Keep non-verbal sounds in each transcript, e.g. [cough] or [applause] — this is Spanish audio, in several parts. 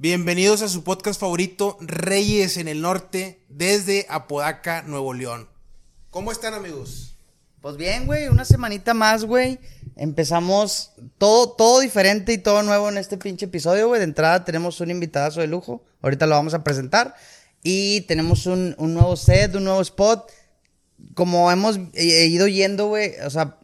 Bienvenidos a su podcast favorito, Reyes en el Norte, desde Apodaca, Nuevo León. ¿Cómo están, amigos? Pues bien, güey, una semanita más, güey. Empezamos todo, todo diferente y todo nuevo en este pinche episodio, güey. De entrada tenemos un invitadazo de lujo. Ahorita lo vamos a presentar. Y tenemos un, un nuevo set, un nuevo spot. Como hemos eh, ido yendo, güey, o sea,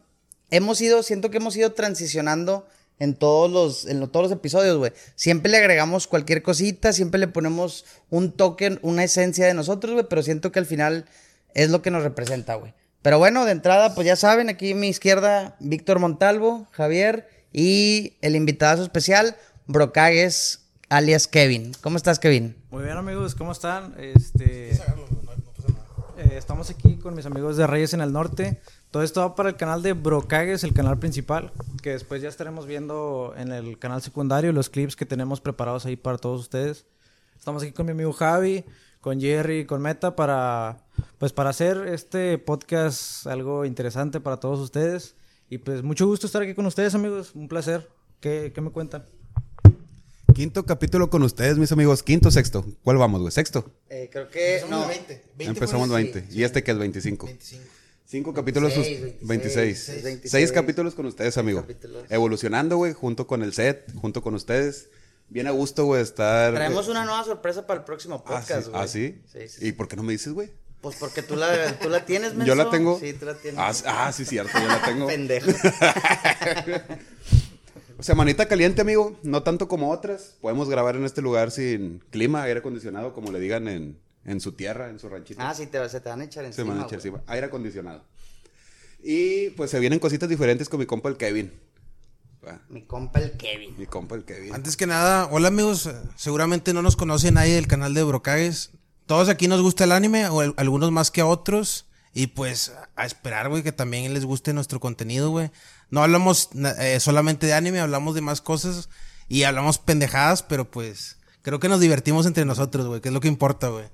hemos ido, siento que hemos ido transicionando en todos los, en lo- todos los episodios, güey. Siempre le agregamos cualquier cosita, siempre le ponemos un token, una esencia de nosotros, güey, pero siento que al final es lo que nos representa, güey. Pero bueno, de entrada, pues ya saben, aquí a mi izquierda, Víctor Montalvo, Javier y el invitado especial, Brocagues, alias Kevin. ¿Cómo estás, Kevin? Muy bien amigos, ¿cómo están? Este, eh, estamos aquí con mis amigos de Reyes en el Norte. Todo esto va para el canal de Brocagues, el canal principal, que después ya estaremos viendo en el canal secundario los clips que tenemos preparados ahí para todos ustedes. Estamos aquí con mi amigo Javi, con Jerry, con Meta para pues para hacer este podcast algo interesante para todos ustedes y pues mucho gusto estar aquí con ustedes, amigos, un placer. ¿Qué, qué me cuentan? Quinto capítulo con ustedes, mis amigos. Quinto, sexto. ¿Cuál vamos, güey? ¿Sexto? Eh, creo que... No, 20. Empezamos 20. ¿Y este que es 25? 25. Cinco capítulos. 26, 26. 26, 26. 26. capítulos con ustedes, amigo. capítulos. Evolucionando, güey, junto con el set, junto con ustedes. Bien a gusto, güey, estar... Traemos una nueva sorpresa para el próximo Ah, sí. podcast, güey. ¿Ah, sí? Sí, sí, ¿Y por qué no me dices, güey? Pues porque tú la, tú la tienes, menso. [laughs] Yo la tengo. Sí, tú la tienes. Ah, ah, sí, cierto, yo la tengo. [laughs] Pendejo. [laughs] Semanita caliente, amigo. No tanto como otras. Podemos grabar en este lugar sin clima, aire acondicionado, como le digan en, en su tierra, en su ranchito. ah, sí, te, se te van a echar Se encima, me van a echar encima. Aire acondicionado. Y pues se vienen cositas diferentes con mi compa el Kevin. Mi compa el Kevin. Mi compa el Kevin. Antes que nada, hola amigos, eh, seguramente no nos conoce nadie del canal de Brocagues. Todos aquí nos gusta el anime, o el- algunos más que a otros. Y pues a esperar, güey, que también les guste nuestro contenido, güey. No hablamos eh, solamente de anime, hablamos de más cosas y hablamos pendejadas, pero pues creo que nos divertimos entre nosotros, güey, que es lo que importa, güey.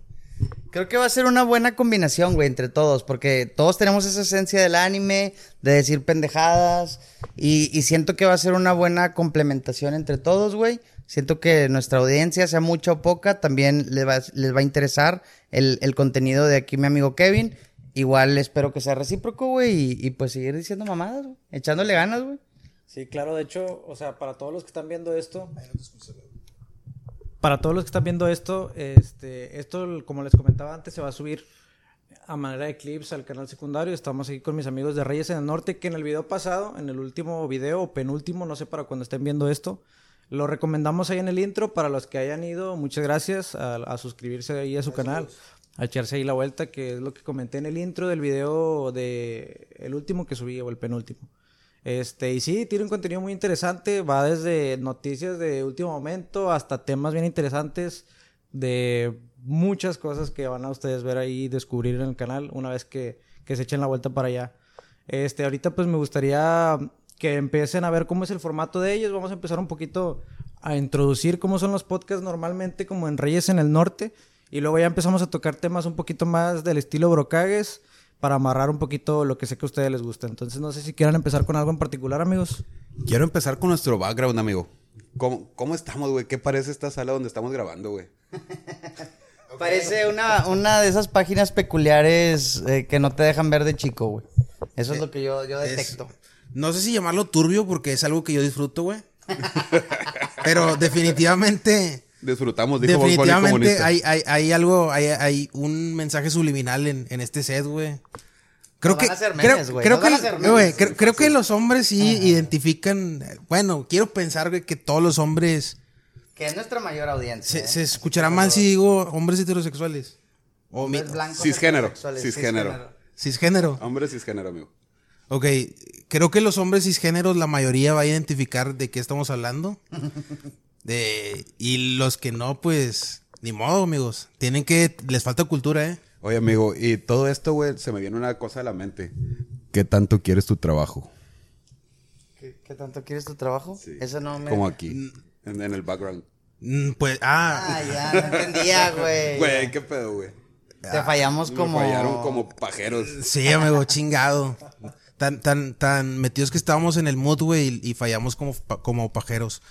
Creo que va a ser una buena combinación, güey, entre todos, porque todos tenemos esa esencia del anime, de decir pendejadas, y, y siento que va a ser una buena complementación entre todos, güey. Siento que nuestra audiencia, sea mucha o poca, también les va, les va a interesar el, el contenido de aquí mi amigo Kevin. Igual espero que sea recíproco, güey, y, y pues seguir diciendo mamadas, güey, echándole ganas, güey. Sí, claro, de hecho, o sea, para todos los que están viendo esto, para todos los que están viendo esto, este, esto, como les comentaba antes, se va a subir a manera de clips al canal secundario. Estamos aquí con mis amigos de Reyes en el Norte, que en el video pasado, en el último video o penúltimo, no sé para cuando estén viendo esto, lo recomendamos ahí en el intro para los que hayan ido. Muchas gracias a, a suscribirse ahí a su canal, a echarse ahí la vuelta, que es lo que comenté en el intro del video de el último que subí o el penúltimo. Este, y sí, tiene un contenido muy interesante, va desde noticias de último momento hasta temas bien interesantes de muchas cosas que van a ustedes ver ahí y descubrir en el canal una vez que, que se echen la vuelta para allá. Este, ahorita pues me gustaría que empiecen a ver cómo es el formato de ellos. Vamos a empezar un poquito a introducir cómo son los podcasts normalmente como en Reyes en el Norte y luego ya empezamos a tocar temas un poquito más del estilo Brocagues para amarrar un poquito lo que sé que a ustedes les gusta. Entonces no sé si quieran empezar con algo en particular, amigos. Quiero empezar con nuestro background, amigo. ¿Cómo, cómo estamos, güey? ¿Qué parece esta sala donde estamos grabando, güey? [laughs] Parece una, una de esas páginas peculiares eh, que no te dejan ver de chico, güey. Eso es lo que yo, yo Es- detecto. no sé si llamarlo turbio porque es algo que yo disfruto, güey. [laughs] Pero definitivamente... Disfrutamos, dijo Definitivamente hay, hay, hay algo, hay, hay un mensaje subliminal en, en este set, güey. Creo que, creo, que, los hombres sí identifican, bueno, quiero pensar, güey, que todos los hombres, Que es nuestra mayor audiencia. se, ¿eh? se escuchará mal si digo hombres heterosexuales. O mi- Hombres blancos Cisgénero, heterosexuales, cisgénero. cisgénero. Hombre cisgénero, amigo. Ok, creo que los hombres cisgéneros, la mayoría va a identificar de qué estamos hablando. [laughs] De, y los que no, pues, ni modo, amigos. Tienen que, les falta cultura, ¿eh? Oye, amigo, y todo esto, güey, se me viene una cosa a la mente. ¿Qué tanto quieres tu trabajo? ¿Qué, qué tanto quieres tu trabajo? Sí. Eso no me... Como aquí, en, en el background. Mm, Pues, ah, Ah, ya, no entendía, [laughs] güey. Güey, qué pedo, güey. Te fallamos Me como... fallaron como pajeros. sí, amigo, chingado. Tan, tan, tan metidos que estábamos en el mood, güey, y, y fallamos como, como pajeros.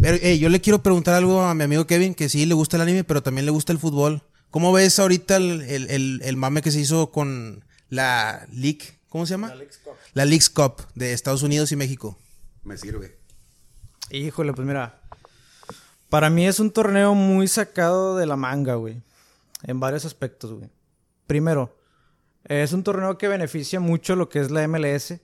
Pero eh, yo le quiero preguntar algo a mi amigo Kevin, que sí le gusta el anime, pero también le gusta el fútbol. ¿Cómo ves ahorita el, el- el- el mame que se hizo con la League? ¿Cómo se llama? La League's Cup. La League's Cup de Estados Unidos y México. Me sirve. Híjole, pues mira. Para mí es un torneo muy sacado de la manga, güey. En varios aspectos, güey. Primero, es un torneo que beneficia mucho lo que es la MLS.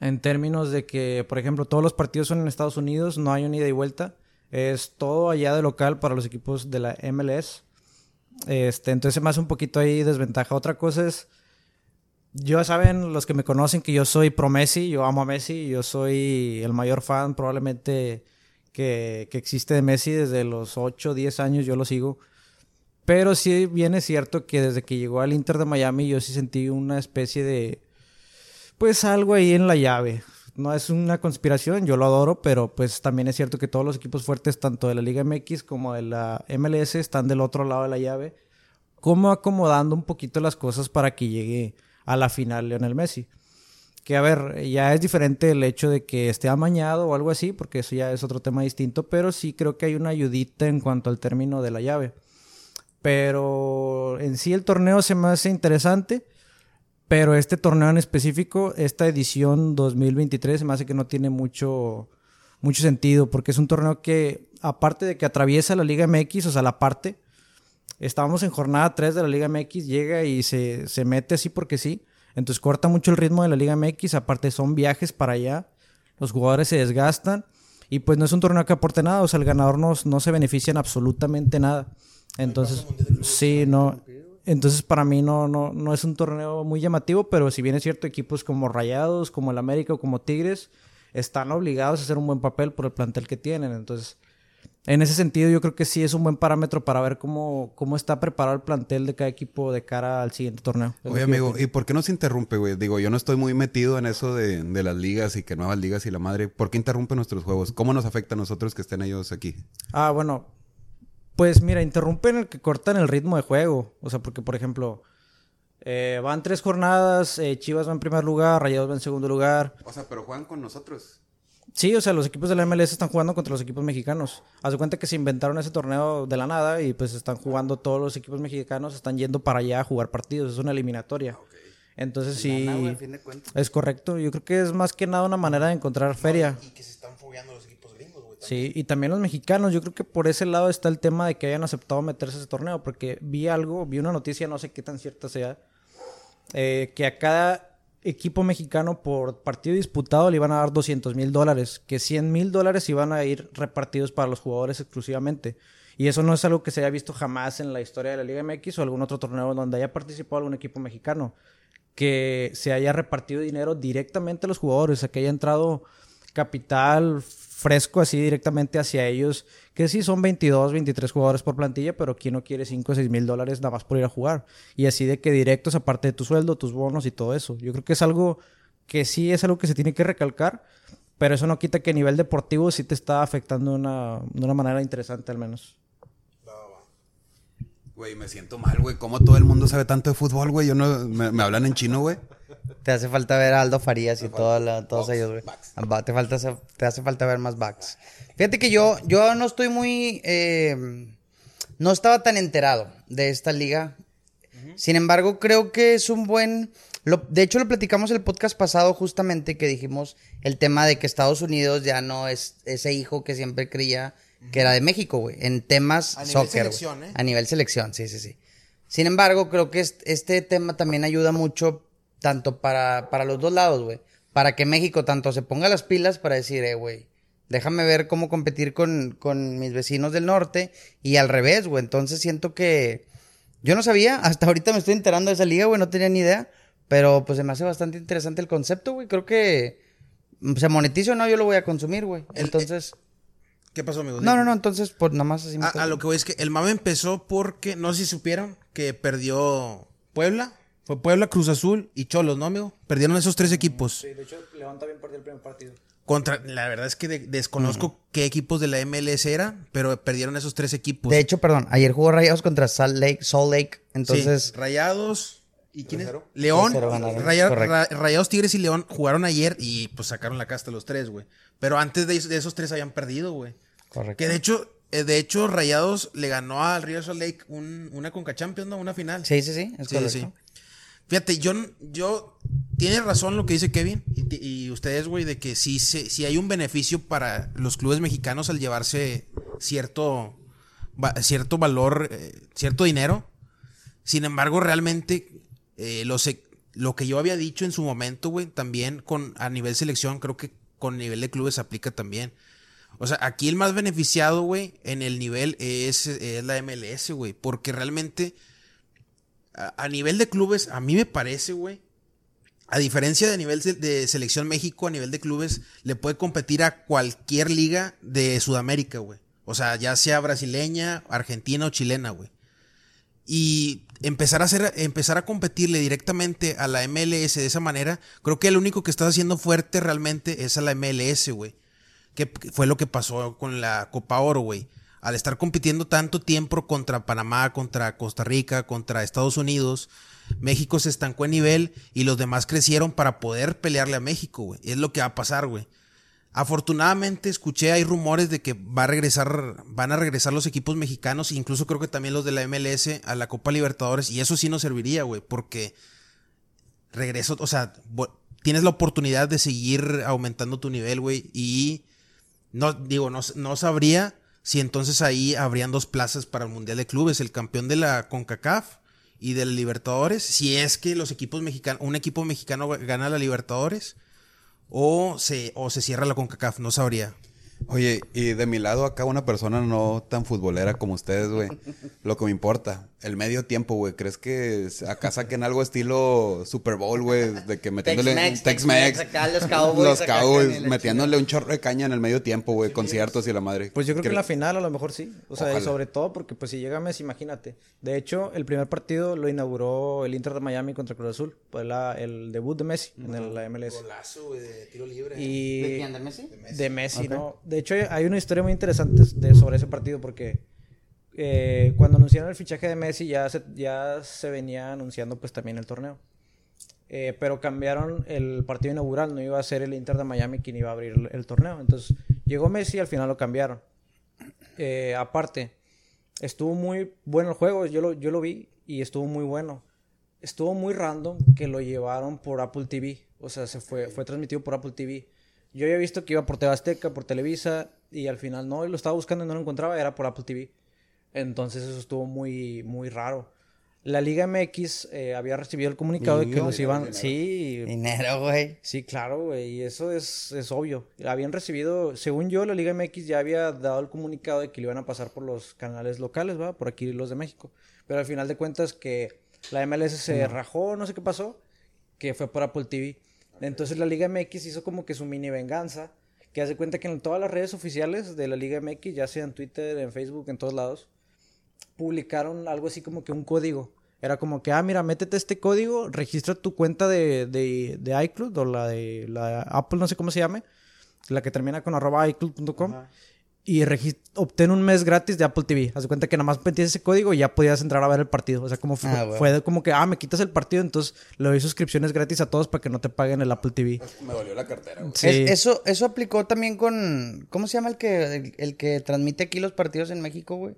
En términos de que, por ejemplo, todos los partidos son en Estados Unidos, no hay un ida y vuelta. Es todo allá de local para los equipos de la MLS. Este, entonces se me hace un poquito ahí desventaja. Otra cosa es, yo saben los que me conocen que yo soy pro Messi, yo amo a Messi, yo soy el mayor fan probablemente que, que existe de Messi desde los 8 o 10 años, yo lo sigo. Pero sí bien es cierto que desde que llegó al Inter de Miami yo sí sentí una especie de, pues algo ahí en la llave. No es una conspiración, yo lo adoro, pero pues también es cierto que todos los equipos fuertes, tanto de la Liga MX como de la MLS, están del otro lado de la llave, como acomodando un poquito las cosas para que llegue a la final Lionel Messi. Que a ver, ya es diferente el hecho de que esté amañado o algo así, porque eso ya es otro tema distinto, pero sí creo que hay una ayudita en cuanto al término de la llave. Pero en sí el torneo se me hace interesante. Pero este torneo en específico, esta edición 2023, se me hace que no tiene mucho, mucho sentido. Porque es un torneo que, aparte de que atraviesa la Liga MX, o sea, la parte, estábamos en jornada 3 de la Liga MX, llega y se, se mete así porque sí. Entonces corta mucho el ritmo de la Liga MX. Aparte son viajes para allá. Los jugadores se desgastan. Y pues no es un torneo que aporte nada. O sea, el ganador no, no se beneficia en absolutamente nada. Entonces, sí, no. Entonces, para mí no, no, no es un torneo muy llamativo, pero si bien es cierto, equipos como Rayados, como el América o como Tigres, están obligados a hacer un buen papel por el plantel que tienen. Entonces, en ese sentido, yo creo que sí es un buen parámetro para ver cómo, cómo está preparado el plantel de cada equipo de cara al siguiente torneo. Oye, amigo. ¿y por qué no se interrumpe, güey? Digo, yo no estoy muy metido en eso de, de las ligas y que nuevas ligas y la madre. ¿Por qué interrumpe nuestros juegos? ¿Cómo nos afecta a nosotros que estén ellos aquí? Ah, bueno. Pues mira, interrumpen el que cortan el ritmo de juego. O sea, porque, por ejemplo, eh, van tres jornadas, eh, Chivas va en primer lugar, Rayados va en segundo lugar. O sea, pero juegan con nosotros. Sí, o sea, los equipos de la MLS están jugando contra los equipos mexicanos. Haz de cuenta que se inventaron ese torneo de la nada y pues están jugando todos los equipos mexicanos, están yendo para allá a jugar partidos. Es una eliminatoria. Entonces sí, güey, fin es correcto. Yo creo que es más que nada una manera de encontrar feria. Y que se están fogueando los equipos. Sí, y también los mexicanos, yo creo que por ese lado está el tema de que hayan aceptado meterse a ese torneo, porque vi algo, vi una noticia, no sé qué tan cierta sea, eh, que a cada equipo mexicano por partido disputado le iban a dar 200 mil dólares, que 100 mil dólares iban a ir repartidos para los jugadores exclusivamente. Y eso no es algo que se haya visto jamás en la historia de la Liga MX o algún otro torneo donde haya participado algún equipo mexicano. Que se haya repartido dinero directamente a los jugadores, o sea, que haya entrado capital fresco así directamente hacia ellos, que sí son 22, 23 jugadores por plantilla, pero ¿quién no quiere 5 o 6 mil dólares nada más por ir a jugar? Y así de que directos aparte de tu sueldo, tus bonos y todo eso. Yo creo que es algo que sí es algo que se tiene que recalcar, pero eso no quita que a nivel deportivo sí te está afectando de una, una manera interesante al menos. Güey, me siento mal, güey. ¿Cómo todo el mundo sabe tanto de fútbol, güey? Yo no... Me, me hablan en chino, güey. Te hace falta ver a Aldo Farías y toda la- todos ellos, güey. Va- Te, falta, te hace falta ver más backs. Fíjate que yo, yo no estoy muy... eh, no estaba tan enterado de esta liga. Sin embargo, creo que es un buen... lo- de hecho, lo platicamos el podcast pasado justamente que dijimos el tema de que Estados Unidos ya no es ese hijo que siempre creía que era de México, güey. En temas A nivel soccer, selección, ¿eh? A nivel selección, sí, sí, sí. Sin embargo, creo que est- este tema también ayuda mucho tanto para, para los dos lados, güey. Para que México tanto se ponga las pilas para decir, eh, güey, déjame ver cómo competir con, con mis vecinos del norte y al revés, güey. Entonces siento que yo no sabía, [laughs] hasta ahorita me estoy enterando de esa liga, güey, no tenía ni idea. Pero pues se me hace bastante interesante el concepto, güey. Creo que se monetiza o no, yo lo voy a consumir, güey. Entonces... ¿Qué pasó, amigo? No, no, no, entonces, pues nada más así me A, a lo que voy es que el mame empezó porque, no sé si supieron, que perdió Puebla. Fue Puebla, Cruz Azul y Cholos, ¿no, amigo? Perdieron esos tres equipos. de hecho, León también perdió el primer partido. Contra, la verdad es que de- desconozco qué equipos de la MLS eran, pero perdieron esos tres equipos. De hecho, perdón, ayer jugó Rayados contra Salt Lake, Salt Lake, entonces... Sí, Rayados. ¿Y quién es? León. 3-0 ganaron, Raya-. Ra- Rayados, Tigres y León jugaron ayer y pues sacaron la casta los tres, güey. Pero antes de, de esos tres habían perdido, güey. Correcto. Que de hecho, eh, de hecho, Rayados le ganó al Real Salt Lake un- una Conca Champions, ¿no? Una final. Sí, sí, sí, es Sí, correcto. sí. Fíjate, yo, yo, tiene razón lo que dice Kevin y, ustedes, güey, de que sí, se- sí hay un beneficio para los clubes mexicanos al llevarse cierto, cierto valor, eh, cierto dinero. Sin embargo, realmente, eh, lo, sé- lo que yo había dicho en su momento, güey, también con, a nivel selección, creo que con nivel de clubes aplica también. O sea, aquí el más beneficiado, güey, en el nivel es, es la MLS, güey, porque realmente a, nivel de clubes, a mí me parece, güey. A diferencia de nivel de, de selección México, a nivel de clubes, le puede competir a cualquier liga de Sudamérica, güey. O sea, ya sea brasileña, argentina o chilena, güey. Y empezar a hacer, empezar a competirle directamente a la MLS de esa manera, creo que el único que está haciendo fuerte realmente es a la MLS, güey. Que fue lo que pasó con la Copa Oro, güey. Al estar compitiendo tanto tiempo contra Panamá, contra Costa Rica, contra Estados Unidos, México se estancó en nivel y los demás crecieron para poder pelearle a México, güey. Es lo que va a pasar, güey. Afortunadamente escuché, hay rumores de que va a regresar, van a regresar los equipos mexicanos, incluso creo que también los de la MLS a la Copa Libertadores, y eso sí nos serviría, güey, porque regreso, o sea, tienes la oportunidad de seguir aumentando tu nivel, güey, y no, digo, no, no sabría si entonces ahí habrían dos plazas para el Mundial de Clubes, el campeón de la CONCACAF y del Libertadores, si es que los equipos mexicanos, un equipo mexicano gana la Libertadores o se, o se cierra la CONCACAF, no sabría. Oye, y de mi lado acá una persona no tan futbolera como ustedes, güey. Lo que me importa, el medio tiempo, güey. ¿Crees que acá saquen algo estilo Super Bowl, güey? De que metiéndole Tex-Mex, acá los [laughs] Cowboys, los acá Cowboys, metiéndole un chorro de caña en el medio tiempo, güey. Conciertos y la madre. Pues yo creo que en la final a lo mejor sí. O sea, y sobre todo porque pues si llega Messi, imagínate. De hecho, el primer partido lo inauguró el Inter de Miami contra Cruz Azul. Fue la- el debut de Messi en el- la MLS. Golazo, de tiro libre. Y ¿De quién? ¿De Messi? de Messi, ¿no? De hecho, hay una historia muy interesante de, sobre ese partido porque eh, cuando anunciaron el fichaje de Messi ya se, ya se venía anunciando pues también el torneo. Eh, pero cambiaron el partido inaugural, no iba a ser el Inter de Miami quien iba a abrir el, el torneo. Entonces llegó Messi y al final lo cambiaron. Eh, aparte, estuvo muy bueno el juego, yo lo, yo lo vi y estuvo muy bueno. Estuvo muy random que lo llevaron por Apple TV, o sea, se fue, fue transmitido por Apple TV. Yo había visto que iba por TV Azteca, por Televisa, y al final no, y lo estaba buscando y no lo encontraba, era por Apple TV. Entonces eso estuvo muy, muy raro. La Liga MX eh, había recibido el comunicado de que los iban... Sí, Dinero, güey. Sí, claro, güey, y eso es, es obvio. Habían recibido, según yo, la Liga MX ya había dado el comunicado de que le iban a pasar por los canales locales, ¿va? Por aquí los de México. Pero al final de cuentas que la MLS se rajó, no sé qué pasó, que fue por Apple TV. Entonces la Liga MX hizo como que su mini venganza, que hace cuenta que en todas las redes oficiales de la Liga MX, ya sea en Twitter, en Facebook, en todos lados, publicaron algo así como que un código. Era como que, ah, mira, métete este código, registra tu cuenta de, de, de iCloud o la de, la de Apple, no sé cómo se llame, la que termina con arroba iCloud.com. Y obtén un mes gratis de Apple TV. Haz de cuenta que nada más metías ese código y ya podías entrar a ver el partido. O sea, como fue, Ah, bueno. fue de como que, ah, me quitas el partido, entonces le doy suscripciones gratis a todos para que no te paguen el Apple TV. Me dolió la cartera, güey. Sí. Es- eso, eso aplicó también con. ¿Cómo se llama el que, el, el que transmite aquí los partidos en México, güey?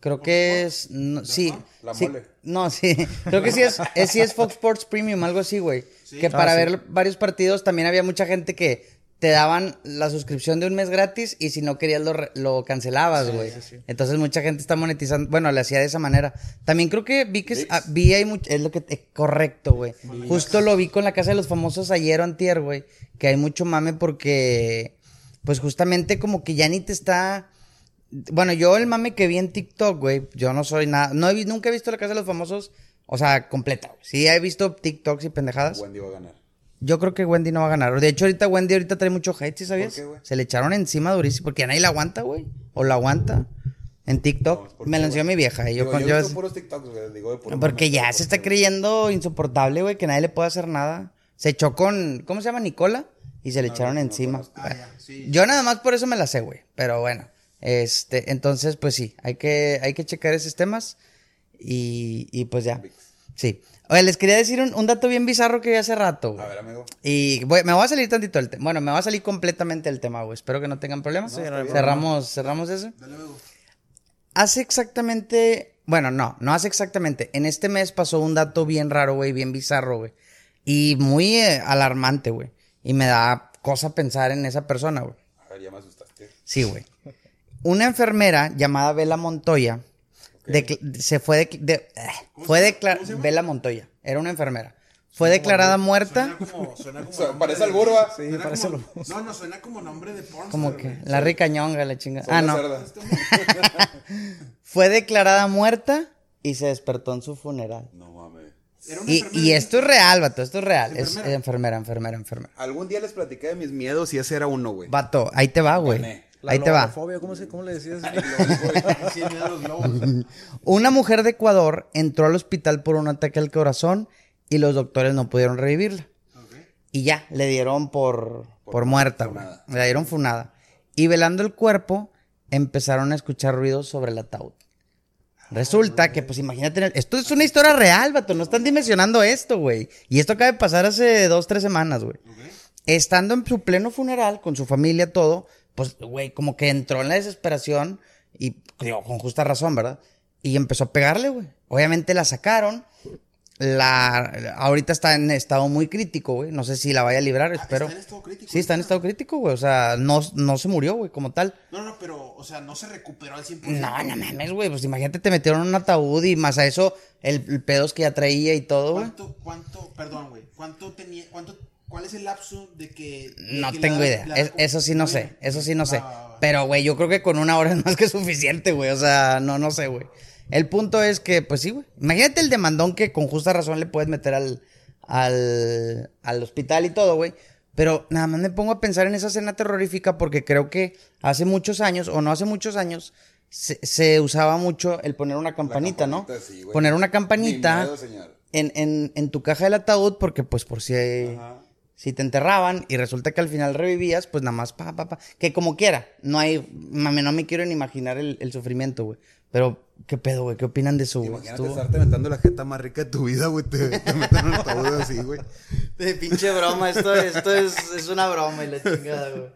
Creo que es. no, sí. La sí, mole. No, sí. Creo que sí es, es, [laughs] sí es Fox Sports Premium, algo así, güey. Que para Ah, sí. ver varios partidos también había mucha gente que te daban la suscripción de un mes gratis y si no querías lo, re- lo cancelabas, güey. Entonces mucha gente está monetizando. Bueno, le hacía de esa manera. También creo que vi que es- ah, vi ahí much- es lo que te- correcto, güey. Justo lo vi con la casa de los famosos ayer o antier, güey, que hay mucho mame porque pues justamente como que ya ni te está bueno, yo el mame que vi en TikTok, güey, yo no soy nada, no he nunca he visto la casa de los famosos, o sea, completa. güey. Sí he visto TikToks y pendejadas. Wendy va a ganar. Yo creo que Wendy no va a ganar. De hecho, ahorita Wendy ahorita trae mucho hate, ¿sí sabías? ¿Por qué, güey? Se le echaron encima durísimo porque ya nadie la aguanta, güey. O la aguanta en TikTok. ¿por Me lo enseñó mi vieja. Y yo, Digo, con- yo yo- he visto puros TikToks, güey. Digo, de puro porque ya se está creyendo insoportable, güey, que nadie le puede hacer nada. Se echó con, ¿cómo se llama? Nicola. Y se le echaron encima. Yo nada más por eso me la sé, güey. Pero bueno, este, entonces, pues sí, hay que, hay que checar esos temas. Y, y pues ya. Sí. Oye, les quería decir un, un dato bien bizarro que vi hace rato, güey. A ver, amigo. Y voy- me va a salir tantito el tema. Bueno, me va a salir completamente el tema, güey. Espero que no tengan problemas. Sí, no hay cerramos, cerramos eso. Hace exactamente. Bueno, no, no hace exactamente. En este mes pasó un dato bien raro, güey, bien bizarro, güey. Y muy eh, alarmante, güey. Y me da cosa pensar en esa persona, güey. A ver, ya me asustaste. Sí, güey. Una enfermera llamada Bela Montoya decl- se fue de, de- fue declarada Bela Montoya, era una enfermera. Fue declarada muerta Suena como, suena como [laughs] parece de- al Burba. Sí, suena parece como- No, no, suena como nombre de pornstar, como que la rica ñonga la chinga. Soy Ah, no. [laughs] Fue declarada muerta y se despertó en su funeral. No mames. Y, y esto es real, vato, esto es real. Es ¿Enfermera? enfermera, enfermera, enfermera. Algún día les platiqué de mis miedos y ese era uno, güey. Vato, ahí te va, güey. La Ahí te va. ¿cómo, se, ¿Cómo le decías? Una mujer de Ecuador entró al hospital por un ataque al corazón y los doctores no pudieron revivirla. Y ya, le dieron por, por, muerta, güey. funada. Le dieron funada. Y velando el cuerpo, empezaron a escuchar ruidos sobre el ataúd. Resulta que, pues imagínate, esto es una historia real, vato, no están dimensionando esto, güey. Y esto acaba de pasar hace dos, tres semanas, güey. Estando en su pleno funeral, con su familia, todo, pues, güey, como que entró en la desesperación y, digo, con justa razón, ¿verdad? Y empezó a pegarle, güey. Obviamente la sacaron. La, ahorita está en estado muy crítico, güey. No sé si la vaya a librar, espero. está en estado crítico Sí, está en estado crítico, güey. O sea, no, no se murió, güey, como tal. No, no, pero, o sea, no se recuperó al 100%. No, no mames, güey. Pues imagínate, te metieron en un ataúd y más a eso, el, el pedos que ya traía y todo, güey. ¿Cuánto, cuánto, perdón, güey, cuánto tenía, cuánto, cuál es el lapso de que... de No que tengo la- idea. la- Es- eso sí no sé. Eso sí no sé. Ah. Pero, güey, yo creo que con una hora [laughs] es más que suficiente, güey. O sea, no, no sé, güey. El punto es que, pues sí, güey. Imagínate el demandón que con justa razón le puedes meter al, al, al hospital y todo, güey. Pero nada más me pongo a pensar en esa escena terrorífica porque creo que hace muchos años, o no hace muchos años, se, se usaba mucho el poner una campanita, ¿no? sí, poner una Ni campanita miedo, en, en, en tu caja del ataúd porque, pues, por si... Ajá. Si te enterraban y resulta que al final revivías, pues nada más pa, pa, pa. Que como quiera. No hay. Mami, no me quiero ni imaginar el, el sufrimiento, güey. Pero, ¿qué pedo, güey? ¿Qué opinan de eso, güey? Imagínate Estuvo- estarte metiendo la jeta más rica de tu vida, güey. Te, te meten en un ataúd así, güey. De pinche broma, esto, esto es, es una broma y la chingada, güey.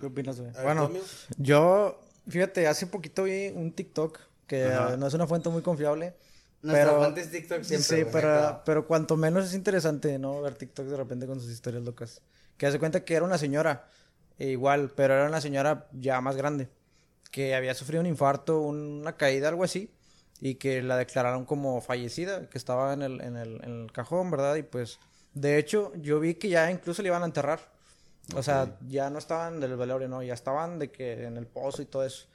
¿Qué opinas, güey? ver, Bueno, tú, yo, fíjate, hace poquito vi un TikTok que no es una fuente muy confiable. Pero, fuente es TikTok siempre, Sí, pero, pero cuanto menos es interesante, ¿no? Ver TikTok de repente con sus historias locas. Que hace cuenta que era una señora, e igual, pero era una señora ya más grande, que había sufrido un infarto, una caída, algo así, y que la declararon como fallecida, que estaba en el, en el, en el cajón, ¿verdad? Y pues, de hecho, yo vi que ya incluso le iban a enterrar. O sea, ya no estaban del velorio, no, ya estaban de que en el pozo y todo eso.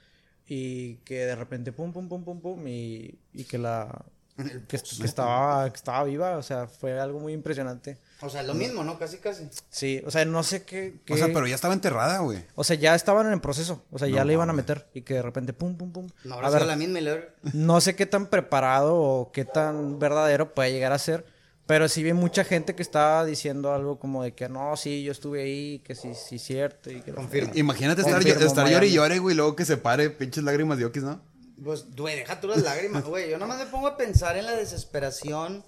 Y que de repente pum, pum, pum, pum, pum, y, y que la... [laughs] Que, que estaba, que estaba viva, o sea, fue algo muy impresionante. O sea, lo mismo, ¿no? Casi, casi. Sí, o sea, no sé qué... qué- O sea, pero ya estaba enterrada, güey. o sea, ya estaban en el proceso, o sea, ya le iban a meter y que de repente pum, pum, pum. No a habrá ver, sido la misma y luego- no sé qué tan preparado o qué tan verdadero puede llegar a ser, pero sí vi mucha gente que estaba diciendo algo como de que no, sí, yo estuve ahí, que sí, sí, cierto. Y que Confirmo. Imagínate estar, Confirmo, estar llore y llore, güey, y luego que se pare, pinches lágrimas de Okis, ¿no? Pues, güey, deja tú las lágrimas, güey. Yo nomás me pongo a pensar en la desesperación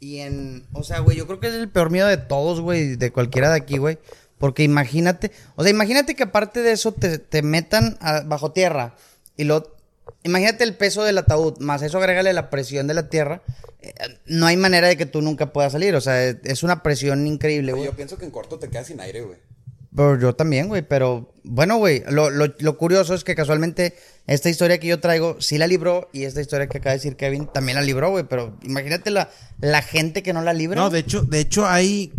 y en. O sea, güey, yo creo que es el peor miedo de todos, güey, de cualquiera de aquí, güey. Porque imagínate. O sea, imagínate que aparte de eso te, te metan a- bajo tierra y luego. Imagínate el peso del ataúd, más eso agrégale la presión de la tierra. eh, no hay manera de que tú nunca puedas salir. O sea, es- es una presión increíble, güey. Yo pienso que en corto te quedas sin aire, güey. Pero yo también, güey. Pero bueno, güey. Lo, lo, lo curioso es que casualmente esta historia que yo traigo sí la libró y esta historia que acaba de decir Kevin también la libró, güey. Pero imagínate la, la gente que no la libra. No, de hecho, de hecho hay,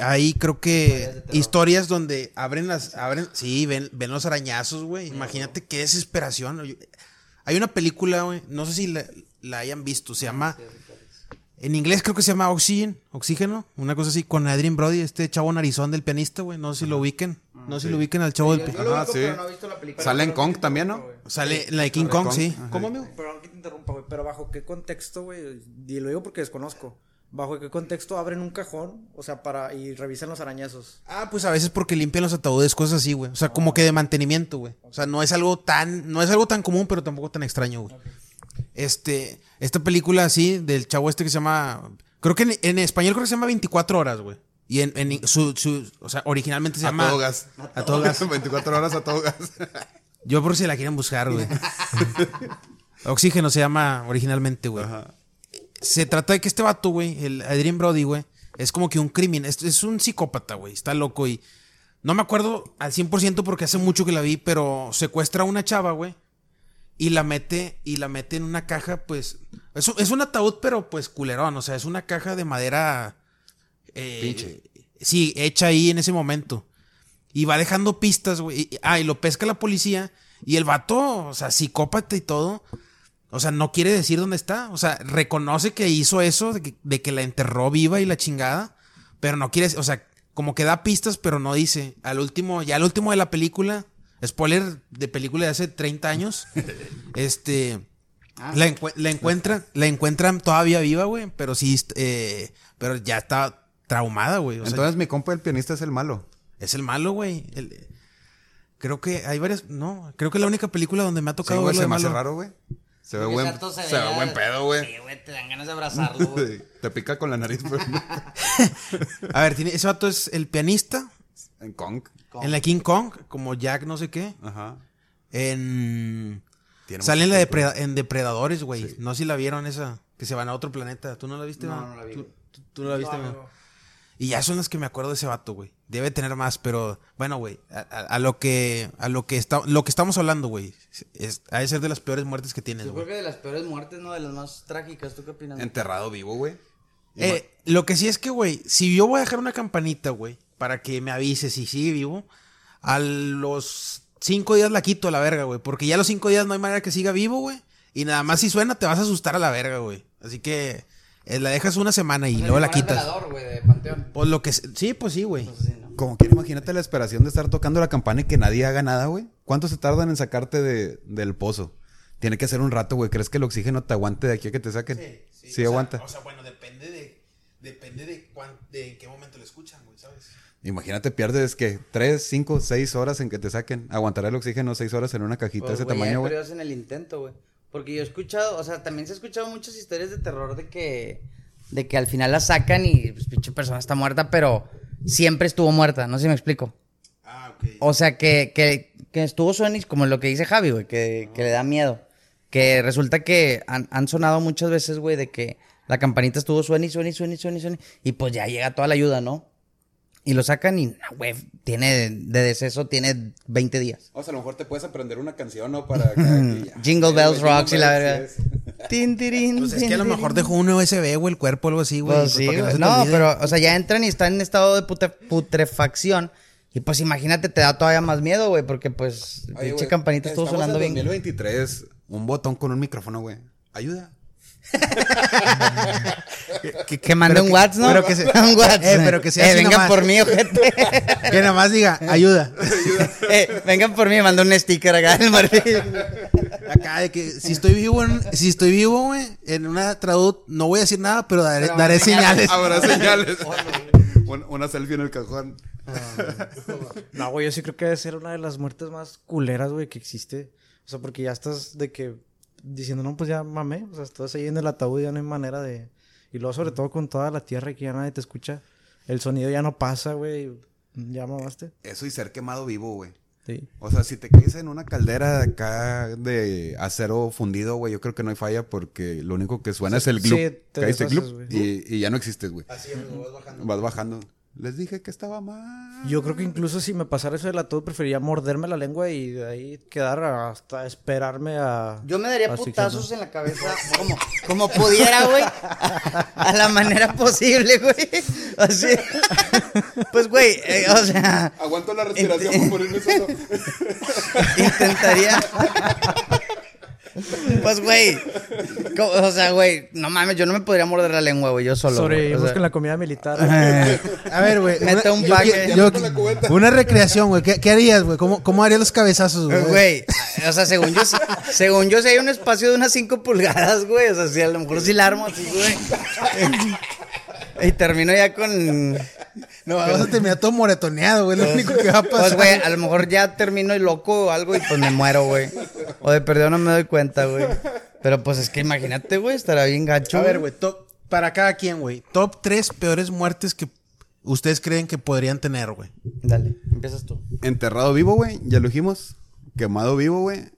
hay creo que historias donde abren las, abren, sí, ven, ven los arañazos, güey. Imagínate qué desesperación. Hay una película, güey, no sé si la, la hayan visto, se llama, en inglés creo que se llama Oxygen, Oxígeno, una cosa así, con Adrien Brody, este chavo narizón del pianista, güey, no sé si lo ubiquen, no sé si lo ubiquen al chavo del pianista. ubico, sí. pero no he visto la película. Sale en Kong también, ¿no? Sale la de King Kong, Kong, sí. ajá. ¿Cómo, amigo? Perdón que te interrumpa, güey, pero bajo qué contexto, güey, y lo digo porque desconozco. ¿Bajo qué contexto abren un cajón? O sea, para y revisan los arañazos. Ah, pues a veces porque limpian los ataúdes, cosas así, güey. O sea, como que de mantenimiento, güey. O sea, no es algo tan, no es algo tan común, pero tampoco tan extraño, güey. Este, esta película así, del chavo este que se llama. Creo que en, en español creo que se llama 24 horas, güey. Y en, en su, su- O sea, originalmente se A llama. todo gas. A todo gas. [laughs] 24 horas a todo gas. [laughs] Yo por si la quieren buscar, güey. [laughs] Oxígeno se llama originalmente, güey. Se trata de que este vato, güey, el Adrian Brody, güey, es como que un crimen. Es, es un psicópata, güey. Está loco y. No me acuerdo al 100% porque hace mucho que la vi, pero secuestra a una chava, güey. Y la mete, y la mete en una caja, pues. Es, un- es un ataúd, pero pues culerón. O sea, es una caja de madera. eh, Pinche. Sí, hecha ahí en ese momento. Y va dejando pistas, güey. Ah, y lo pesca la policía. Y el vato, o sea, psicópata y todo. O sea, no quiere decir dónde está. O sea, reconoce que hizo eso, de que, de que la enterró viva y la chingada. Pero no quiere, o sea, como que da pistas, pero no dice. Al último, ya al último de la película, spoiler de película de hace 30 años, [laughs] este, la, encue- la encuentran, la encuentran todavía viva, güey, pero sí, eh, pero ya está traumada, güey. O sea, Entonces mi compa el pianista es el malo. es el malo, güey. El- Creo que hay varias, no, creo que es la única película donde me ha Sí, tocado güey, verlo se me hace malo. raro, güey. Se ve buen, Santos se ve buen pedo, güey. Sí, güey, te dan ganas de abrazarlo, güey. [laughs] Te pica con la nariz, pero no. [laughs] A ver, tiene, ese vato es el pianista En Kong. en la King Kong, como Jack no sé qué. Ajá. En Tiene sale en la en Depredadores, güey. No sé si la vieron esa, que se van a otro planeta. ¿Tú no la viste? No, va? no la vi, ¿Tú, güey. tú- tú no la viste, va? Y ya son las que me acuerdo de ese vato, güey. Debe tener más, pero bueno, güey, a, a- a lo que a lo que está lo que estamos hablando, güey, es ha de ser de las peores muertes que tienes, Yo güey. creo que de las peores muertes, ¿no? De las más trágicas. ¿Tú qué opinas? Enterrado vivo, güey. Eh, lo que sí es que, güey, si yo voy a dejar una campanita, güey, para que me avise si sigue vivo, a los cinco días la quito a la verga, güey. Porque ya a los cinco días no hay manera que siga vivo, güey. Y nada más si suena te vas a asustar a la verga, güey. Así que eh, la dejas una semana y luego la quitas. velador, güey, de Panteón. Pues lo que... Sí, pues sí, güey. Sí, ¿no? Como quiera, imagínate la esperación de estar tocando la campana y que nadie haga nada, güey. ¿Cuánto se tardan en sacarte de, del pozo? Tiene que ser un rato, güey. ¿Crees que el oxígeno te aguante de aquí a que te saquen? Sí, aguanta. sea, bueno, depende de... Depende de, de en qué momento lo escuchan, güey, ¿sabes? Imagínate, pierdes que tres, cinco, seis horas en que te saquen. Aguantará el oxígeno seis horas en una cajita de Pues, ese güey, tamaño, güey. periodos en el intento, güey. Porque yo he escuchado, o sea, también se ha escuchado muchas historias de terror de que, de que al final la sacan y pues pinche persona está muerta, pero siempre estuvo muerta, no sé si me explico. Ah, ok. O sea, que, que, que estuvo suenis, como lo que dice Javi, güey, que, que le da miedo. Que resulta que han, han sonado muchas veces, güey, de que la campanita estuvo sueni, sueni, sueni, sueni, sueni, y pues ya llega toda la ayuda, ¿no? Y lo sacan y, güey, tiene de deceso, tiene 20 días. O sea, a lo mejor te puedes aprender una canción, ¿no? Para [laughs] Jingle Bells Rocks y la verga. Tin, tirín, Pues es que a lo mejor dejó un USB, güey, el cuerpo o algo así, güey. Pues pues, sí, no, pero, o sea, ya entran y están en estado de putre- putrefacción. Y pues imagínate, te da todavía más miedo, güey, porque pues pinche campanita estuvo sonando bien. 2023, un botón con un micrófono, güey. Ayuda. Que, que mande un WhatsApp, ¿no? pero que se- un WhatsApp. Eh, pero que sea Eh, así vengan nomás. por mí, ojete. Que nada más diga, ayuda. eh, vengan por mí, manda un sticker acá del Martín. Acá de que si estoy vivo, en, si estoy vivo, güey, en una traducción, no voy a decir nada, pero daré, Pero daré señales. Habrá señales. [laughs] Un- una selfie en el cajón. No, güey, yo sí creo que debe ser una de las muertes más culeras, güey, que existe. O sea, porque ya estás de que diciendo, no, pues ya mamé. O sea, estás ahí en el ataúd y ya no hay manera de. Y luego, sobre todo con toda la tierra que ya nadie te escucha. El sonido ya no pasa, güey. Ya mamaste. Eso y ser quemado vivo, güey. Sí. O sea, si te caes en una caldera de acá de acero fundido, güey, yo creo que no hay falla porque lo único que suena es el Sí, gloop. te Caíste deshaces, gloop güey. y, y ya no existes, güey. Así es, vas bajando. Vas bajando. Les dije que estaba mal. Yo creo que incluso si me pasara eso del ataúd, preferiría morderme la lengua y de ahí quedar hasta esperarme a. Yo me daría putazos en la cabeza como, como pudiera, güey. A, a la manera posible, güey. Así. Pues, güey, eh, o sea, Aguanto la respiración respiración por ponerme solo. [laughs] intentaría. Pues, güey. O sea, güey, no mames, yo no me podría morder la lengua, güey, yo solo. Sobrevivimos O sea, con la comida militar. A ver, güey. Mete una- un paque. yo- una recreación, güey. ¿Qué, qué harías, güey? ¿Cómo, ¿Cómo harías los cabezazos, güey? Güey, o sea, según yo, según yo, si hay un espacio de unas 5 pulgadas, güey. O sea, si a lo mejor sí la armo así, güey. Y termino ya con. No, vas a terminar todo moretoneado, güey. Lo único que va a pasar. Pues, güey, a lo mejor ya termino y loco o algo y pues me muero, güey. O de perdido no me doy cuenta, güey. Pero pues es que imagínate, güey, estará bien gacho. A ver, güey, top, para cada quien, güey. Top tres peores muertes que ustedes creen que podrían tener, güey. Dale, empiezas tú. Enterrado vivo, güey. Ya lo dijimos. Quemado vivo, güey.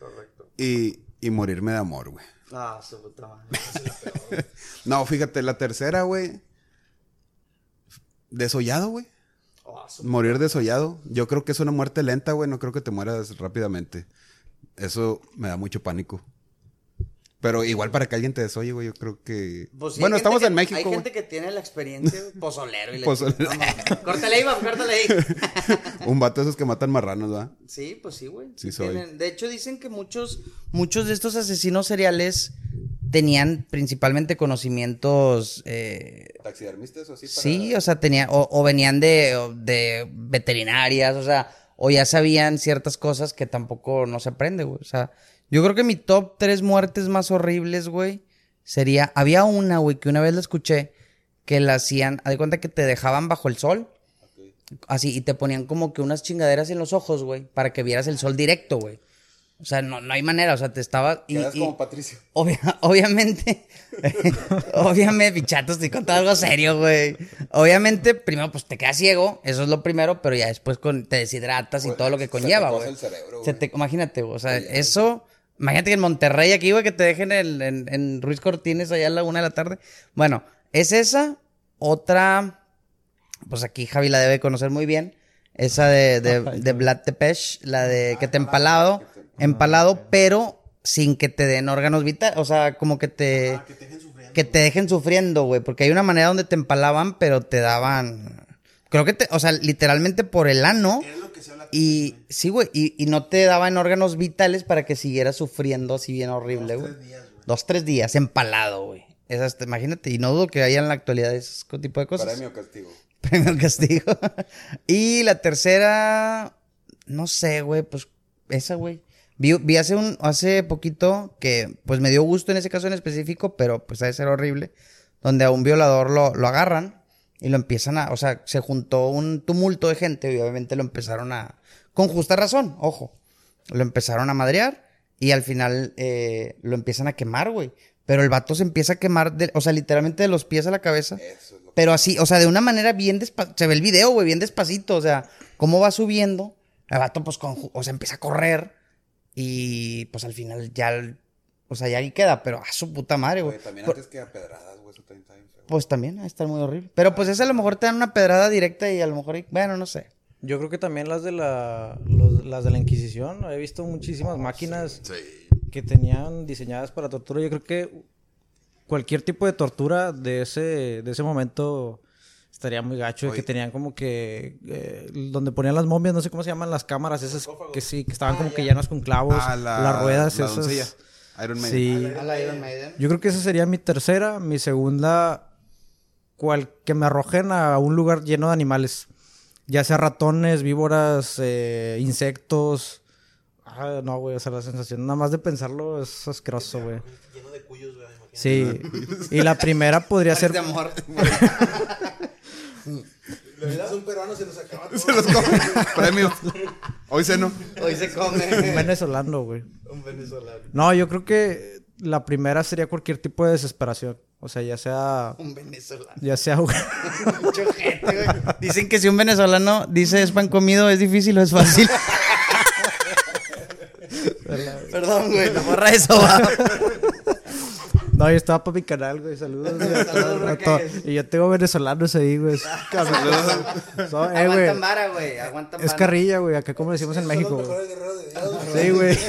Correcto. Y, y morirme de amor, güey. Ah, su puta madre. [laughs] No, fíjate, la tercera, güey. Desollado, güey. Ah, su- Morir desollado. Yo creo que es una muerte lenta, güey. No creo que te mueras rápidamente. Eso me da mucho pánico. Pero igual para que alguien te desoye, güey, yo creo que... Pues sí, bueno, estamos que- en México, Hay güey. gente que tiene la experiencia, pozolero y la Pozolero. No. Córtale ahí, Iván, córtale ahí. [laughs] Un vato de esos que matan marranos, ¿verdad? Sí, pues sí, güey. Sí soy. Tienen- De hecho, dicen que muchos, muchos de estos asesinos seriales tenían principalmente conocimientos. eh, ¿Taxidermistas o así? sí, o sea, tenían, o, o venían de, de veterinarias, o sea, o ya sabían ciertas cosas que tampoco no se aprende, güey. O sea, yo creo que mi top tres muertes más horribles, güey, sería. Había una, güey, que una vez la escuché que la hacían. Haz de cuenta que te dejaban bajo el sol. Así, y te ponían como que unas chingaderas en los ojos, güey, para que vieras el sol directo, güey. O sea, no, no hay manera, o sea, te estaba... y- Quedas y- como Patricio. obvia- [laughs] obviamente, [laughs] obviamente, pichato, estoy contando algo serio, güey. Obviamente, primero, pues te quedas ciego, eso es lo primero, pero ya después con, te deshidratas y todo lo que se te conlleva, güey. el cerebro, Se güey. te- Imagínate, güey, o sea, eso... Imagínate que en Monterrey aquí, güey, que te dejen en, en, en Ruiz Cortines allá a la una de la tarde. Bueno, es esa. Otra, pues aquí Javi la debe conocer muy bien. Esa de, de, [laughs] de Vlad Tepes, la de que te empalado, empalado, pero sin que te den órganos vitales. O sea, como que te, que te dejen sufriendo, güey. Porque hay una manera donde te empalaban, pero te daban. Creo que te, o sea, literalmente por el ano. Y sí, güey, y, y no te daban órganos vitales para que siguieras sufriendo así bien horrible, güey. Dos, tres días, empalado, güey. Esas, te- imagínate, y no dudo que haya en la actualidad ese tipo de cosas. Premio castigo. [laughs] Premio castigo. [laughs] y la tercera, no sé, güey, pues esa, güey. Vi, vi hace un, hace poquito que, pues me dio gusto en ese caso en específico, pero pues ha de ser horrible, donde a un violador lo, lo agarran y lo empiezan a, o sea, se juntó un tumulto de gente y obviamente lo empezaron a, con justa razón, ojo, lo empezaron a madrear y al final eh, lo empiezan a quemar, güey. Pero el vato se empieza a quemar, de- o sea, literalmente de los pies a la cabeza. Eso es lo Pero así, o sea, de una manera bien despacito. Se ve el video, güey, bien despacito. O sea, cómo va subiendo. El vato, pues, con, o sea, empieza a correr. Y pues al final ya. O sea, ya ahí queda. Pero a su puta madre, güey. También Por- antes que a pedradas, güey, eso también está bien feo. Pues también, ahí está muy horrible. Pero pues esa a lo mejor te dan una pedrada directa y a lo mejor. Bueno, no sé. Yo creo que también las de la, los- las de la Inquisición. He visto muchísimas máquinas que tenían diseñadas para tortura. Yo creo que cualquier tipo de tortura de ese, de ese momento estaría muy gacho. de que tenían como que... eh, donde ponían las momias, no sé cómo se llaman las cámaras esas que sí, que estaban como que llenas con clavos. Ah, la- las ruedas la esas. Iron Maiden. Sí. A la Iron Maiden. Yo creo que esa sería mi tercera. Mi segunda, cual, que me arrojen a un lugar lleno de animales. Ya sea ratones, víboras, eh, insectos. Ah, no, güey, o sea, la sensación nada más de pensarlo es asqueroso, güey. Lleno de cuyos, güey, imagínate. Sí. [laughs] Y la primera podría ser... De amor. [laughs] Es un peruano, se nos acaba [laughs] Se los come. Premio. Hoy ceno. Hoy se Un come. venezolano, güey. Un venezolano. No, yo creo que la primera sería cualquier tipo de desesperación. O sea, ya sea... Un venezolano. Ya sea... [laughs] Mucho gente, güey. Dicen que si un venezolano dice es pan comido, es difícil o es fácil. [laughs] Perdón, güey, no borra eso, va. No, yo estaba para mi canal, güey. Saludos. güey, Saludos, Raquel. Y yo tengo venezolanos ahí, güey. [laughs] So, eh, güey. Aguantan vara, güey. Aguantan Es carrilla, güey. Acá como decimos en México, güey. Sí, güey. [laughs]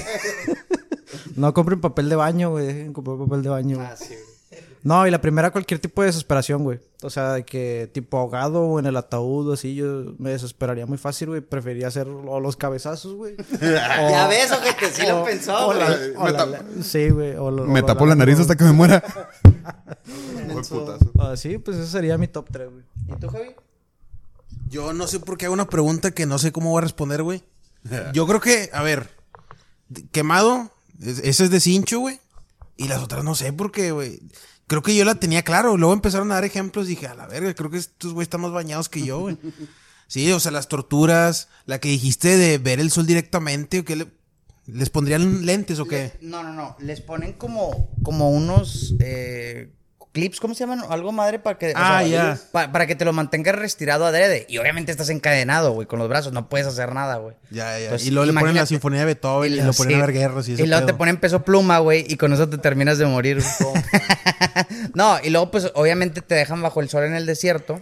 No compren papel de baño, güey. Dejen comprar papel de baño. güey. Ah, sí, güey. No, y la primera, cualquier tipo de desesperación, güey. O sea, de que tipo ahogado o en el ataúd o así, yo me desesperaría muy fácil, güey. Preferiría hacer o los cabezazos, güey. [laughs] O- Ya ves, ojete, sí lo pensó, güey. Sí, güey. o lo- Me o tapo la nariz hasta que me muera. [laughs] Buen putazo. Ah, sí, pues ese sería mi top 3, güey. ¿Y tú, Javi? Yo no sé por qué hago una pregunta que no sé cómo voy a responder, güey. [laughs] Yo creo que, a ver, quemado, es- ese es de cincho, güey. Y las otras no sé por qué, güey. Creo que yo la tenía claro. Luego empezaron a dar ejemplos y dije, a la verga, creo que estos güey están más bañados que yo, güey. [laughs] Sí, o sea, las torturas, la que dijiste de ver el sol directamente, o que le... ¿Les pondrían lentes o qué? No, no, no. Les ponen como, como unos eh, clips, ¿cómo se llaman? Algo madre para que. o Ah, sea, para que te lo mantengas retirado adrede. Y obviamente estás encadenado, güey, con los brazos. No puedes hacer nada, güey. Ya, ya. Y luego le ponen la sinfonía de Beethoven y, lo ponen sí. a ver guerras y eso. Y luego te ponen peso pluma, güey, y con eso te terminas de morir. [laughs] no, y luego, pues, obviamente te dejan bajo el sol en el desierto.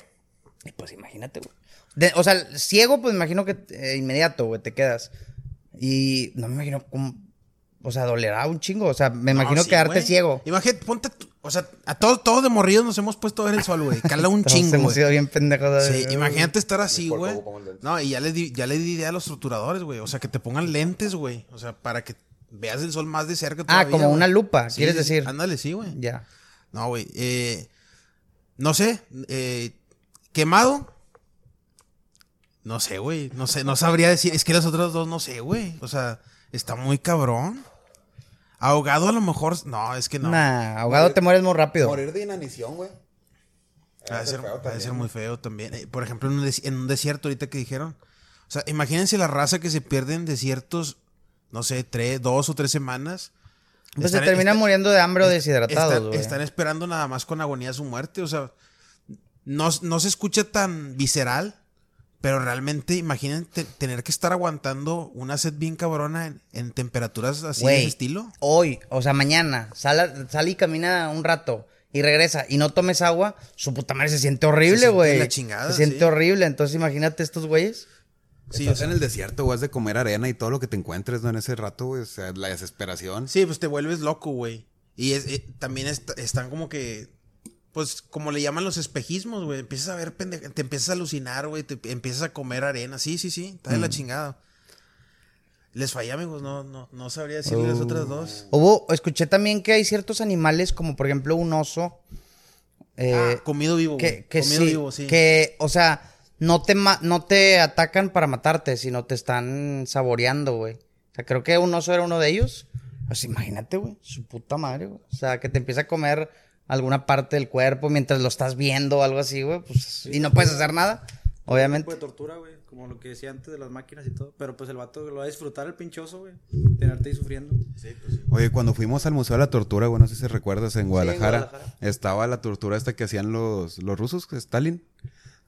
Y pues, imagínate, güey. De- o sea, ciego, pues, imagino que eh, inmediato, güey, te quedas. Y no me imagino cómo. O sea, dolerá un chingo. O sea, me imagino quedarte ciego. Imagínate, ponte. tú- O sea, a todos, todos de morridos nos hemos puesto a ver el sol, güey. Cala un [laughs] chingo, hemos sido bien pendejos. Sí, imagínate estar así, güey. No, y ya le di, ya le di idea a los torturadores, güey. O sea, que te pongan lentes, güey. O sea, para que veas el sol más de cerca. Ah, todavía, como güey. una lupa, Sí, ¿quieres decir? Ándale, sí, güey. Ya. No, güey. Eh, no sé. eh, quemado. No sé, güey. No sé, no sabría decir. Es que los otros dos no sé, güey. O sea, está muy cabrón. Ahogado a lo mejor. No, es que no. Nah, ahogado te mueres muy rápido. Morir de inanición, güey. De ser, muy feo también. Eh, por ejemplo, en un, des- en un desierto, ahorita que dijeron. O sea, imagínense la raza que se pierde en desiertos, no sé, tres, dos o tres semanas. Pues se Están- terminan está- muriendo de hambre o deshidratados, están, güey. están esperando nada más con agonía su muerte. O sea, no, no se escucha tan visceral, pero realmente imagínate tener que estar aguantando una sed bien cabrona en, en temperaturas así de ese estilo. Hoy, o sea, mañana, sale, sale y camina un rato y regresa y no tomes agua, su puta madre se siente Se horrible, siente güey. la chingada, Se siente sí. horrible. Entonces, imagínate estos güeyes. Sí, Estás o sea, en el desierto, güey, has de comer arena y todo lo que te encuentres, ¿no? En ese rato, güey, o sea, la desesperación. Sí, pues te vuelves loco, güey. Y es, eh, también est- están como que, pues como le llaman los espejismos, güey. Empiezas a ver pendeja, te empiezas a alucinar, güey. Te empiezas a comer arena. Sí, sí, sí. Está de Mm. la chingada. Les fallé, amigos. No, no, no sabría decirle las otras dos. Hubo, escuché también que hay ciertos animales, como por ejemplo un oso. eh, Ah, comido vivo, güey. que, que comido sí, vivo, sí. que, o sea, no te, ma- no te atacan para matarte, sino te están saboreando, güey. O sea, creo que un oso era uno de ellos. Pues imagínate, güey, su puta madre, güey. O sea, que te empieza a comer alguna parte del cuerpo mientras lo estás viendo o algo así, güey. Pues, y no puedes hacer nada, obviamente. tipo de tortura, güey. Como lo que decía antes de las máquinas y todo. Pero pues el vato lo va a disfrutar el pinchoso, güey. Tenerte ahí sufriendo. Oye, cuando fuimos al Museo de la Tortura, güey, no sé si recuerdas, en Guadalajara, Guadalajara. estaba la tortura esta que hacían los, los rusos, Stalin.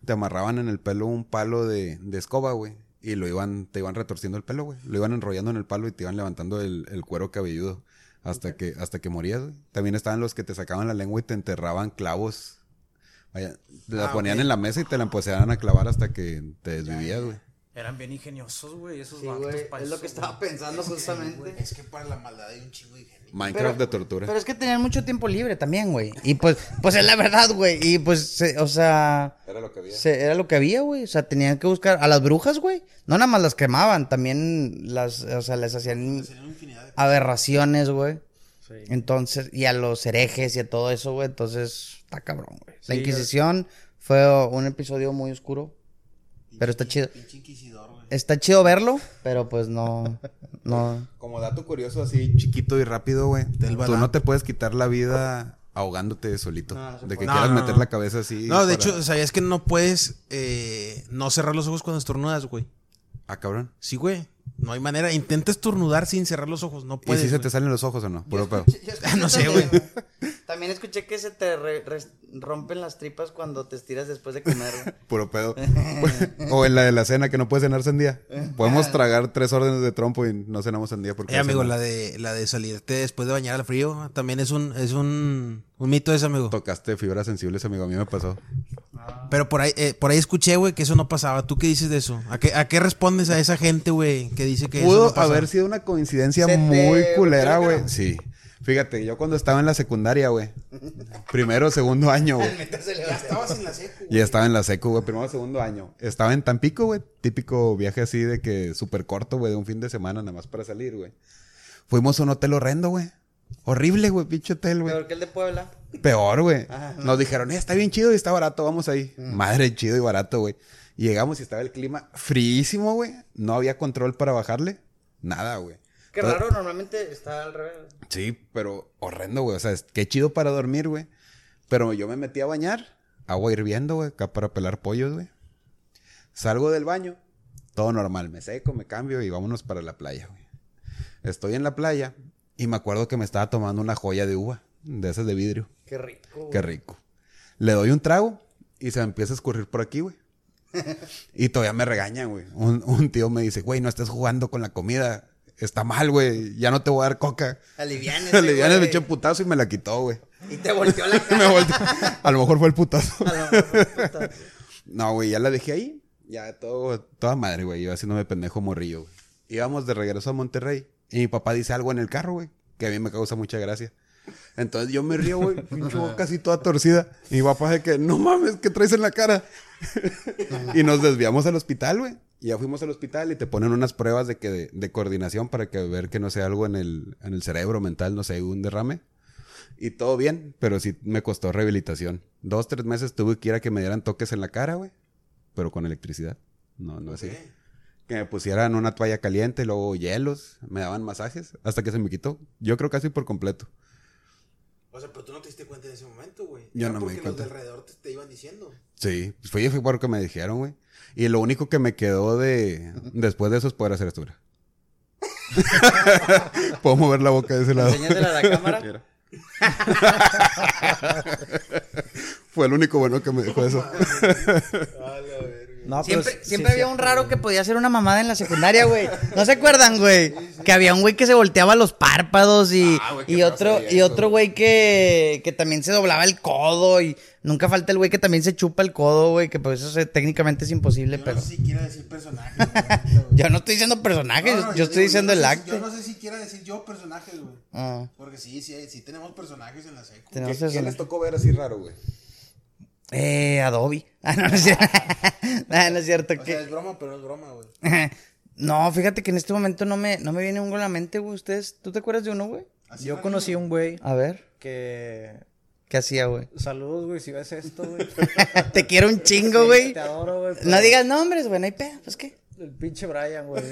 Te amarraban en el pelo un palo de, de escoba, güey. Y lo iban, te iban retorciendo el pelo, güey. Lo iban enrollando en el palo y te iban levantando el, el cuero cabelludo hasta que, hasta que morías, güey. También estaban los que te sacaban la lengua y te enterraban clavos. Vaya, te la Ah, ponían en la mesa y te la empezaban a clavar hasta que te desvivías, güey. Eran bien ingeniosos, güey. Esos Sí, vatos güey, pa' es lo que estaba güey. pensando justamente. Es que para la maldad hay un chingo de ingenio. Minecraft de tortura. Pero es que tenían mucho tiempo libre también, güey. Y pues, pues es la verdad, güey. Y pues, se- o sea, Era lo que había. se- era lo que había, güey. O sea, tenían que buscar a las brujas, güey. No nada más las quemaban, también las, o sea, les hacían aberraciones, güey. Sí. Entonces, y a los herejes y a todo eso, güey. Entonces, está cabrón, güey. La Sí, Inquisición fue un episodio muy oscuro. Pero está chido. Pinche inquisidor, güey. Está chido verlo, pero pues no, no. [laughs] Como dato curioso, así chiquito y rápido, güey. Tú no te puedes quitar la vida ahogándote solito. No, de que quieras No, meter no. la cabeza así. No, de para- hecho, ¿sabías que no puedes eh, no cerrar los ojos cuando estornudas, güey? Ah, cabrón. Sí, güey. No hay manera. Intenta estornudar sin cerrar los ojos. No ¿Y puedes. si se te salen los ojos o no? Puro pedo. [laughs] No sé, güey. [laughs] También escuché que se te re- res- rompen las tripas cuando te estiras después de comer, güey. [laughs] Puro pedo. o en la de la cena que no puedes cenar sandía. Podemos tragar tres órdenes de trompo y no cenamos sandía porque... Eh, amigo, la de, la de salirte después de bañar al frío también es un, es un, un mito ese, amigo. Tocaste fibras sensibles, amigo. A mí me pasó. Pero por ahí, eh, por ahí escuché, güey, que eso no pasaba. ¿Tú qué dices de eso? ¿A qué, a qué respondes a esa gente, güey, que dice que eso Pudo no pasa? haber sido una coincidencia Se te muy culera, güey. Sí. Fíjate, yo cuando estaba en la secundaria, güey. Primero, segundo año, güey. [laughs] Ya estabas en la secu. Y estaba en la secu, güey, primero segundo año. Estaba en Tampico, güey. Típico viaje así de que súper corto, güey, de un fin de semana nada más para salir, güey. Fuimos a un hotel horrendo, güey. Horrible, güey, pinche hotel, güey. Peor que el de Puebla. Peor, güey. Nos dijeron, eh, está bien chido y está barato, vamos ahí. Madre, chido y barato, güey. Y Llegamos y estaba el clima fríísimo, güey. No había control para bajarle. Nada, güey. Qué Todo- raro, normalmente está al revés. Sí, pero horrendo, güey. O sea, es- qué chido para dormir, güey. Pero yo me metí a bañar, agua hirviendo, güey, acá para pelar pollos, güey. Salgo del baño, todo normal. Me seco, me cambio y vámonos para la playa, güey. Estoy en la playa y me acuerdo que me estaba tomando una joya de uva, de esas de vidrio. Qué rico. Qué rico. Le doy un trago y se me empieza a escurrir por aquí, güey. [laughs] y todavía me regañan, güey. Un, un tío me dice, güey, no estés jugando con la comida. Está mal, güey. Ya no te voy a dar coca. Aliviánese, [laughs] Aliviánese, me eché un putazo y me la quitó, güey. Y te volteó la [laughs] cara. me volteó. A lo mejor fue el putazo. A lo mejor, puta. No, güey, ya la dejé ahí. Ya todo, toda madre, güey. Iba haciéndome pendejo morrillo, güey. Íbamos de regreso a Monterrey. Y mi papá dice algo en el carro, güey. Que a mí me causa mucha gracia. Entonces yo me río, güey. [laughs] Pinche así toda torcida. Y mi papá dice que, no mames, ¿qué traes en la cara? [laughs] y nos desviamos al hospital, güey. Y ya fuimos al hospital y te ponen unas pruebas de que de, de coordinación para que ver que no sea algo en el, en el cerebro mental, no sé, un derrame. Y todo bien, pero sí me costó rehabilitación. Dos, tres meses tuve que ir a que me dieran toques en la cara, güey. Pero con electricidad. No, no así. Que me pusieran una toalla caliente, luego hielos, me daban masajes, hasta que se me quitó. Yo creo casi por completo. O sea, pero tú no te diste cuenta en ese momento, güey. Yo no me porque di cuenta. los de alrededor te, te iban diciendo. Sí, pues fue, fue por lo que me dijeron, güey. Y lo único que me quedó de después de eso es poder hacer esto. mira. [laughs] Puedo mover la boca de ese lado. Enséñasela a la cámara. [laughs] Fue el único bueno que me dejó eso. [laughs] No, pero Siempre, siempre sí, había sí. un raro que podía hacer una mamada en la secundaria, güey. ¿No se acuerdan, güey? Que había un güey que se volteaba los párpados y, Ah, güey, y otro, y otro güey que, que también se doblaba el codo y nunca falta el güey que también se chupa el codo, güey, que pues eso se- técnicamente es imposible, Yo pero... no sé si quiera decir personajes. [laughs] Yo no estoy diciendo personajes, No, no, yo, estoy digo, diciendo no el acto. Yo no sé si quiera decir yo personajes, güey. Ah, Porque sí, sí, sí tenemos personajes en la secu. ¿Qué, qué les tocó ver así raro, güey? Eh, Adobe. [laughs] Ah, no, no es cierto. [laughs] Ah, no es cierto. O que- sea, es broma, pero no es broma, güey. [laughs] No, fíjate que en este momento no me, no me viene uno a la mente, güey. ¿Ustedes, tú te acuerdas de uno, güey? Yo conocí niño. un güey A ver, que... ¿qué hacía, güey? Saludos, güey, si ves esto, güey. Te quiero un chingo, güey. Te adoro, güey. pero No digas nombres, güey, no hay pedo, pues qué. El pinche Brian, güey.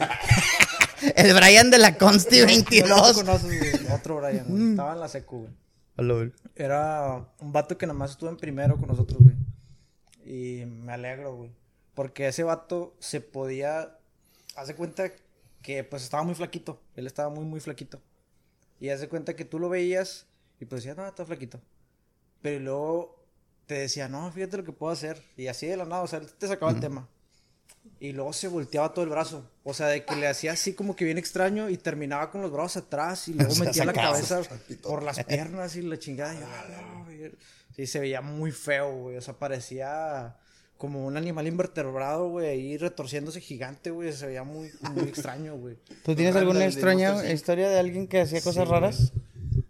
El Brian de la Consti No lo 22. conoces, güey. Otro Brian, güey. Estaba en la secu, güey. Era un vato que nada más estuvo en primero con nosotros, güey. Y me alegro, güey. Porque ese vato se podía... Hace cuenta que pues estaba muy flaquito. Él estaba muy, muy flaquito. Y hace cuenta que tú lo veías y pues decías, no, está flaquito. Pero luego te decía, no, fíjate lo que puedo hacer. Y así de la nada, o sea, él te sacaba el tema. Y luego se volteaba todo el brazo. O sea, de que le hacía así como que bien extraño y terminaba con los brazos atrás y luego O [laughs] sea, metía la cabeza por las piernas y la chingada. Y "Ah, no, güey". Sí, se veía muy feo, güey. O sea, parecía como un animal invertebrado, güey, ahí retorciéndose gigante, güey. Se veía muy, muy extraño, güey. ¿Tú tienes alguna de extraña historia de alguien que hacía cosas Sí, raras?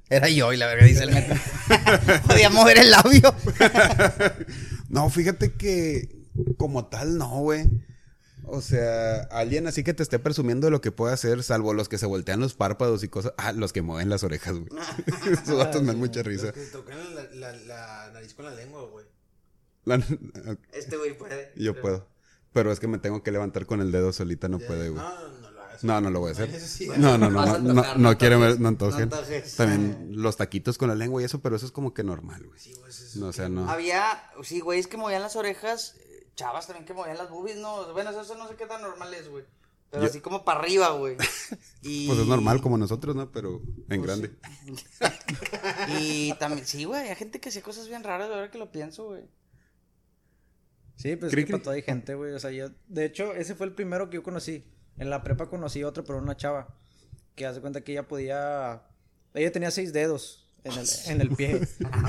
Era yo y la verga dice el meta. [laughs] Podía mover el labio. [laughs] No, fíjate que como tal, no, güey. O sea, alguien así que te esté presumiendo de lo que puede hacer, salvo los que se voltean los párpados y cosas. Ah, los que mueven las orejas, güey. [laughs] Esos datos me dan mucha risa. Los que te tocan la, la, la nariz con la lengua, güey. La- Este güey puede. [laughs] Yo puedo. Pero es que me tengo que levantar con el dedo solita, no puede, güey. No, no, no. No, no lo voy a hacer. No, no, no, no, no, no no quiero ver, no antojen. También los taquitos con la lengua y eso, pero eso es como que normal, güey. Sí, güey, eso es- No, o sea, no. Había, sí, güeyes que movían las orejas, chavas también que movían las boobies, no, bueno, eso no sé qué tan normal es, güey. Pero Yo- así como para arriba, güey. [laughs] Y... Pues es normal como nosotros, ¿no? Pero en grande. [laughs] Y también, sí, güey, hay gente que hacía cosas bien raras, ahora que lo pienso, güey. Sí, pues Cri, es que para toda hay gente, güey. O sea, yo, de hecho, ese fue el primero que yo conocí. En la prepa conocí otro, pero una chava. Que hace cuenta que ella podía. Ella tenía seis dedos en el, [laughs] en el pie.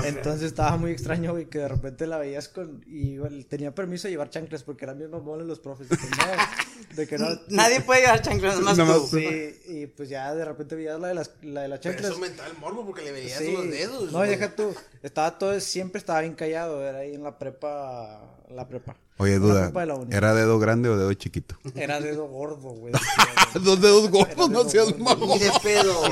Entonces estaba muy extraño, güey, que de repente la veías con. Y igual tenía permiso de llevar chanclas porque eran bien mamones los profes. De que no. De que no [laughs] Nadie puede llevar chanclas, más tú. Sí, y pues ya de repente veías la de las, la de las Pero chanclas. eso aumentaba el morbo porque le veías Sí. los dedos. No, güey. deja tú. Estaba todo, siempre estaba bien callado. Era ahí en la prepa. La prepa. Oye, En duda. ¿era dedo grande o dedo chiquito? Era dedo gordo, güey. [laughs] Dos dedos gordos, no seas mamón. De pedo.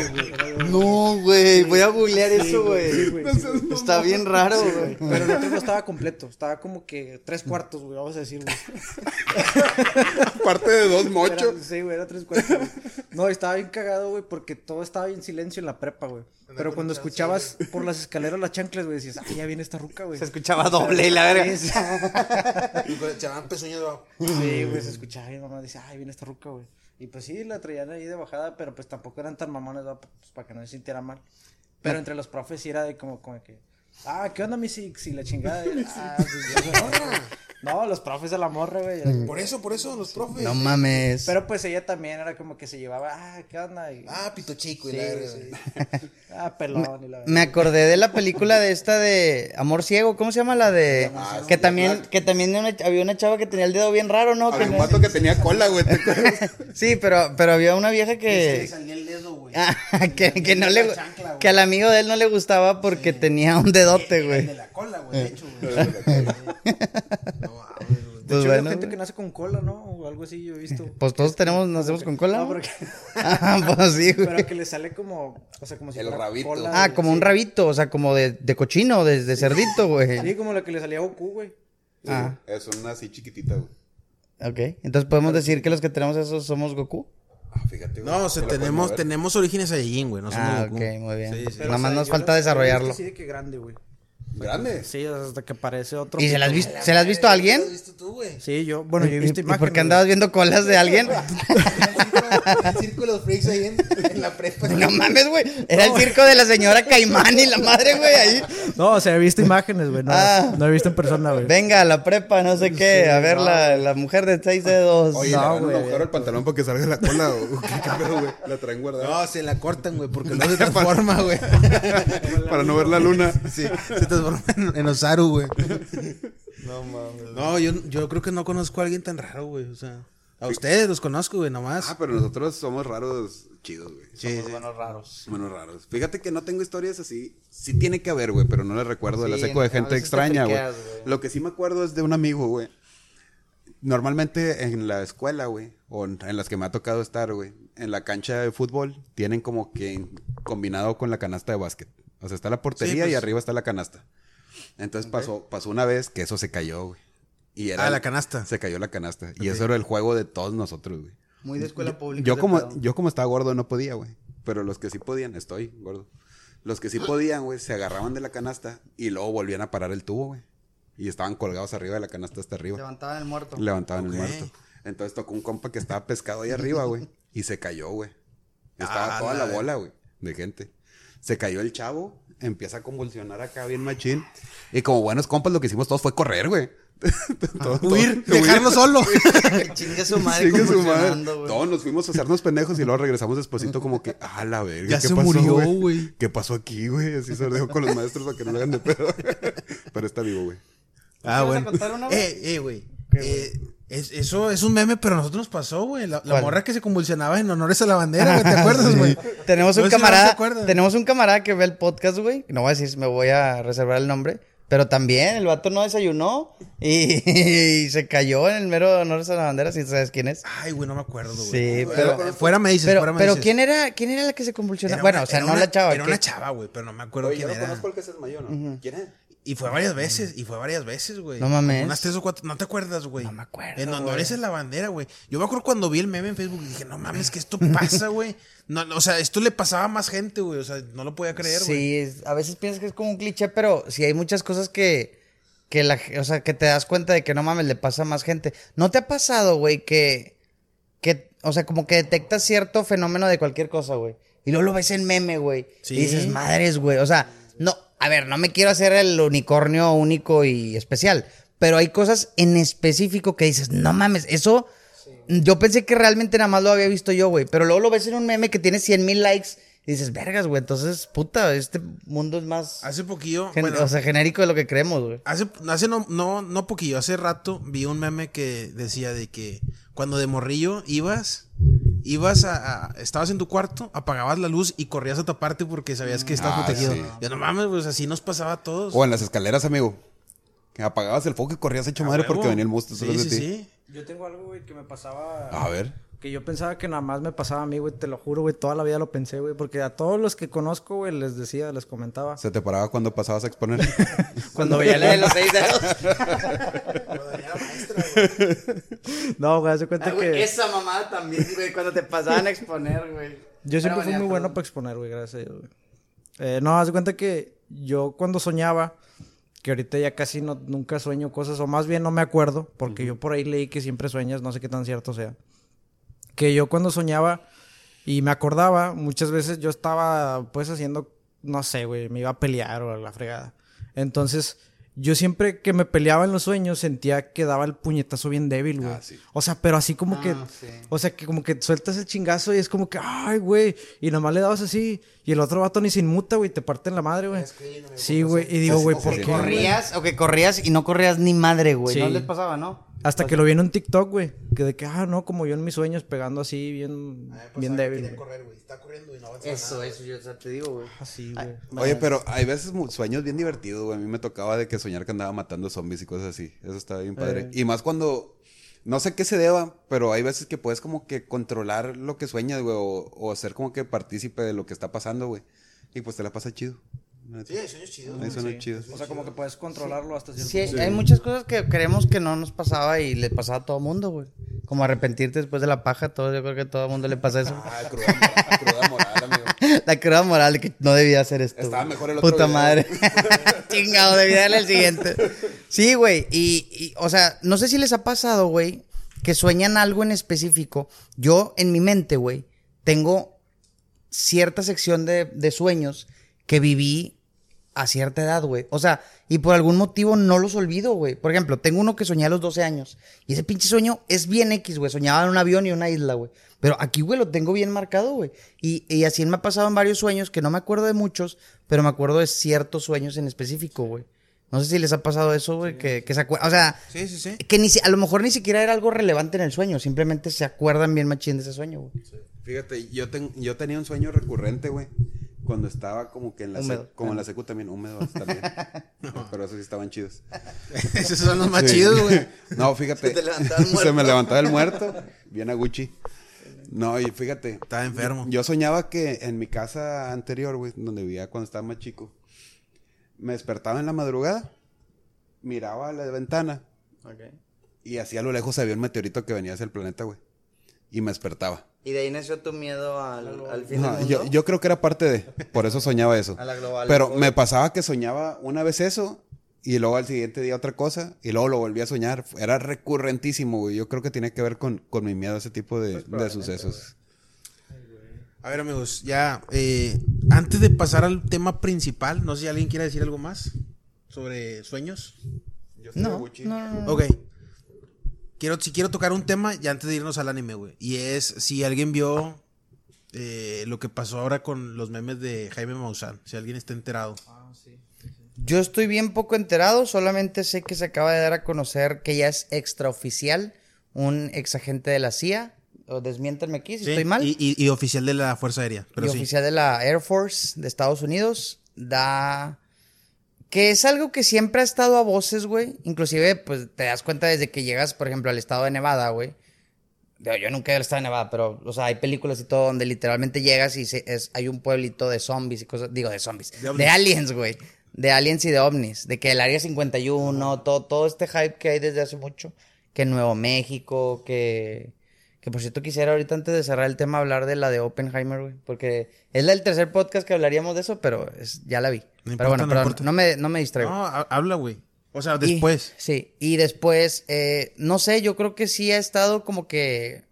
No, güey, voy a googlear eso, güey. güey, güey. Está bien raro, güey. Pero el otro no estaba completo. Estaba como que tres cuartos, güey. Vamos a decir, güey. [laughs] Parte de dos mochos. Era- sí, güey, era tres cuartos. güey. No, estaba bien cagado, güey, porque todo estaba bien silencio en la prepa, güey. Pero cuando escuchabas por las escaleras las chanclas, güey, decías, ay, ya viene esta ruca, güey. Se escuchaba doble y la verga. [laughs] Pezuñas abajo. Sí, güey, se escuchaba y mi mamá decía, ay, viene esta ruca, güey. Y pues sí, la traían ahí de bajada, pero pues tampoco eran tan mamones, pues para que no se sintiera mal. Pero entre los profes sí era de como, como que, ah, ¿qué onda mi Six? Y la chingada. [laughs] ah, pues, no, los profes de la morra, güey. Por eso, por eso, los profes. No mames. Pero pues ella también era como que se llevaba, ah, ¿qué onda? Y, Ah, pito chico. y sí, la- sí. [laughs] ah, pelón y la Me acordé de la película de esta de Amor Ciego, ¿cómo se llama la de Ah, que sí, también que también una- había una chava que tenía el dedo bien raro, ¿no? Que Había un vato que tenía cola, güey. ¿te acuerdas? [laughs] Sí, pero pero había una vieja Se le que salía el dedo, güey. Ah, que, que no le La chancla, güey. que al amigo de él no le gustaba porque tenía un dedote, El güey. de la cola, güey, de hecho, güey. [laughs] No. De Pues hecho, bueno, hay gente güey. que nace con cola, ¿no? O algo así, yo he visto. [laughs] Pues todos tenemos nacemos con cola. No, ¿no? porque... [laughs] Ah, pues sí, güey. Pero que le sale como, o sea, como si El fuera rabito. cola Ah, como un rabito, o sea, como de, de cochino, de, de cerdito, güey. Sí, como la que le salía a Goku, güey. Sí, Ah. Es una así chiquitita, güey. Ok, entonces podemos decir que los que tenemos esos somos Goku. Ah, fíjate, güey. No, o sea, la tenemos, mover. tenemos orígenes Saiyajin, güey. No somos Ah, Goku. ok, muy bien. Sí, sí. Pero, Nada o más sea, nos yo falta desarrollarlo. De que grande, güey. Grande. Sí, hasta que parece otro. ¿Y se las, pito. vis- ¿se las has visto a alguien? ¿Lo has visto tú, güey? Sí, yo, bueno, yo he ¿Y- visto ¿Y imágenes. por qué andabas viendo colas de alguien? [laughs] [laughs] [laughs] El circo de los freaks ahí en, en la prepa. No mames, güey. Era el circo de la señora Caimán y la madre, güey, ahí. No, o sea, he visto imágenes, güey. No, Ah. no he visto en persona, güey. Venga, a la prepa, no sé qué. Sí, a ver no, la, la mujer de seis dedos. Oye, No, güey. agujero al pantalón para que salga la cola. o [laughs] ¿Qué, qué pedo, güey? La traen guardada. No, se la cortan, güey, porque [laughs] no se transforma, güey. para no ver la luna. Sí, se transforma en, en Osaru, güey. No mames. No, yo, yo creo que no conozco a alguien tan raro, güey. O sea, a ustedes los conozco, güey, nomás. Ah, pero nosotros somos raros chidos, güey. sí, sí. raros. Menos raros. Fíjate que no tengo historias así. Sí tiene que haber, güey, pero no les recuerdo de la Sí, seco de gente extraña, güey. Lo que sí me acuerdo es de un amigo, güey. Normalmente en la escuela, güey, o en en las que me ha tocado estar, güey, en la cancha de fútbol, tienen como que combinado con la canasta de básquet. O sea, está la portería pues. y arriba está la canasta. Entonces pasó, pasó una vez que eso se cayó, güey. Y era Ah, la canasta. Se cayó la canasta. Y eso era el juego de todos nosotros, güey. Muy de escuela pública. Yo como, pedo. yo como estaba gordo no podía, güey. Pero los que sí podían, estoy gordo. Los que sí [gasps] podían, güey, se agarraban de la canasta y luego volvían a parar el tubo, güey. Y estaban colgados arriba de la canasta hasta arriba. Levantaban el muerto. Levantaban el muerto. Entonces tocó un compa que estaba pescado ahí arriba, güey. Y se cayó, güey. Estaba Ah, toda la la bola, güey, de gente. Se cayó el chavo, empieza a convulsionar acá bien machín. Y como buenos compas, lo que hicimos todos fue correr, güey. [laughs] Todos- Huir, dejarlo solo. [laughs] Chingue su madre Chingue su madre. Todos nos fuimos a hacernos pendejos y luego regresamos despacito como que, ah, la verga. Ya ¿qué se pasó, murió, güey. ¿Qué pasó aquí, güey? Así se lo dejo con los maestros para que no le hagan de pedo. [laughs] Pero está vivo, güey. Ah, ¿Te vas a bueno. contar una, güey? Eh, eh, güey. Eh, es- eso es un meme, pero a nosotros nos pasó, güey. La, morra que se convulsionaba en honores a la bandera, güey. ¿Te acuerdas, güey? Tenemos No un sé si no camarada, tenemos un camarada que ve el podcast, güey. No voy a decir me voy a reservar el nombre. Pero también el vato no desayunó y, [laughs] y se cayó en el mero honores a la bandera, si sabes quién es. Ay, güey, no me acuerdo, güey. Sí, pero. pero- fuera me dices, Pero, fuera me pero dices. ¿quién era, quién era la que se convulsionaba? Era Bueno, una- o sea, no una- la chava. Era ¿qué? una chava, güey, pero no me acuerdo Oye, yo quién no era. conozco el que se desmayó, ¿no? ¿Quién es? Y fue varias veces, y fue varias veces, güey. No mames. Unas tres o cuatro, no te acuerdas, güey. No me acuerdo, En honores a la bandera, güey. Yo me acuerdo cuando vi el meme en Facebook y dije, no mames, que esto pasa, güey. [laughs] No, no, o sea, esto le pasaba a más gente, güey. O sea, no lo podía creer, güey. Sí, es- a veces piensas que es como un cliché, pero sí hay muchas cosas que, que la, o sea, que te das cuenta de que no mames, le pasa a más gente. ¿No te ha pasado, güey, que, que, o sea, como que detectas cierto fenómeno de cualquier cosa, güey? Y luego lo ves en meme, güey. Sí. Y dices, madres, güey. O sea, no, a ver, no me quiero hacer el unicornio único y especial, pero hay cosas en específico que dices, no mames, eso... Yo pensé que realmente nada más lo había visto yo, güey. Pero luego lo ves en un meme que tiene 100 mil likes y dices, vergas, güey. Entonces, puta, este mundo es más. Hace poquillo, bueno, o sea, genérico de lo que creemos, güey. hace, hace no, no, no poquillo, hace rato vi un meme que decía de que cuando de morrillo ibas, ibas a, a- estabas en tu cuarto, apagabas la luz y corrías a taparte porque sabías que estabas Ah, protegido. sí. Yo no mames, pues así nos pasaba a todos. O en las escaleras, amigo. Que apagabas el foco y corrías hecho A madre huevo. porque venía el monstruo Sí, solo sí, de ti. sí. Yo tengo algo, güey, que me pasaba. A ver. Que yo pensaba que nada más me pasaba a mí, güey, te lo juro, güey, toda la vida lo pensé, güey, porque a todos los que conozco, güey, les decía, les comentaba. Se te paraba cuando pasabas a exponer. [laughs] Cuando veía la de los seis dedos. [laughs] [laughs] No, güey, haz de cuenta que... Ah, esa mamada también, güey, cuando te pasaban a exponer, güey. Yo siempre fui muy bueno para exponer, güey, gracias a Dios, güey. Eh, no, haz de cuenta que yo cuando soñaba, que ahorita ya casi no, nunca sueño cosas, o más bien no me acuerdo, porque yo por ahí leí que siempre sueñas, no sé qué tan cierto sea. que yo cuando soñaba y me acordaba, muchas veces yo estaba pues haciendo, no sé, güey, me iba a pelear o a la fregada. Entonces, yo siempre que me peleaba en los sueños sentía que daba el puñetazo bien débil, güey. Ah, sí. O sea, pero así como que, Ah, sí. o sea, que como que sueltas el chingazo y es como que, ay, güey, y nomás le dabas así y el otro vato ni se inmuta, güey, te parte en la madre, güey. Sí, güey, y digo, güey, ¿por que qué? Corrías, o que corrías y no corrías ni madre, güey. Sí. No les pasaba, ¿no? Hasta que lo vi en un TikTok, güey, que de que, ah, no, como yo en mis sueños pegando así bien, bien débil. güey. correr, güey. Está corriendo y no avanza Eso, eso, yo sea, te digo, güey. Así, güey. Oye, pero hay veces sueños bien divertidos, güey. A mí me tocaba de que soñar que andaba matando zombies y cosas así. Eso estaba bien padre. Eh. Y más cuando, no sé qué se deba, pero hay veces que puedes como que controlar lo que sueñas, güey. O, o ser como que partícipe de lo que está pasando, güey. Y pues te la pasa chido. Sí, hay sueños chidos. Hay sueños chidos. O sea, como que puedes controlarlo hasta cierto Sí, hay, hay muchas cosas que creemos que no nos pasaba y le pasaba a todo mundo, güey. Como arrepentirte después de la paja, todo, yo creo que a todo el mundo le pasa eso. Ah, cruda, moral- cruda moral, amigo. [laughs] La cruda moral de que no debía hacer esto. Estaba güey. mejor el otro Puta video. madre. [laughs] Chingado, debía darle el siguiente. Sí, güey. Y, y, o sea, no sé si les ha pasado, güey, que sueñan algo en específico. Yo, en mi mente, güey, tengo cierta sección de, de sueños que viví a cierta edad, güey. O sea, y por algún motivo no los olvido, güey. Por ejemplo, tengo uno que soñé a los 12 años. Y ese pinche sueño es bien X, güey. Soñaba en un avión y una isla, güey. Pero aquí, güey, lo tengo bien marcado, güey. Y, y así me ha pasado en varios sueños, que no me acuerdo de muchos, pero me acuerdo de ciertos sueños en específico, güey. No sé si les ha pasado eso, güey, que, que se acuerdan. O sea, Sí, sí, sí. que ni si- a lo mejor ni siquiera era algo relevante en el sueño. Simplemente se acuerdan bien machín de ese sueño, güey. Fíjate, yo, ten- yo tenía un sueño recurrente, güey. Cuando estaba como que en la Húmedo. secu, como en la secu también, húmedo también. [laughs] Pero esos sí estaban chidos. [laughs] Esos son los más Sí. chidos, güey. [laughs] No, fíjate. Se te Se me levantaba el muerto. Bien a Gucci. No, y fíjate. Estaba enfermo. Yo soñaba que en mi casa anterior, güey, donde vivía cuando estaba más chico, me despertaba en la madrugada, miraba a la ventana y así a lo lejos había un meteorito que venía hacia el planeta, güey. Y me despertaba. Y de ahí nació tu miedo al, al fin No, del yo, mundo. yo creo que era parte de, por eso soñaba eso. [laughs] A la global. Pero me pasaba que soñaba una vez eso y luego al siguiente día otra cosa y luego lo volví a soñar. Era recurrentísimo, güey. Yo creo que tiene que ver con, con mi miedo a ese tipo de, de sucesos. A ver, amigos, ya, eh, antes de pasar al tema principal, no sé si alguien quiere decir algo más sobre sueños. No, no, no, no. Ok. Quiero, si quiero tocar un tema, ya antes de irnos al anime, güey. Y es si alguien vio eh, lo que pasó ahora con los memes de Jaime Maussan. Si alguien está enterado. Yo estoy bien poco enterado, solamente sé que se acaba de dar a conocer que ya es extraoficial un ex agente de la CIA. O desmiéntenme aquí si Sí, estoy mal. Y, y- y oficial de la Fuerza Aérea. Pero y sí. oficial de la Air Force de Estados Unidos da que es algo que siempre ha estado a voces, güey. Inclusive, pues te das cuenta desde que llegas, por ejemplo, al estado de Nevada, güey. Yo nunca he estado de Nevada, pero, o sea, hay películas y todo donde literalmente llegas y se- es, hay un pueblito de zombies y cosas, digo, de zombies, de, ovnis. aliens, güey. De aliens y de ovnis. De que el Área 51, todo, todo este hype que hay desde hace mucho. Que en Nuevo México, que... Que por cierto quisiera ahorita antes de cerrar el tema hablar de la de Oppenheimer, güey. Porque es del tercer podcast que hablaríamos de eso, pero es- ya la vi. No pero bueno, no perdón, no, me, no me distraigo. No, ha- habla, güey. O sea, Y- después. sí, y después, eh, no sé, yo creo que sí ha estado como que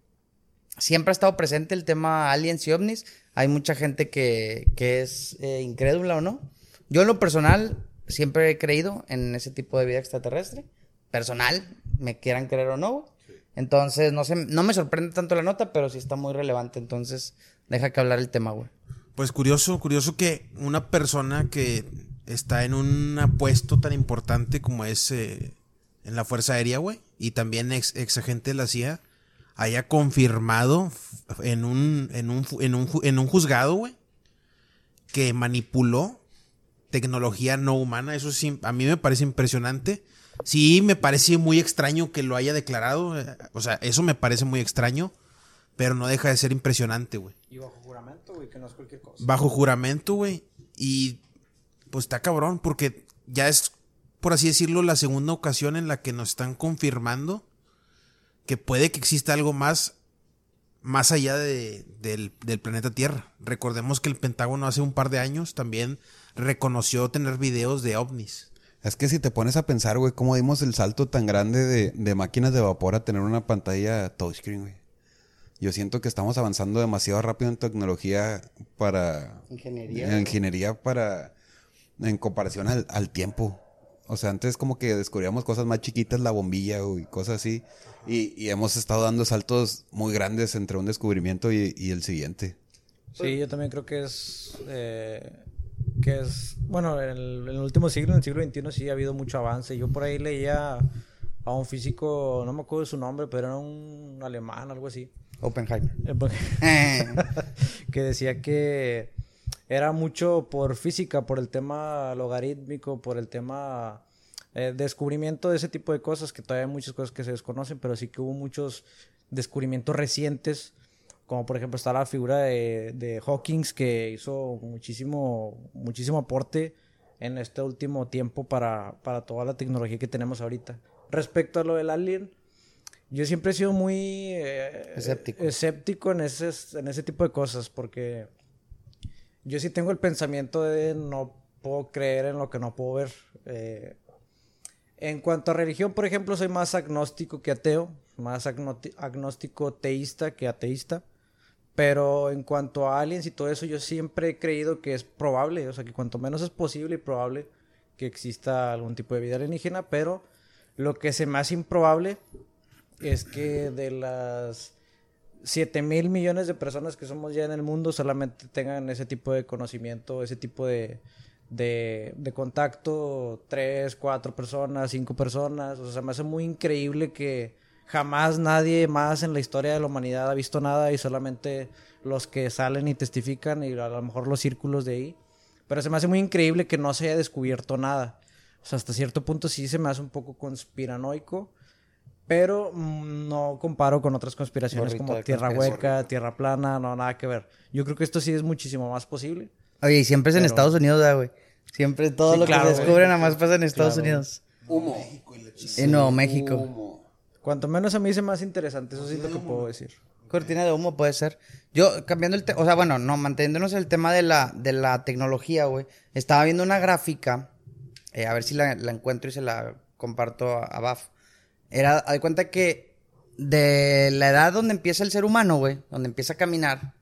siempre ha estado presente el tema aliens y ovnis. Hay mucha gente que, que es eh, incrédula o no. Yo en lo personal siempre he creído en ese tipo de vida extraterrestre. Personal, me quieran creer o no. Entonces, no sé, no me sorprende tanto la nota, pero sí está muy relevante. Entonces, deja que hablar el tema, güey. Pues curioso, curioso que una persona que está en un puesto tan importante como es eh, en la Fuerza Aérea, güey, y también ex, ex agente de la CIA, haya confirmado en un, en un, en un, en un juzgado, güey, que manipuló tecnología no humana. Eso sí, a mí me parece impresionante. Sí, me parece muy extraño que lo haya declarado. eh, O sea, eso me parece muy extraño, pero no deja de ser impresionante, güey Y bajo juramento, güey, que no es cualquier cosa. bajo juramento, güey. Y pues está cabrón, porque ya es, por así decirlo, la segunda ocasión en la que nos están confirmando que puede que exista algo más, más allá de- del, del planeta Tierra. Recordemos que el Pentágono hace un par de años también reconoció tener videos de ovnis. Es que si te pones a pensar, güey, cómo dimos el salto tan grande de, de máquinas de vapor a tener una pantalla touchscreen, güey. Yo siento que estamos avanzando demasiado rápido en tecnología para... Ingeniería. En ingeniería para... En comparación al, al tiempo. O sea, antes como que descubríamos cosas más chiquitas, la bombilla y cosas así. Y, y hemos estado dando saltos muy grandes entre un descubrimiento y, y el siguiente. Sí, yo también creo que es. eh, que es. Bueno, en el, en el último siglo, en el siglo XXI, sí ha habido mucho avance. Yo por ahí leía a un físico, no me acuerdo de su nombre, pero era un alemán, algo así. Oppenheimer. eh, pues, [laughs] que decía que era mucho por física, por el tema logarítmico, por el tema eh, descubrimiento de ese tipo de cosas, que todavía hay muchas cosas que se desconocen, pero sí que hubo muchos descubrimientos recientes, como por ejemplo está la figura de, de Hawkins, que hizo muchísimo, muchísimo aporte en este último tiempo para, para toda la tecnología que tenemos ahorita. Respecto a lo del alien, yo siempre he sido muy eh, Escéptico. escéptico en ese, en ese tipo de cosas, porque yo sí tengo el pensamiento de no puedo creer en lo que no puedo ver. Eh, en cuanto a religión, por ejemplo, soy más agnóstico que ateo, más agnóstico teísta que ateísta. Pero en cuanto a aliens y todo eso, yo siempre he creído que es probable, o sea, que cuanto menos es posible y probable que exista algún tipo de vida alienígena, pero lo que se hace improbable es que de las 7 mil millones de personas que somos ya en el mundo solamente tengan ese tipo de conocimiento, ese tipo de, de, de contacto, 3, 4 personas, 5 personas. O sea, me hace muy increíble que jamás nadie más en la historia de la humanidad ha visto nada y solamente los que salen y testifican y a lo mejor los círculos de ahí. Pero se me hace muy increíble que no se haya descubierto nada. O sea, hasta cierto punto sí se me hace un poco conspiranoico. Pero no comparo con otras conspiraciones como tierra hueca, tierra plana, no, nada que ver. Yo creo que esto sí es muchísimo más posible. Oye, y siempre es en Pero- Estados Unidos, ¿verdad, güey. Siempre todo Sí, lo claro, que se descubre nada más pasa en Estados Claro. Unidos. Humo. En Nuevo México. Cuanto menos a mí se me hace interesante, eso sí es lo que puedo decir. Cortina de humo puede ser. Yo, cambiando el tema, o sea, bueno, no, manteniéndonos el tema de la, de la tecnología, güey. Estaba viendo una gráfica, eh, a ver si la, la encuentro y se la comparto a, a Baf. Era, haz cuenta que de la edad donde empieza el ser humano, güey, donde empieza a caminar,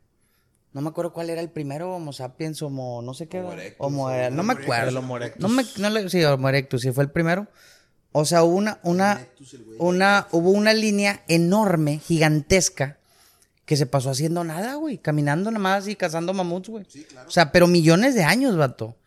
no me acuerdo cuál era el primero, Homo sapiens, Homo, no sé qué. Homo era. erectus, Homo, o- no me acuerdo. Homo erectus. No me, no le- sí, Homo erectus, sí fue el primero. O sea, hubo una, una, una, hubo una línea enorme, gigantesca, que se pasó haciendo nada, güey. Caminando nada más y cazando mamuts, güey. O sea, pero millones de años, vato.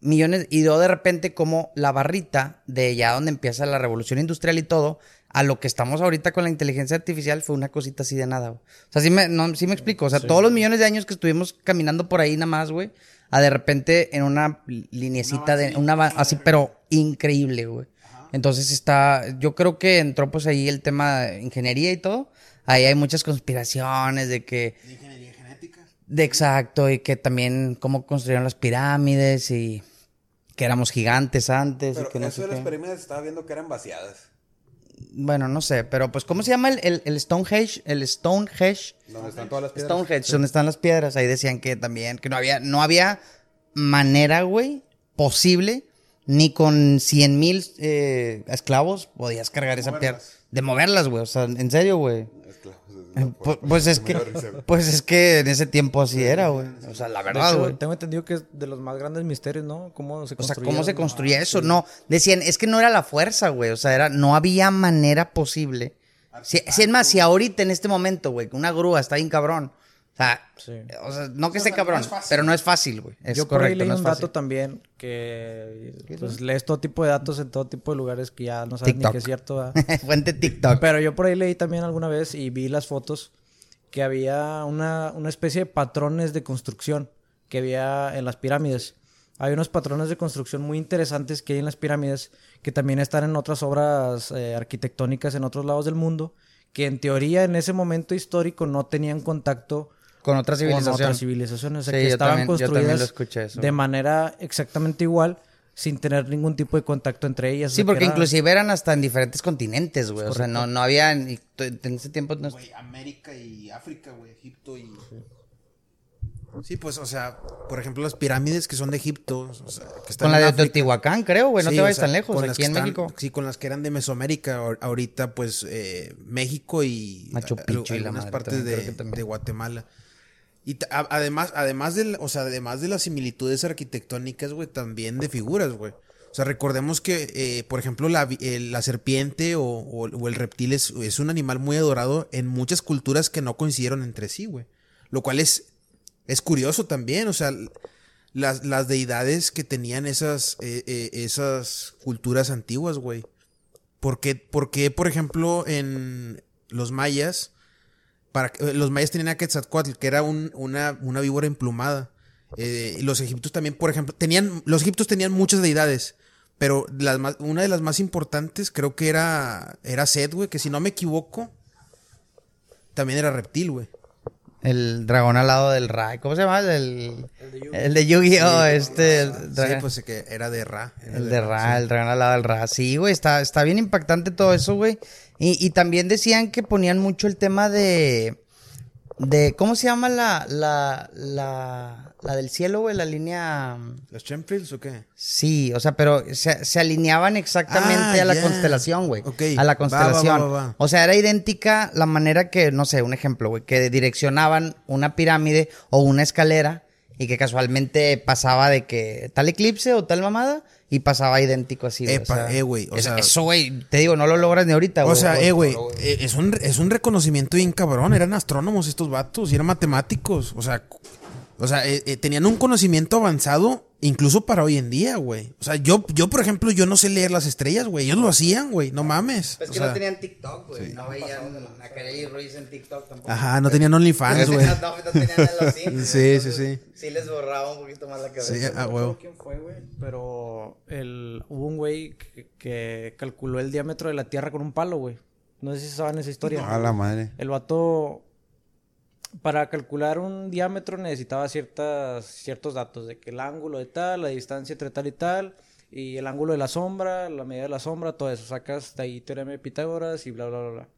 Millones. Y luego de repente como la barrita de ya donde empieza la revolución industrial y todo, a lo que estamos ahorita con la inteligencia artificial fue una cosita así de nada, güey. O sea, sí me, no, sí me explico. O sea, todos los millones de años que estuvimos caminando por ahí nada más, güey, a de repente en una liniecita de, una, así, pero increíble, güey. Entonces está, yo creo que entró pues ahí el tema de ingeniería y todo. Ahí hay muchas conspiraciones de que... De ingeniería genética. De exacto, y que también cómo construyeron las pirámides y que éramos gigantes antes y Pero que no eso de las pirámides estaba viendo que eran vaciadas. Bueno, no sé, pero pues ¿cómo se llama el, el, el Stonehenge? El Stonehenge. Donde están todas las piedras. Stonehenge, donde están las piedras. Ahí decían que también, que no había, no había manera, güey, posible, ni con cien mil eh, esclavos podías cargar esa piedra. De moverlas, güey. O sea, en serio, güey. Esclavos, Eh, pu- Pues es que, pues es que en ese tiempo así era, güey. O sea, la verdad, güey. tengo entendido que es de los más grandes misterios, ¿no? ¿Cómo se O sea? ¿cómo se construía Ah, eso? sí. No, decían, es que no era la fuerza, güey. O sea, era, no había manera posible. Si, si es más, si ahorita en este momento, güey, una grúa está bien cabrón. O sea, Sí. o sea no que O sea, esté no cabrón, es pero no es fácil, güey. Es Yo por ahí correcto, leí no es un fácil. dato también que pues, lees todo tipo de datos en todo tipo de lugares que ya no sabes TikTok. ni qué es cierto. [laughs] Fuente TikTok. Pero yo por ahí leí también alguna vez y vi las fotos que había una, una especie de patrones de construcción que había en las pirámides. Hay unos patrones de construcción muy interesantes que hay en las pirámides que también están en otras obras eh, arquitectónicas en otros lados del mundo que en teoría en ese momento histórico no tenían contacto Con otra con civilización. otras civilizaciones. O sea, Sí, que estaban también- construidas eso. de manera exactamente igual sin tener ningún tipo de contacto entre ellas. O Sí, porque era- inclusive eran hasta en diferentes continentes, güey. O sea, no, no había, ni- en ese tiempo no- Güey, América y África, güey, Egipto y... Sí, pues, o sea, por ejemplo, las pirámides que son de Egipto. o sea, que están Con la en de África. Teotihuacán, creo, güey. No Sí, te o vayas sea, tan lejos, con aquí en están- México. Sí, con las que eran de Mesoamérica. Ahor- Ahorita, pues, eh, México y Machu Picchu y la partes también, de, de Guatemala. Y además, además de, o sea, además de las similitudes arquitectónicas, güey, también de figuras, güey. O sea, recordemos que, eh, por ejemplo, la, la serpiente o, o- el reptil es, es un animal muy adorado en muchas culturas que no coincidieron entre sí, güey. Lo cual es, es curioso también, o sea, las, las deidades que tenían esas, eh, eh, esas culturas antiguas, güey. ¿Por qué, por qué, por ejemplo, en los mayas, para, eh, los mayas tenían a Quetzalcóatl, que era un- una, una víbora emplumada. Eh, y los egipcios también, por ejemplo, tenían, los egipcios tenían muchas deidades, pero las más- una de las más importantes creo que era, era Set, güey, que si no me equivoco, también era reptil, güey. El dragón al lado del Ra. ¿Cómo se llama? El, el de Yu-Gi-Oh! este. el Sí, pues que era de Ra. era El de Ra, sí. el dragón al lado del Ra. Sí, güey, está, está bien impactante todo eso, güey. Y, y también decían que ponían mucho el tema de. de ¿Cómo se llama la. la. la, la del cielo, güey? La línea. ¿Los chemtrails o qué? Sí, o sea, pero se, se alineaban exactamente Ah, a la constelación, güey. Ok. A la constelación. va, va, va, va. O sea, era idéntica la manera que, no sé, un ejemplo, güey, que direccionaban una pirámide o una escalera y que casualmente pasaba de que tal eclipse o tal mamada y pasaba idéntico así, güey. Epa, eh, güey, o es- sea- eso, güey, te digo, no lo logras ni ahorita, güey. O sea, eh, güey, eh, es un, es un reconocimiento bien cabrón. Eran astrónomos estos vatos y eran matemáticos. O sea, o sea eh, eh, tenían un conocimiento avanzado incluso para hoy en día, güey. O sea, yo, yo, por ejemplo, yo no sé leer las estrellas, güey. Ellos lo hacían, güey. No mames. Es O que sea, no tenían TikTok, güey. No veían a Kareli Ruiz en TikTok tampoco. Ajá, no tenían OnlyFans, güey. No, no tenían a los Sims, Sí, sí, sí. Sí les borraba un poquito más la cabeza. Sí, ah, No me huevo. acuerdo quién fue, güey, pero el, hubo un güey que, que calculó el diámetro de la Tierra con un palo, güey. No sé si saben esa historia. A la madre. El vato, para calcular un diámetro necesitaba ciertas, ciertos datos, de que el ángulo de tal, la distancia entre tal y tal, y el ángulo de la sombra, la medida de la sombra, todo eso. Sacas de ahí teorema de Pitágoras y bla, bla, bla, bla.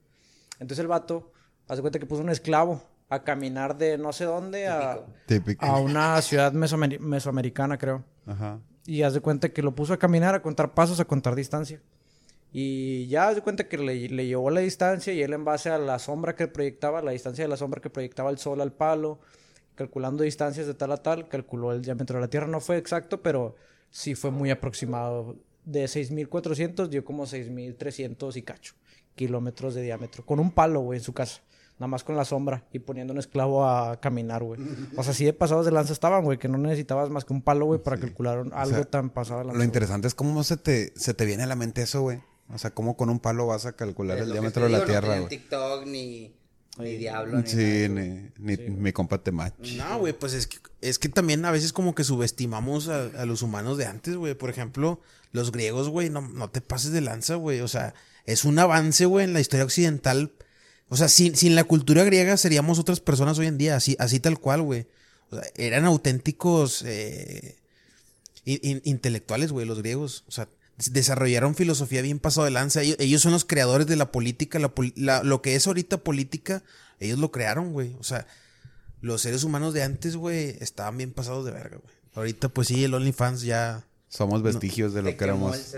Entonces el vato, hace cuenta que puso un esclavo a caminar de no sé dónde a, Típico. a una ciudad mesoameri- mesoamericana, creo. Ajá. Y haz de cuenta que lo puso a caminar, a contar pasos, a contar distancia. Y ya de cuenta que le, le llevó la distancia y él en base a la sombra que proyectaba, la distancia de la sombra que proyectaba el sol al palo, calculando distancias de tal a tal, calculó el diámetro de la Tierra. No fue exacto, pero sí fue muy aproximado. De 6.400 dio como 6.300 y cacho kilómetros de diámetro. Con un palo, güey, en su casa. Nada más con la sombra y poniendo un esclavo a caminar, güey. O sea, así de pasados de lanza estaban, güey, que no necesitabas más que un palo, güey, para calcular un- algo sea, tan pasado de lanza. Lo interesante es cómo se te, se te viene a la mente eso, güey. O sea, cómo con un palo vas a calcular el diámetro de la digo, no Tierra, güey. TikTok ni, ni Diablo. Ni Sí, nada. ni, ni mi compa Temach. No, güey, pues es que, es que también a veces como que subestimamos a, a los humanos de antes, güey. Por ejemplo, los griegos, güey, no, no te pases de lanza, güey. O sea, es un avance, güey, en la historia occidental. O sea, sin, sin la cultura griega seríamos otras personas hoy en día, así, así tal cual, güey. O sea, eran auténticos eh, in- in- intelectuales, güey, los griegos. O sea, desarrollaron filosofía bien pasado de lanza. Ellos, ellos son los creadores de la política, la lo que es ahorita política, ellos lo crearon, güey. O sea, los seres humanos de antes, güey, estaban bien pasados de verga, güey. Ahorita, pues sí, el OnlyFans ya. Somos vestigios de lo que éramos.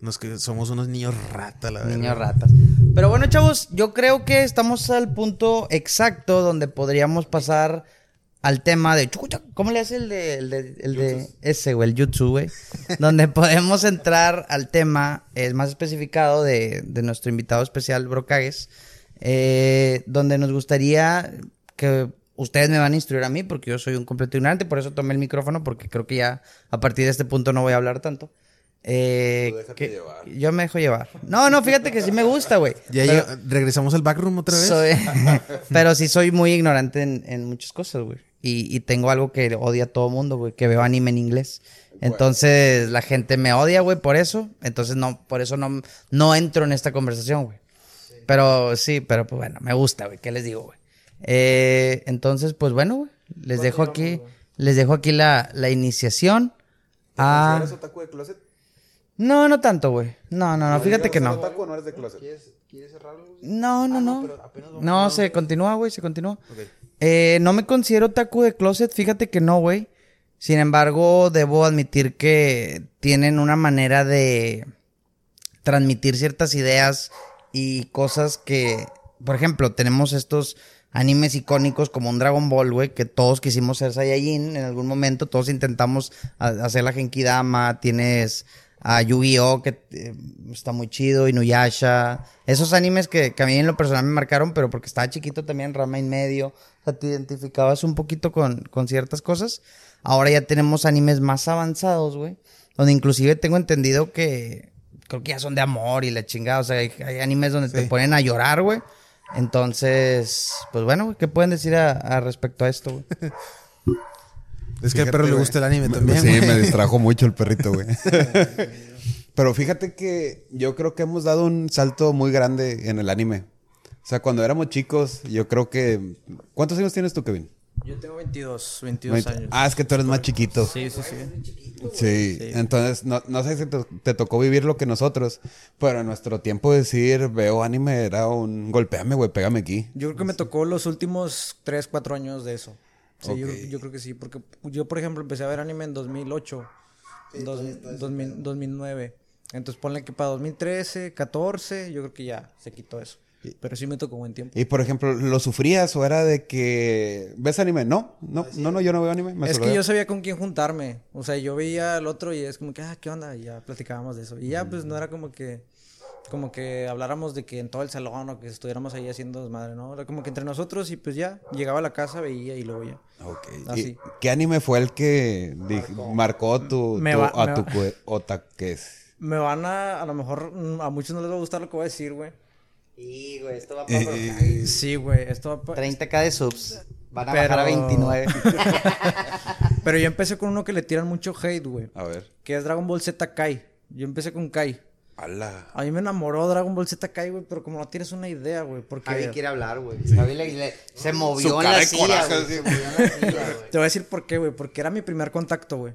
Nos que somos unos niños rata, la verdad. Niños ratas. Pero bueno, chavos, yo creo que estamos al punto exacto donde podríamos pasar al tema de... chucucha, ¿Cómo le hace el de, el de, el de ese, güey, el YouTube, güey? donde [laughs] podemos entrar al tema es más especificado de, de nuestro invitado especial, Brocagues, eh, donde nos gustaría que ustedes me van a instruir a mí, porque yo soy un completo ignorante, por eso tomé el micrófono, porque creo que ya a partir de este punto no voy a hablar tanto. Eh, que- llevar. Yo me dejo llevar. No, no, fíjate que sí me gusta, güey. Ya Pero regresamos al backroom otra vez. soy- [laughs] pero sí soy muy ignorante en, en muchas cosas, güey. Y, y tengo algo que odia a todo mundo, güey, que veo anime en inglés. Entonces la gente me odia, güey, por eso. Entonces no, por eso no, no entro en esta conversación, güey. Pero sí, pero pues bueno, me gusta, güey. ¿Qué les digo, güey? Eh, entonces, pues bueno, güey. Les dejo aquí, les dejo aquí la, la iniciación. a... otaku de closet? No, no tanto, güey. No, no, no, fíjate que no. otaku o no eres de closet? No, no, no. No, se continúa, güey, se continúa. Eh, no me considero taku de closet, fíjate que no, güey. Sin embargo, debo admitir que tienen una manera de transmitir ciertas ideas y cosas que, por ejemplo, tenemos estos animes icónicos como un Dragon Ball, güey, que todos quisimos ser Saiyajin en algún momento, todos intentamos hacer la Genkidama, tienes a Yu-Gi-Oh, que eh, está muy chido, Inuyasha, esos animes que, que a mí en lo personal me marcaron, pero porque estaba chiquito también, Rama en medio, te identificabas un poquito con, con ciertas cosas. Ahora ya tenemos animes más avanzados, güey, donde inclusive tengo entendido que creo que ya son de amor y la chingada, o sea, hay, hay animes donde te ponen a llorar, güey. Entonces, pues bueno, ¿qué pueden decir a, a respecto a esto, güey? [laughs] Es que al perro le gusta el anime Me- también. Sí, me distrajo mucho el perrito, güey. [laughs] Pero fíjate que yo creo que hemos dado un salto muy grande en el anime. O sea, cuando éramos chicos, yo creo que... ¿Cuántos años tienes tú, Kevin? Yo tengo 22, 22 Veinte- años. Ah, es que tú eres más chiquito. Sí, sí, sí. Sí, entonces no, no sé si te, te tocó vivir lo que nosotros, pero en nuestro tiempo decir veo anime era un golpeame, güey, pégame aquí. Yo creo que me tocó los últimos 3, 4 años de eso. Sí, yo, Ok. yo creo que sí, porque yo, por ejemplo, empecé a ver anime en 2008, dos- 2000 2009. Entonces ponle que para 2013, 14, yo creo que ya se quitó eso. Pero sí me tocó buen tiempo. Y por ejemplo, ¿lo sufrías o era de que ves anime? No, no, no, no, yo no veo anime. me Es que veo. yo sabía con quién juntarme. O sea, yo veía al otro y es como que, ah, ¿qué onda? Y ya platicábamos de eso. Y ya, pues no era como que, como que habláramos de que en todo el salón o que estuviéramos ahí haciendo desmadre, ¿no? Era como que entre nosotros y pues ya, llegaba a la casa, veía y luego ya. Ok. Así. ¿Y ¿Qué anime fue el que dij- marcó, tu, Me tu- va- a me tu va- otaques? Me van a, a lo mejor, mm, a muchos no les va a gustar lo que voy a decir, güey. Sí, güey, esto va Eh, Sí, güey, esto va pa- 30k de subs. Van a Pero- bajar a 29. [laughs] Pero yo empecé con uno que le tiran mucho hate, güey. A ver. Que es Dragon Ball Z Kai. Yo empecé con Kai. Ala. A mí me enamoró Dragon Ball Z Kai, güey, pero como no tienes una idea, güey, porque... Javi quiere hablar, güey. Javi le- le- se movió Su en cara la de silla, coraje, güey. así. Se movió en la silla, [laughs] güey. Te voy a decir por qué, güey. Porque era mi primer contacto, güey.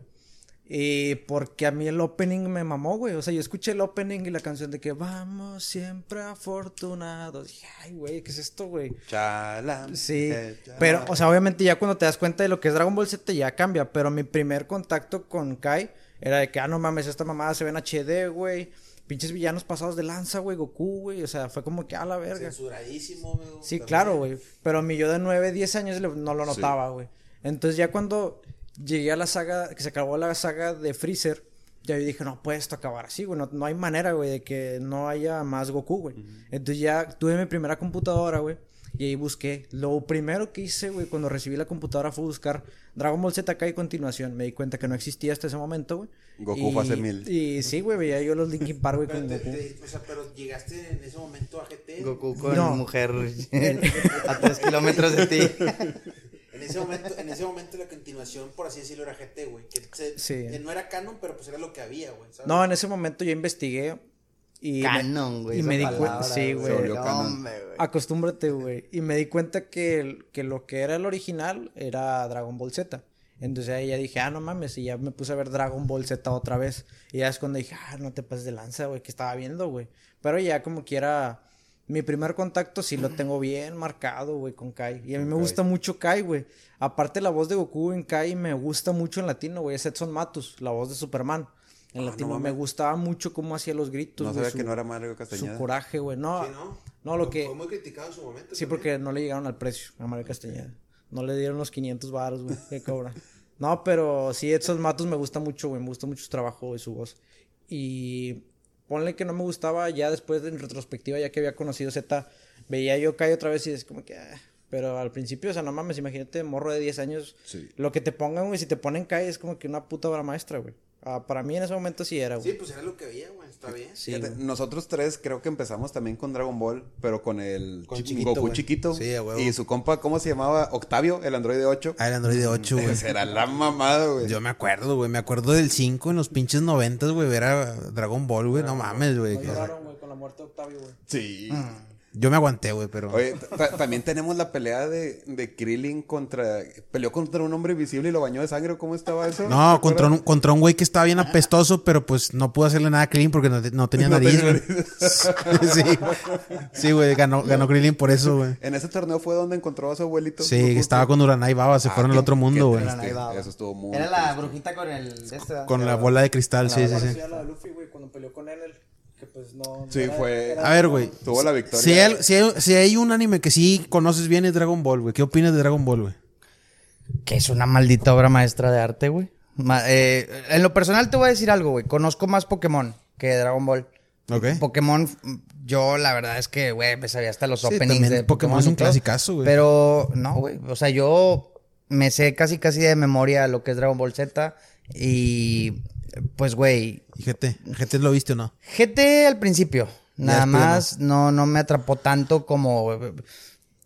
Y porque a mí el opening me mamó, güey. O sea, yo escuché el opening y la canción de que vamos siempre afortunados. Dije, ay, güey, ¿qué es esto, güey? Chala. Sí. eh, chala. Pero, o sea, obviamente ya cuando te das cuenta de lo que es Dragon Ball Z ya cambia. Pero mi primer contacto con Kai era de que, ah, no mames, esta mamada se ve en HD, güey. Pinches villanos pasados de lanza, güey, Goku, güey. O sea, fue como que a la verga. Censuradísimo, güey. Sí, claro, güey. Pero mi yo de 9, 10 años no lo notaba, güey. Entonces ya cuando llegué a la saga, que se acabó la saga de Freezer, ya yo dije, no puede esto acabar así, güey. No, no hay manera, güey, de que no haya más Goku, güey. Entonces ya tuve mi primera computadora, güey. Y ahí busqué. Lo primero que hice, güey, cuando recibí la computadora fue buscar Dragon Ball Z y continuación. Me di cuenta que no existía hasta ese momento, güey. Goku fue hace mil. Y sí, güey, veía yo los Linkin Park, güey, con Goku. o sea, pero llegaste en ese momento a GT. Goku con No. mujer [laughs] [laughs] a 3 kilómetros de ti. [laughs] En ese momento, en ese momento la continuación, por así decirlo, era GT, güey. Que, se- Sí. que no era canon, pero pues era lo que había, güey. ¿sabes? No, en ese momento yo investigué. Y me- Canon, güey. Y me di cuenta, sí, güey. Acostúmbrate, güey. Y me di cuenta que, el- que lo que era el original era Dragon Ball Z. Entonces ahí ya dije, ah, no mames. Y ya me puse a ver Dragon Ball Z otra vez. Y ya es cuando dije, ah, no te pases de lanza, güey, que estaba viendo, güey. Pero ya como quiera, mi primer contacto sí lo tengo bien marcado, güey, con Kai. Y a mí me Kai. gusta mucho Kai, güey. Aparte la voz de Goku en Kai me gusta mucho en latino, güey. Es Edson Matus, la voz de Superman. En Ah, no latino me mames. gustaba mucho cómo hacía los gritos, No güey, sabía su- que no era Mario su Castañeda. coraje, güey. No, Sí, ¿no? no, lo que... Fue muy criticado en su momento. Sí, porque no le llegaron al precio a Mario Castañeda. No le dieron los 500 baros, güey, que cobra. No, pero sí, Edson Matos me gusta mucho, güey. Me gusta mucho su trabajo y su voz. Y ponle que no me gustaba ya después en retrospectiva, ya que había conocido Z, veía yo Kai otra vez y es como que... ah, Pero al principio, o sea, no mames, imagínate, morro de 10 años. Sí. Lo que te pongan, güey, si te ponen Kai es como que una puta obra maestra, güey. Ah, para mí en ese momento sí era, güey. Sí, pues era lo que había, güey. Está bien. Sí, Fíjate, nosotros tres creo que empezamos también con Dragon Ball, pero con el Con chi- chiquito, Goku güey. chiquito. Sí, a huevo. Y su compa, ¿cómo se llamaba? Octavio, el androide 8. Ah, el Android 8, güey. Esa era la mamada, güey. Yo me acuerdo, güey. Me acuerdo del 5 en los pinches 90, güey. Ver a Dragon Ball, güey. No mames, güey. No lloraron, güey, con la muerte de Octavio, güey. Sí. Yo me aguanté, güey, pero. Oye, ta- también tenemos la pelea de, de Krillin contra. Peleó contra un hombre invisible y lo bañó de sangre. ¿o ¿Cómo estaba eso? No, ¿Te contra un, contra un güey que estaba bien apestoso, pero pues no pudo hacerle nada a Krillin porque no, no tenía [laughs] No nariz. tenía [laughs] sí, sí, güey, ganó, ganó Krillin por eso, güey. En ese torneo fue donde encontró a su abuelito. Sí, estaba con Uranai Baba, se Ah, fueron al otro mundo, güey. Eso estuvo muy. Era la brujita con el. Este, Con la bola de cristal, sí, sí, sí. Parecía la de Luffy, güey, cuando peleó con Enel. Que pues no. Sí, era- fue- era- A ver, güey. Tuvo la victoria. Si hay, si, hay, si hay un anime que sí conoces bien es Dragon Ball, güey. ¿Qué opinas de Dragon Ball, güey? Que es una maldita obra maestra de arte, güey. Ma- eh, en lo personal te voy a decir algo, güey. Conozco más Pokémon que Dragon Ball. Ok. Pokémon, yo la verdad es que, güey, me sabía hasta los Sí, openings de Pokémon es y un clasicazo, güey. Pero, no, güey. O sea, yo me sé casi, casi de memoria lo que es Dragon Ball Z. Y, pues, güey, ¿Y GT? ¿GT lo viste o no? GT al principio. Nada más no. no, me atrapó tanto como.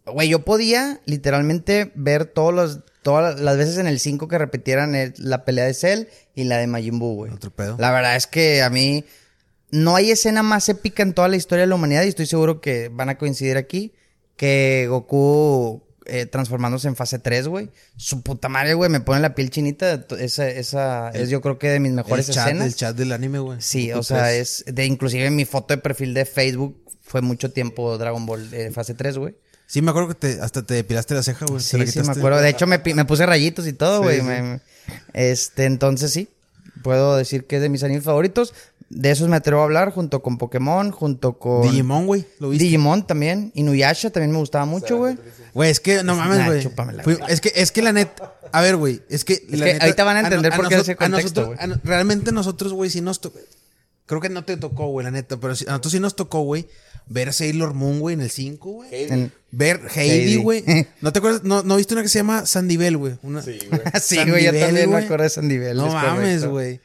Güey, yo podía literalmente ver todos los, todas las veces en el 5 que repitieran el- la pelea de Cell y la de Majin Buu, güey. Otro pedo. La verdad es que a mí no hay escena más épica en toda la historia de la humanidad y estoy seguro que van a coincidir aquí que Goku eh, transformándose en fase 3, güey. Su puta madre, güey, me pone la piel chinita. Esa, esa es yo creo que de mis mejores el chat, escenas. el chat del anime, güey. Sí, o sea, 3. es de inclusive mi foto de perfil de Facebook fue mucho tiempo Dragon Ball eh, fase 3, güey. Sí, me acuerdo que te, hasta te depilaste la ceja, güey. Sí, la sí, me acuerdo. De hecho, me, puse rayitos y todo, güey. sí. Este, entonces sí. Puedo decir que es de mis animes favoritos. De esos me atrevo a hablar junto con Pokémon, junto con Digimon, güey. ¿Lo viste? Digimon también. Inuyasha también me gustaba mucho, güey. Güey, es que no mames, güey. Es que, es que la neta. A ver, güey. Es que. la que neta- ahorita van a entender no- por qué ese a contexto, nosotros- a no- realmente nosotros, güey, sí nos tocó. Creo que no te tocó, güey, la neta. Pero sí- a nosotros sí nos tocó, güey, ver a Sailor Moon, güey, en el 5, güey. En- Ver Heidi, Heidi. güey. [laughs] ¿No te acuerdas? ¿No, ¿No viste una que se llama Sandivel, güey? Una... Sí, güey. [laughs] sí, güey, yo también me acuerdo de Sandivel. No es mames, güey.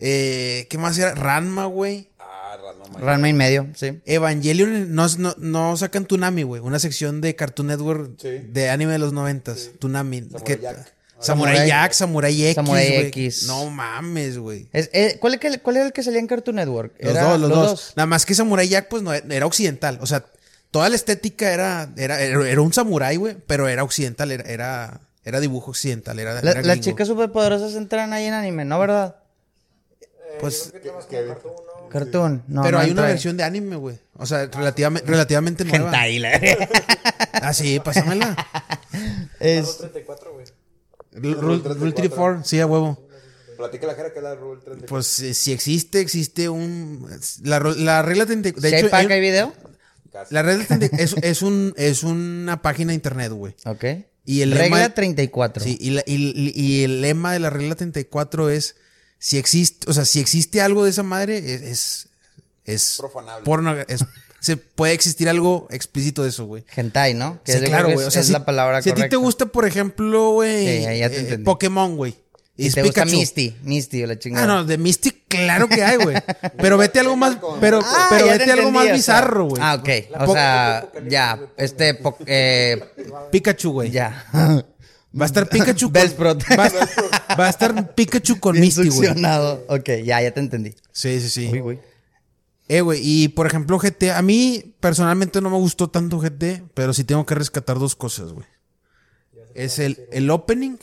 Eh, ¿Qué más era? Ranma, güey. Ah, Ranma. Ranma y medio, sí. Evangelion no, no, no sacan Tunami, güey. Una sección de Cartoon Network Sí. de anime de los noventas. Tunami. Samurai que- Jack. Samurai Samurai- Jack, Samurai X. Samurai. X. No mames, güey. Es- eh, ¿cuál, ¿Cuál era el que salía en Cartoon Network? Los Era- dos, los, dos. Nada más que Samurai Jack, pues no era occidental. O sea, toda la estética era, era, era, era un samurái, güey, pero era occidental, era, era, era dibujo occidental. Era, La- era las chicas superpoderosas entran ahí en anime, ¿no, verdad? Pues, Cartoon. No, pero no hay una versión de anime, güey. O sea, relativamente, relativamente nueva. Hentai, la- Ah, sí, pásamela. [laughs] es, 34, güey. Rule, Rule 34, sí, a huevo. Platica la jera que es la Rule 34. Pues eh, si existe, existe un. La, regla 30. De ¿Si hay hecho, hay- hay video? La regla 30 es, es, un, es una página de internet, güey. Ok. Y el Regla lema- 34. Sí, y, la- y- y el lema de la regla 34 es: si existe, o sea, si existe algo de esa madre, es. es, es Profanable. porno- es- se puede existir algo explícito de eso, güey. Hentai, ¿no? Que Sí, es, claro, güey. es, O sea, es si, la palabra si a ti te gusta, por ejemplo, güey, Sí, ya te eh, entendí. Pokémon, güey. Y te gusta. Misty, Misty o la chingada. Ah, no, de Mystic, claro que hay, güey. [laughs] Pero vete algo más, pero, Ah, pero vete algo más o sea. bizarro, güey. Ah, ok. O sea, ya, este, po- eh, Pikachu, güey. ya. [laughs] [laughs] Va a estar Pikachu con, va, a- va a estar Pikachu con Misty, güey. Ok, ya, ya te entendí. Sí, sí, sí. Uy, güey. Eh, güey, y por ejemplo, GT, a mí personalmente no me gustó tanto GT, pero sí tengo que rescatar dos cosas, güey. Es el, el opening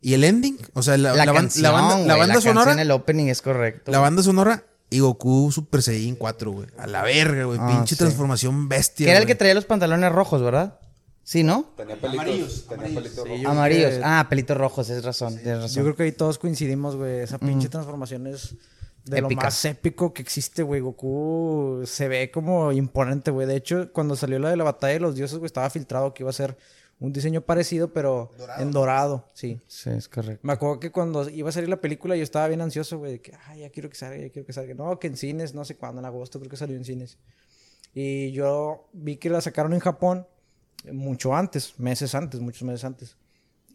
y el ending. O sea, la, La, la canción, la banda, sonora. el opening es correcto. La banda sonora y Goku Super Saiyan 4, güey. A la verga, güey. Ah, Pinche sí. transformación bestia. que era el que traía los pantalones rojos, ¿verdad? Sí, ¿no? Tenía pelitos. tenía pelitos rojos. Amarillos. que- Ah, pelitos rojos, es razón, tienes razón. Yo creo que ahí todos coincidimos, güey. Esa pinche transformación es de lo Épica. más épico que existe, güey. Goku se ve como imponente, güey. De hecho, cuando salió la de la batalla de los dioses, güey, estaba filtrado que iba a ser un diseño parecido, pero en dorado, sí. Sí, es correcto. Me acuerdo que cuando iba a salir la película yo estaba bien ansioso, güey, de que, ay, ya quiero que salga, ya quiero que salga. No, que en cines, no sé cuándo, en agosto creo que salió en cines. Y yo vi que la sacaron en Japón mucho antes, meses antes, muchos meses antes.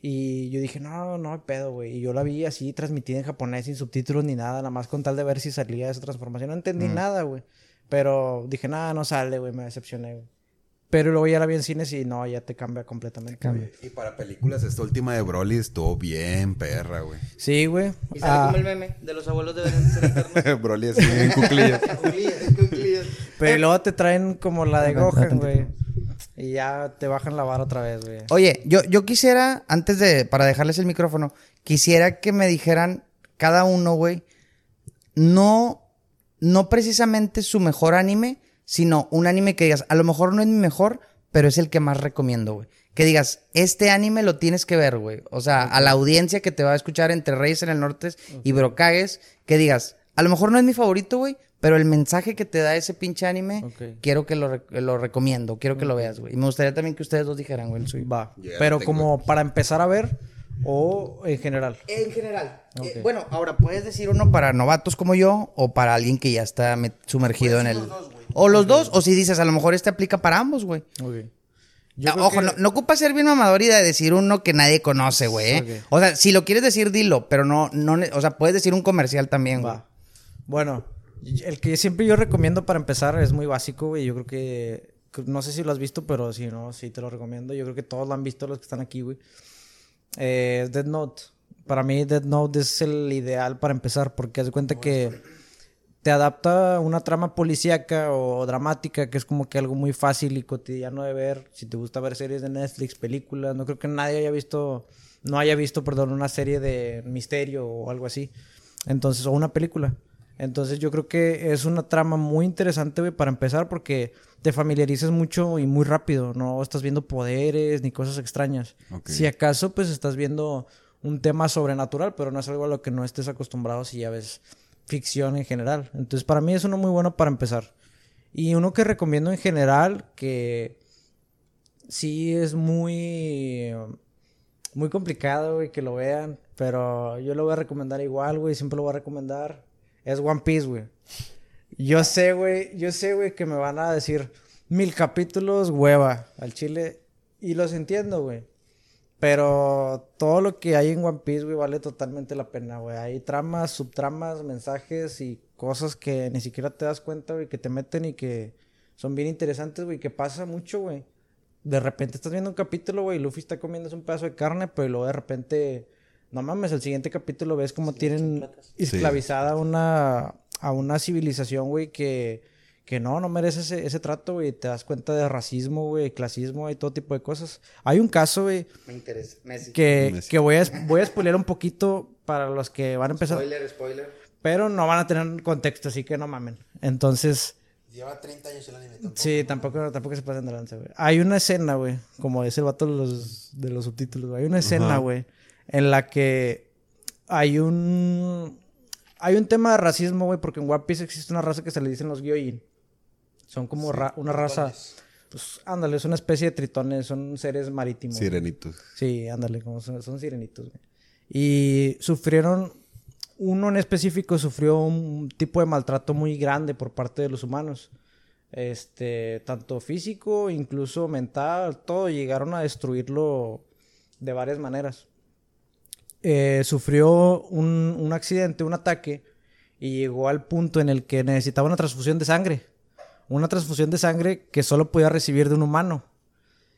Y yo dije, no, no hay pedo, güey. Y yo la vi así transmitida en japonés, sin subtítulos ni nada, nada más con tal de ver si salía esa transformación. No entendí nada, güey. Pero dije, nada, no sale, güey, me decepcioné, güey. Pero luego ya la vi en cines y no, ya te cambia completamente. güey. Y para películas, esta última de Broly estuvo bien perra, güey. Sí, güey. Y sale Ah, como el meme de los abuelos deberían ser eternos. [laughs] Broly así bien cuclillas. [laughs] Cuclillas, cuclillas. Pero luego te traen como la de Gohan, güey. Y ya te bajan la vara otra vez, güey. Oye, yo, yo quisiera, antes de, para dejarles el micrófono, quisiera que me dijeran cada uno, güey, no, no precisamente su mejor anime, sino un anime que digas, a lo mejor no es mi mejor, pero es el que más recomiendo, güey. Que digas, este anime lo tienes que ver, güey. O sea, a la audiencia que te va a escuchar entre Reyes en el Norte y Brocagues, que digas, a lo mejor no es mi favorito, güey, pero el mensaje que te da ese pinche anime, quiero que lo, re- lo recomiendo, quiero que lo veas, güey. Y me gustaría también que ustedes dos dijeran, güey, el suyo. Va. Pero como para empezar a ver o en general. En general. Eh, bueno, ahora puedes decir uno para novatos como yo o para alguien que ya está sumergido en el. o los dos, o si dices, a lo mejor este aplica para ambos, güey. Ah, creo Ojo, que- no, no ocupa ser bien mamador y de decir uno que nadie conoce, güey. ¿eh? O sea, si lo quieres decir, dilo, pero no, no, o sea, puedes decir un comercial también, güey. Va. Bueno, el que siempre yo recomiendo para empezar es muy básico, güey. Yo creo que. No sé si lo has visto, pero si no, sí te lo recomiendo. Yo creo que todos lo han visto los que están aquí, güey. Eh, Dead Note. Para mí, Dead Note es el ideal para empezar, porque haz de cuenta que te adapta una trama policíaca o dramática, que es como que algo muy fácil y cotidiano de ver. Si te gusta ver series de Netflix, películas, no creo que nadie haya visto, no haya visto, perdón, una serie de misterio o algo así. Entonces, o una película. Entonces, yo creo que es una trama muy interesante, güey, para empezar, porque te familiarizas mucho y muy rápido. No estás viendo poderes ni cosas extrañas. Si acaso, pues estás viendo un tema sobrenatural, pero no es algo a lo que no estés acostumbrado si ya ves ficción en general. Entonces, para mí es uno muy bueno para empezar. Y uno que recomiendo en general, que sí es muy, muy complicado, güey, que lo vean, pero yo lo voy a recomendar igual, güey, siempre lo voy a recomendar. Es One Piece, güey. Yo sé, güey, yo sé, güey, que me van a decir mil capítulos, hueva, al chile. Y los entiendo, güey. Pero todo lo que hay en One Piece, güey, vale totalmente la pena, güey. Hay tramas, subtramas, mensajes y cosas que ni siquiera te das cuenta, güey, que te meten y que son bien interesantes, güey, que pasa mucho, güey. De repente estás viendo un capítulo, güey, y Luffy está comiendo un pedazo de carne, pero luego de repente, no mames, el siguiente capítulo ves como tienen esclavizada a una, a una civilización, güey, que, que no, no merece ese, ese trato, güey. Te das cuenta de racismo, güey, clasismo y todo tipo de cosas. Hay un caso, güey, Me interesa. Messi. que, Messi. que voy a, voy a spoilear un poquito para los que van a empezar, Spoiler, spoiler. pero no van a tener contexto, así que no mamen. Entonces, Lleva 30 años el anime. tampoco. sí, tampoco, tampoco se pasen de lanza, güey. Hay una escena, güey, como dice el vato de los, de los subtítulos, güey. Hay una escena, güey, en la que hay un... Hay un tema de racismo, güey, porque en One Piece existe una raza que se le dicen los Gyojin. Son como ra- una raza... Pues, ándale, es una especie de tritones, son seres marítimos. güey. Sirenitos. Sí, ándale, como son, son sirenitos, güey. Y sufrieron, uno en específico sufrió un tipo de maltrato muy grande por parte de los humanos. Este, tanto físico, incluso mental, todo llegaron a destruirlo de varias maneras. Eh, sufrió un, un accidente, un ataque, y llegó al punto en el que necesitaba una transfusión de sangre. Una transfusión de sangre que solo podía recibir de un humano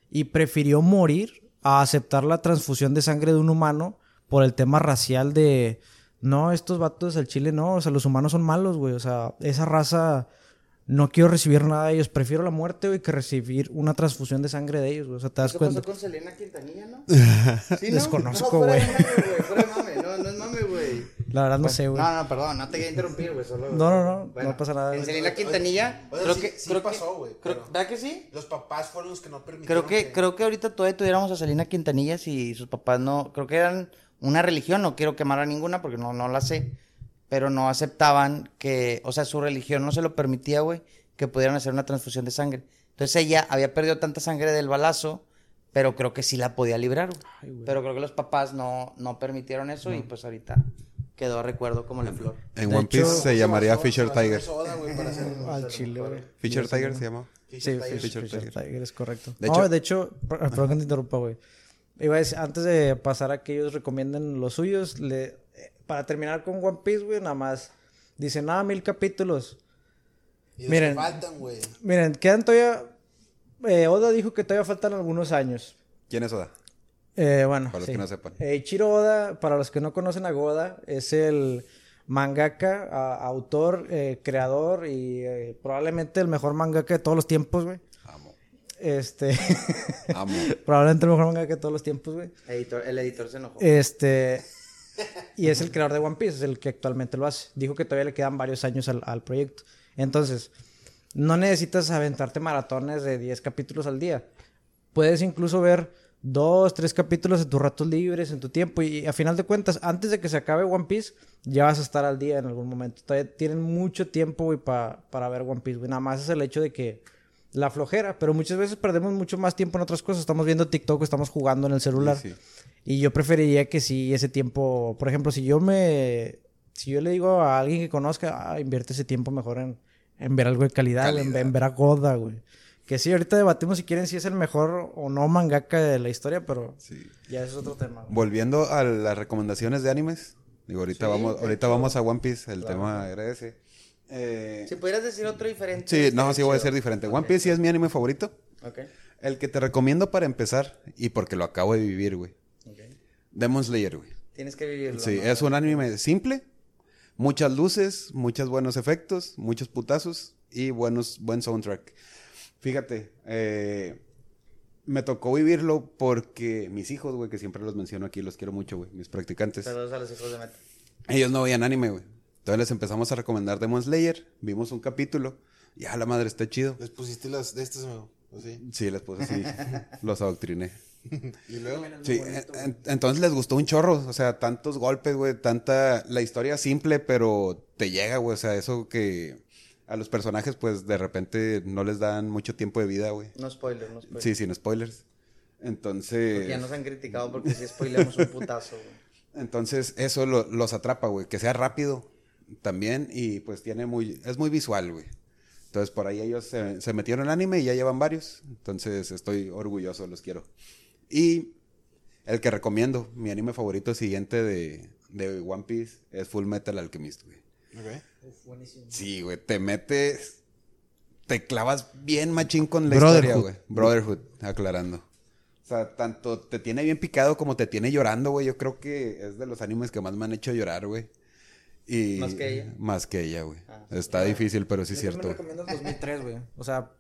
y prefirió morir a aceptar la transfusión de sangre de un humano por el tema racial de no, estos vatos al chile no, o sea, los humanos son malos, güey, o sea, esa raza no quiero recibir nada de ellos, prefiero la muerte, güey, que recibir una transfusión de sangre de ellos, güey, o sea, te das ¿Qué cuenta. pasó con Selena Quintanilla, no? [laughs] ¿Sí, no? Desconozco, No, güey. mame. No, no es mame, güey. La verdad no sé, güey. No, no, perdón, no te quería interrumpir, güey. Solo... No, no, no, no pasa nada. En Selena Quintanilla, Oye, creo sí- que. sí creo pasó, que, güey, creo- pero- ¿Verdad que sí? Los papás fueron los que no permitieron. Creo que, creo que ahorita todavía tuviéramos a Selena Quintanilla si sus papás no. Creo que eran una religión, no quiero quemar a ninguna porque no, no la sé. Pero no aceptaban que. O sea, su religión no se lo permitía, güey, que pudieran hacer una transfusión de sangre. Entonces ella había perdido tanta sangre del balazo, pero creo que sí la podía librar, güey. Pero creo que los papás no, no permitieron eso y pues ahorita quedó recuerdo como la flor. En De One Piece hecho- se llamaría Fisher Tiger. Soda, güey, para hacer [laughs] Al chile, güey. Fisher Tiger se llama. Sí, Fisher Fisher, Tiger. Fisher Tiger. Tiger, es correcto. De no, hecho- de hecho, per- perdón que te interrumpa, güey. Iba a decir, antes de pasar a que ellos recomienden los suyos, le, para terminar con One Piece, güey, nada más. Dicen, nada, mil capítulos. Y los Miren. que faltan, güey. Miren, quedan todavía. eh, Oda dijo que todavía faltan algunos años. ¿Quién es Oda? Eh, bueno, Para los sí. que no sepan. Eh, Ichiro Oda, para los que no conocen a Goda, es el mangaka, a- autor, eh, creador y eh, probablemente el mejor mangaka de todos los tiempos, güey. Amo. Este, Amo. [laughs] probablemente el mejor mangaka de todos los tiempos, güey. Editor- el editor se enojó. Este. Y es el creador de One Piece, es el que actualmente lo hace. Dijo que todavía le quedan varios años al, proyecto. Entonces, no necesitas aventarte maratones de 10 capítulos al día. Puedes incluso ver dos, tres capítulos en tus ratos libres, en tu tiempo. Y a final de cuentas, antes de que se acabe One Piece, ya vas a estar al día en algún momento. Todavía tienen mucho tiempo, güey, pa- para ver One Piece, güey. Nada más es el hecho de que la flojera. Pero muchas veces perdemos mucho más tiempo en otras cosas. Estamos viendo TikTok, estamos jugando en el celular. Sí. Y yo preferiría que si ese tiempo, por ejemplo, si yo me, si yo le digo a alguien que conozca, ah, invierte ese tiempo mejor en, en ver algo de calidad, En, en ver a Goda, güey. Que sí, ahorita debatimos si quieren si es el mejor o no mangaka de la historia, pero Sí. ya eso es otro tema. güey. Volviendo a las recomendaciones de animes. Digo, ahorita vamos, ahorita vamos a One Piece, el tema era ese. Eh, Si pudieras decir otro diferente. sí, no, sí voy a ser diferente. One Piece sí es mi anime favorito. Ok. El que te recomiendo para empezar, y porque lo acabo de vivir, güey. Demon Slayer, güey. Tienes que vivirlo. Sí, ¿no? es un anime simple, muchas luces, muchos buenos efectos, muchos putazos y buenos, buen soundtrack. Fíjate, eh, me tocó vivirlo porque mis hijos, güey, que siempre los menciono aquí, los quiero mucho, güey, mis practicantes. Saludos a los hijos de Meta. Ellos no veían anime, güey. Entonces les empezamos a recomendar Demon Slayer, vimos un capítulo, y a la madre está chido. Les pusiste las de estas. ¿O sí? Sí, les puse así, [laughs] los adoctriné. Y luego. Sí, en- en- entonces les gustó un chorro, o sea, tantos golpes, güey, tanta, la historia simple, pero te llega, güey, o sea, eso que a los personajes, pues, de repente no les dan mucho tiempo de vida, güey. No spoiler, no spoiler. Sí, sin spoilers. Entonces, Porque ya nos han criticado porque si spoilemos un putazo, güey. entonces eso lo- los atrapa, güey, que sea rápido también y pues tiene muy, es muy visual, güey. Entonces por ahí ellos se, se metieron en anime y ya llevan varios, entonces estoy orgulloso, los quiero. Y el que recomiendo, mi anime favorito siguiente de, de One Piece es Full Metal Alchemist, güey. Ok. Sí, güey, te metes, te clavas bien machín con la Brotherhood. historia, güey. Brotherhood, aclarando. O sea, tanto te tiene bien picado como te tiene llorando, güey. Yo creo que es de los animes que más me han hecho llorar, güey. Y ¿Más que ella? Más que ella, güey. Ah, Está difícil, pero sí es Yo cierto. también recomiendo el 2003, güey. O sea,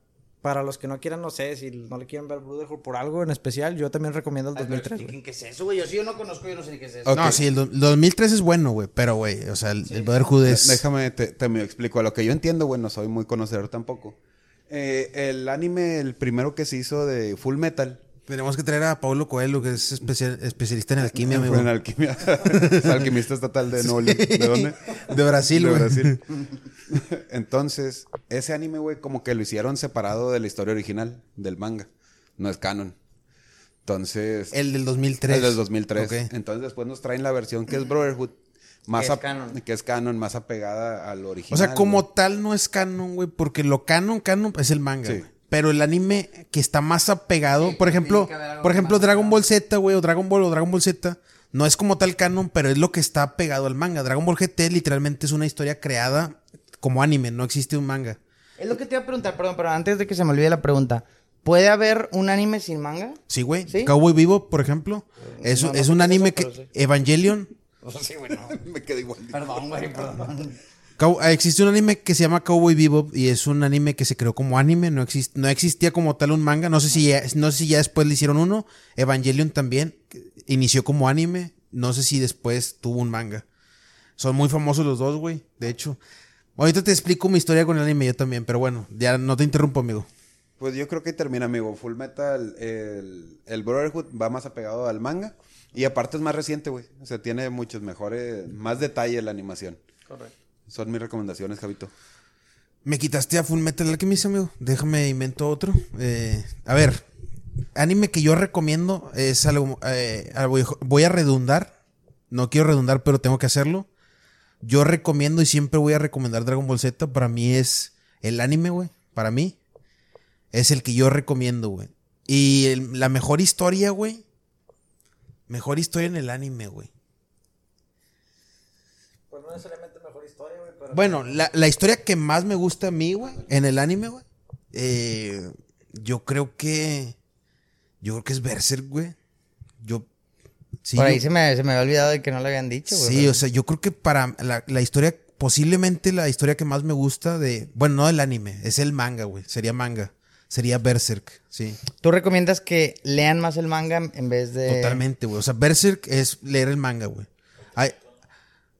para los que no quieran, no sé, si no le quieren ver Brotherhood por algo en especial, yo también recomiendo el Ay, pero 2003, güey. expliquen ¿Qué es eso, güey? Yo sí yo no conozco, yo no sé ni qué es eso. No, sí, el do- 2003 es bueno, güey. Pero, güey, o sea, el, el Brotherhood es. Déjame, te, te me explico. A lo que yo entiendo, güey, no soy muy conocedor tampoco. Eh, el anime, el primero que se hizo de Full Metal. Tenemos que traer a Paulo Coelho, que es especial- especialista en alquimia, amigo. En alquimia. [laughs] Es alquimista estatal de [laughs] Nuevo. ¿De dónde? De Brasil, De güey. Brasil. [laughs] [laughs] Entonces, ese anime, güey, como que lo hicieron separado de la historia original del manga. No es canon. Entonces, El del 2003. el del 2003. Ok. Entonces, después nos traen la versión que es Brotherhood. Más Que es canon. Que es canon, más apegada al original. O sea, como tal no es canon, güey, porque lo canon, canon es el manga, Sí. Pero el anime que está más apegado, por ejemplo, por ejemplo Dragon Ball Z, güey, o Dragon Ball o Dragon Ball Z, no es como tal canon, pero es lo que está pegado al manga. Dragon Ball GT literalmente es una historia creada como anime, no existe un manga. Es lo que te iba a preguntar, perdón, pero antes de que se me olvide la pregunta. ¿Puede haber un anime sin manga? Sí, güey. ¿Sí? Cowboy Vivo, por ejemplo, es, no, no es un anime eso, que sí. Evangelion [laughs] sí, güey, no. [laughs] Me quedé igual. Perdón, güey, perdón. Ah, existe un anime que se llama Cowboy Bebop y es un anime que se creó como anime, no, exist- no existía como tal un manga, no sé, si ya, no sé si ya después le hicieron uno, Evangelion también, inició como anime, no sé si después tuvo un manga. Son muy famosos los dos, güey, de hecho. Ahorita te explico mi historia con el anime yo también, pero bueno, ya no te interrumpo, amigo. Pues yo creo que termina, amigo. Full Metal, el, el Brotherhood va más apegado al manga. Y aparte es más reciente, güey. O sea, tiene muchos mejores, más detalle la animación. Correcto. Son mis recomendaciones, Javito. Me quitaste a Full Metal Alchemist, amigo. Déjame invento otro. Eh, a ver, anime que yo recomiendo es algo, eh, algo- Voy a redundar. No quiero redundar, pero tengo que hacerlo. Yo recomiendo y siempre voy a recomendar Dragon Ball Z. Para mí es el anime, güey. Para mí es el que yo recomiendo, güey. Y el- la mejor historia, güey. Mejor historia en el anime, güey. Pues no necesariamente mejor historia, güey, pero... Bueno, la, la historia que más me gusta a mí, güey, en el anime, güey, eh, yo creo que. Yo creo que es Berserk, güey. Sí, Por ahí yo- se me, se me había olvidado de que no lo habían dicho, güey. Sí, o sea, yo creo que para la, la historia, posiblemente la historia que más me gusta de, bueno, no del anime, es el manga, güey, sería manga, sería Berserk, sí, ¿Tú recomiendas que lean más el manga en vez de. totalmente, güey, o sea, Berserk es leer el manga, güey. Hay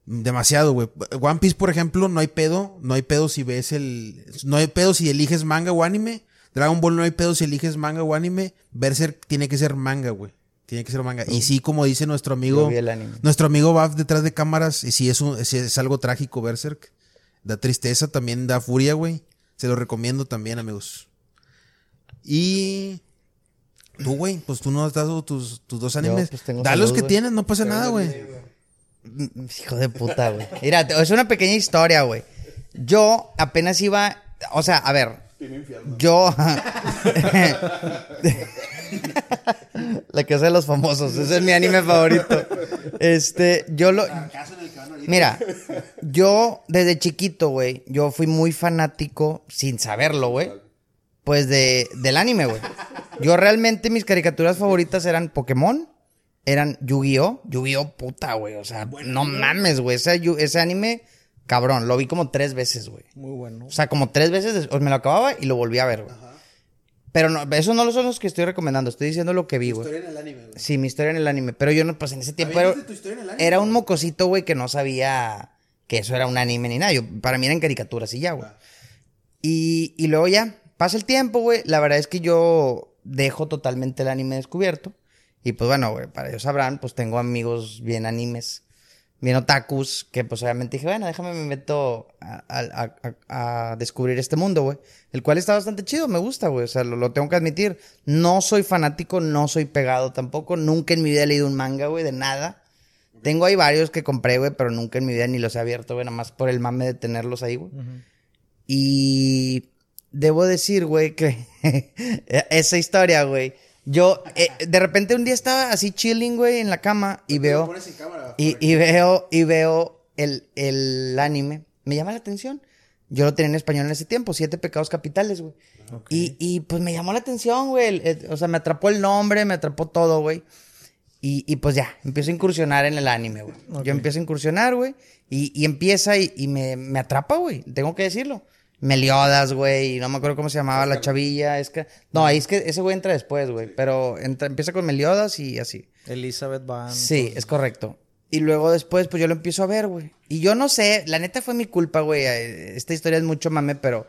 demasiado, güey. One Piece, por ejemplo, no hay pedo, no hay pedo si ves el, no hay pedo si eliges manga o anime. Dragon Ball no hay pedo si eliges manga o anime. Berserk tiene que ser manga, güey. Tiene que ser manga. Y sí, como dice nuestro amigo. Yo vi el anime. Nuestro amigo Baf detrás de cámaras. Y sí es, un- sí es algo trágico, Berserk. Da tristeza, también da furia, güey. Se lo recomiendo también, amigos. Y. Tú, güey, pues tú no has dado tus, tus dos animes. pues, tengo da los que tienes, no pasa nada, güey. Mm, Hijo de puta, güey. Mira, es una pequeña historia, güey. Yo apenas iba. O sea, a ver. Yo. [laughs] La casa de los famosos. Ese es mi anime favorito. Este, yo lo. Mira, yo desde chiquito, güey, yo fui muy fanático, sin saberlo, güey, pues de, del anime, güey. Yo realmente mis caricaturas favoritas eran Pokémon, eran Yu-Gi-Oh! Yu-Gi-Oh! puta, güey, o sea, no mames, güey, ese, anime, cabrón, lo vi como tres veces, güey. Muy bueno. O sea, como tres veces me lo acababa y lo volví a ver, güey. Pero no, esos no son los que estoy recomendando, estoy diciendo lo que vi, güey. en el anime, güey. Sí, mi historia en el anime. Pero yo no, pues en ese tiempo era, tu historia en el anime, era un mocosito, güey, que no sabía que eso era un anime ni nada. Yo, para mí eran caricaturas y ya, güey. Y, y luego ya, pasa el tiempo, güey. La verdad es que yo dejo totalmente el anime descubierto. Y pues bueno, güey, para ellos sabrán, pues tengo amigos bien animes, bien otakus, que pues obviamente dije, bueno, déjame me meto a, a- a- a descubrir este mundo, güey. El cual está bastante chido, me gusta, güey. O sea, lo, lo tengo que admitir. No soy fanático, no soy pegado tampoco. Nunca en mi vida he leído un manga, güey, de nada. Tengo ahí varios que compré, güey, pero nunca en mi vida ni los he abierto, güey, nada más por el mame de tenerlos ahí, güey. Y debo decir, güey, que [laughs] esa historia, güey. Yo, eh, de repente un día estaba así chilling, güey, en la cama y veo. Y, y veo, y veo el, el anime. Me llama la atención. Yo lo tenía en español en ese tiempo, Siete Pecados Capitales, güey. Y, y pues me llamó la atención, güey. o sea, me atrapó el nombre, me atrapó todo, güey. Y, y pues ya, empiezo a incursionar en el anime, güey. Yo empiezo a incursionar, güey. Y, y empieza y, y me, me atrapa, güey. Tengo que decirlo. Meliodas, güey. y No me acuerdo cómo se llamaba la chavilla. Es que. No, ahí es que ese güey entra después, güey. Pero entra- empieza con Meliodas y así. Elizabeth Van. Sí, es correcto. Y luego después, pues yo lo empiezo a ver, güey. Y yo no sé, la neta fue mi culpa, güey. eh, Esta historia es mucho mame, pero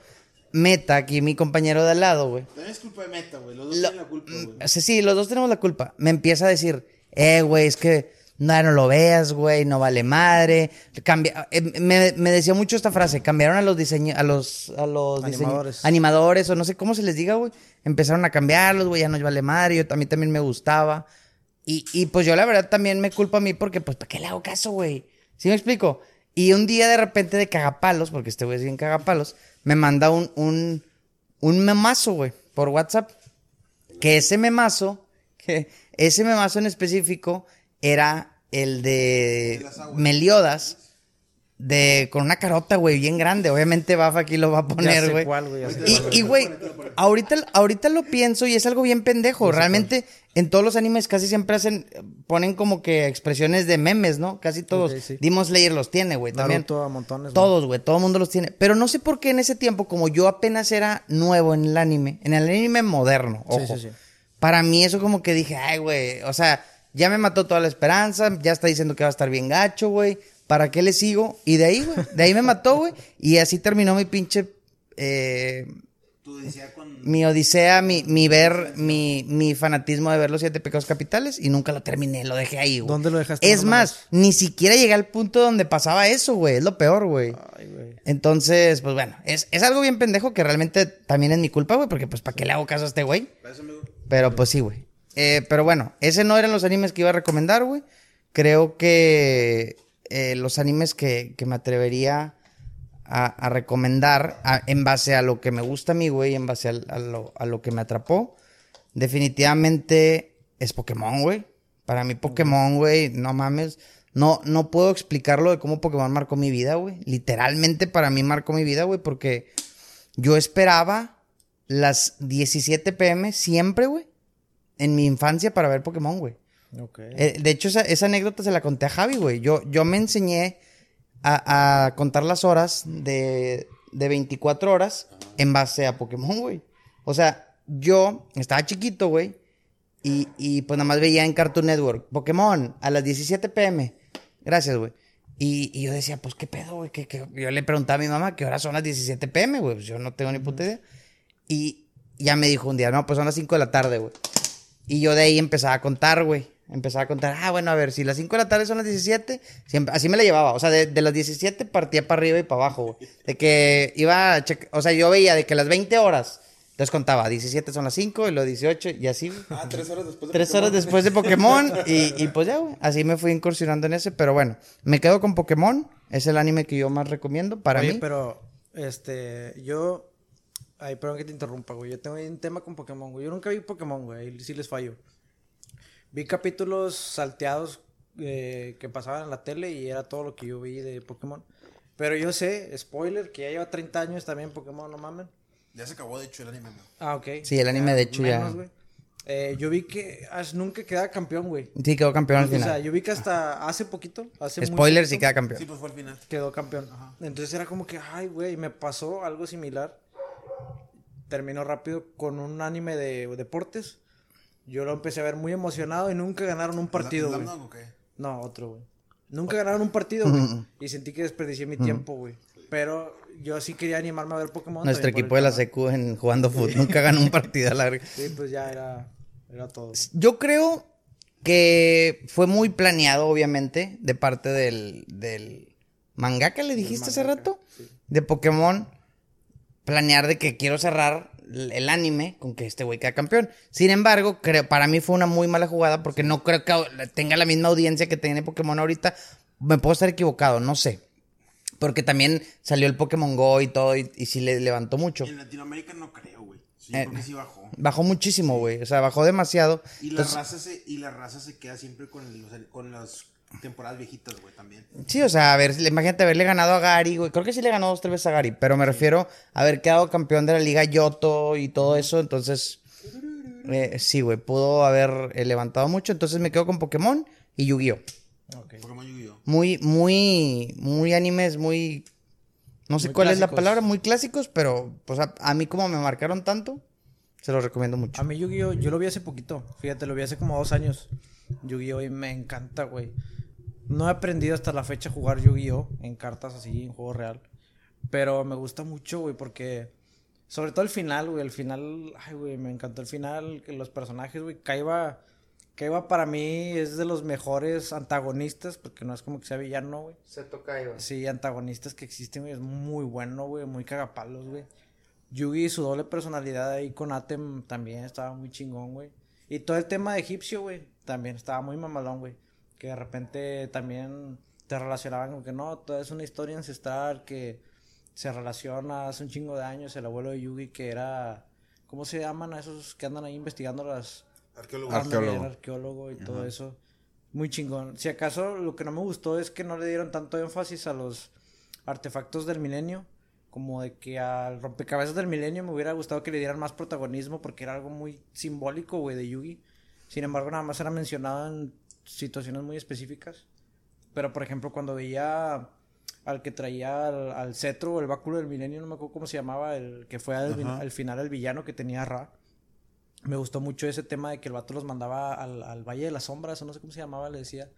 Meta, aquí mi compañero de al lado, güey. También es culpa de Meta, güey. Los dos Lo- tienen la culpa, güey. Mm, Sí, sí, los dos tenemos la culpa. Me empieza a decir, eh, güey, es que no, no lo veas, güey, no vale madre. Cambia, eh, me, me decía mucho esta frase, cambiaron a los diseño, a los, a los diseño- Animadores. animadores, o no sé cómo se les diga, güey. Empezaron a cambiarlos, güey, ya no vale madre, yo, a mí también me gustaba. Y, y pues yo la verdad también me culpo a mí porque, pues, ¿para qué le hago caso, güey? ¿Sí me explico? Y un día de repente de cagapalos, porque este güey es bien cagapalos, me manda un, un, un memazo, güey, por WhatsApp. Que ese memazo, que ese memazo en específico era el de Meliodas, de, con una carota, güey, bien grande. Obviamente Bafa aquí lo va a poner, güey. Y- güey, ahorita, ahorita lo pienso y es algo bien pendejo. Realmente, en todos los animes casi siempre hacen, ponen como que expresiones de memes, ¿no? Casi todos. Ok, sí. Demon Slayer los tiene, güey, también. Todos, güey, todo el mundo los tiene. Pero no sé por qué en ese tiempo, como yo apenas era nuevo en el anime, en el anime moderno, ojo. sí, sí. Para mí eso como que dije, ay, güey, o sea, ya me mató toda la esperanza, ya está diciendo que va a estar bien gacho, güey. ¿Para qué le sigo? Y de ahí, güey, de ahí me mató, güey. Y así terminó mi pinche... eh, con... mi odisea, mi, mi ver, mi, mi fanatismo de ver los siete pecados capitales y nunca lo terminé, lo dejé ahí, güey. ¿Dónde lo dejaste, Es más ni siquiera llegué al punto donde pasaba eso, güey. Es lo peor, güey. Ay, güey. Entonces, pues bueno, es, es algo bien pendejo que realmente también es mi culpa, güey, porque pues ¿para qué le hago caso a este güey? Pero pues sí, güey. Eh, pero bueno, ese no eran los animes que iba a recomendar, güey. Creo que eh, los animes que, que me atrevería a, a recomendar a- en base a lo que me gusta a mí, güey, en base al- a, lo, a lo que me atrapó, definitivamente es Pokémon, güey. Para mí Pokémon, güey, no mames. No, no puedo explicarlo de cómo Pokémon marcó mi vida, güey. Literalmente para mí marcó mi vida, güey, porque yo esperaba las 17 pm siempre, güey, en mi infancia para ver Pokémon, güey. Eh, de hecho, esa, esa anécdota se la conté a Javi, güey. Yo, yo me enseñé a, a contar las horas de, de 24 horas en base a Pokémon, güey. O sea, yo estaba chiquito, güey. Y, y pues nada más veía en Cartoon Network Pokémon a las 17 pm. Gracias, güey. Y, y yo decía, pues qué pedo, güey. ¿Qué, qué? Yo le preguntaba a mi mamá qué horas son las 17 pm, güey. Pues yo no tengo ni puta idea. Y ya me dijo un día, no, pues son las 5 de la tarde, güey. Y yo de ahí empezaba a contar, güey. Empezaba a contar, ah, bueno, a ver, si las 5 de la tarde son las 17, siempre, así me la llevaba. O sea, de, de las 17 partía para arriba y para abajo, güey. De que iba a checar, o sea, yo veía de que las 20 horas, entonces contaba, 17 son las 5 y los 18 y así, güey. Ah, tres horas después de Tres Pokémon. horas después de Pokémon [laughs] y, y pues ya, güey. Así me fui incursionando en ese, pero bueno, me quedo con Pokémon. Es el anime que yo más recomiendo para Oye, mí. pero, este, yo. Ay, perdón que te interrumpa, güey. Yo tengo un tema con Pokémon, güey. Yo nunca vi Pokémon, güey. Ahí sí les fallo. Vi capítulos salteados eh, que pasaban en la tele y era todo lo que yo vi de Pokémon. Pero yo sé, spoiler, que ya lleva 30 años también Pokémon, no mamen. Ya se acabó, de hecho, el anime, güey. Ah, ok. Sí, el anime, de hecho, ya- menos, güey. Eh, yo vi que Ash nunca quedaba campeón, güey. Sí, quedó campeón al O sea, final. yo vi que hasta hace poquito, hace muy Spoiler, sí poquito, queda campeón. Sí, pues fue al final. quedó campeón. Entonces era como que, ay, güey, me pasó algo similar. Terminó rápido con un anime de deportes. Yo lo empecé a ver muy emocionado y nunca ganaron un partido, güey. No, otro, güey. Nunca ganaron un partido, güey. Y sentí que desperdicié mi tiempo, güey. Pero yo sí quería animarme a ver Pokémon. Nuestro también equipo de la secu en jugando fútbol nunca ganó un [laughs] partido a largo. Sí, pues ya era, era todo. Yo creo que fue muy planeado, obviamente, de parte del, del mangaka, le dijiste hace mangaka, rato, de Pokémon, planear de que quiero cerrar el anime con que este güey queda campeón. Sin embargo, creo, para mí fue una muy mala jugada porque no creo que tenga la misma audiencia que tiene Pokémon ahorita. Me puedo estar equivocado, no sé. Porque también salió el Pokémon Go y todo y, y sí le levantó mucho. En Latinoamérica no creo, güey. Sí, Eh, creo que sí bajó. Bajó muchísimo, güey. O sea, bajó demasiado. Y la, raza se, y la raza se queda siempre con, con las temporadas viejitas, güey, también. Sí, o sea, a ver, imagínate haberle ganado a Gary, güey. Creo que sí le ganó dos, tres veces a Gary, pero me refiero a haber quedado campeón de la Liga Yoto y todo eso. Entonces, eh, sí, güey, pudo haber eh, levantado mucho. Entonces me quedo con Pokémon y Yu-Gi-Oh! Ok. Pokémon Yu-Gi-Oh! Muy, muy, muy animes, muy. No sé Muy cuál es la palabra, muy clásicos, pero pues a, a mí como me marcaron tanto, se los recomiendo mucho. A mí Yu-Gi-Oh! yo lo vi hace poquito. Fíjate, lo vi hace como dos años. Yu-Gi-Oh! y me encanta, güey. No he aprendido hasta la fecha a jugar Yu-Gi-Oh! en cartas así, en juego real. Pero me gusta mucho, güey, porque... Sobre todo el final, güey. El final... Ay, güey, me encantó el final. que Los personajes, güey. Kaiba... Kaiba para mí es de los mejores antagonistas. Porque no es como que sea villano, güey. Se toca, Iván. Sí, antagonistas que existen, güey. Es muy bueno, güey. Muy cagapalos, güey. Yugi, su doble personalidad ahí con Atem también estaba muy chingón, güey. Y todo el tema de egipcio, güey, también estaba muy mamalón, güey. Que de repente también te relacionaban con que no, toda es una historia ancestral que se relaciona hace un chingo de años el abuelo de Yugi que era... ¿Cómo se llaman a esos que andan ahí investigando las... Arqueólogo. Arqueólogo. arqueólogo y todo eso. Muy chingón. Si acaso lo que no me gustó es que no le dieron tanto énfasis a los artefactos del milenio. Como de que al rompecabezas del milenio me hubiera gustado que le dieran más protagonismo porque era algo muy simbólico, güey, de Yugi. Sin embargo, nada más era mencionado en situaciones muy específicas. Pero, por ejemplo, cuando veía al que traía al, al cetro o el báculo del milenio, no me acuerdo cómo se llamaba, el que fue al final el villano que tenía Ra. Me gustó mucho ese tema de que el vato los mandaba al, al Valle de las Sombras, o no sé cómo se llamaba, le decía.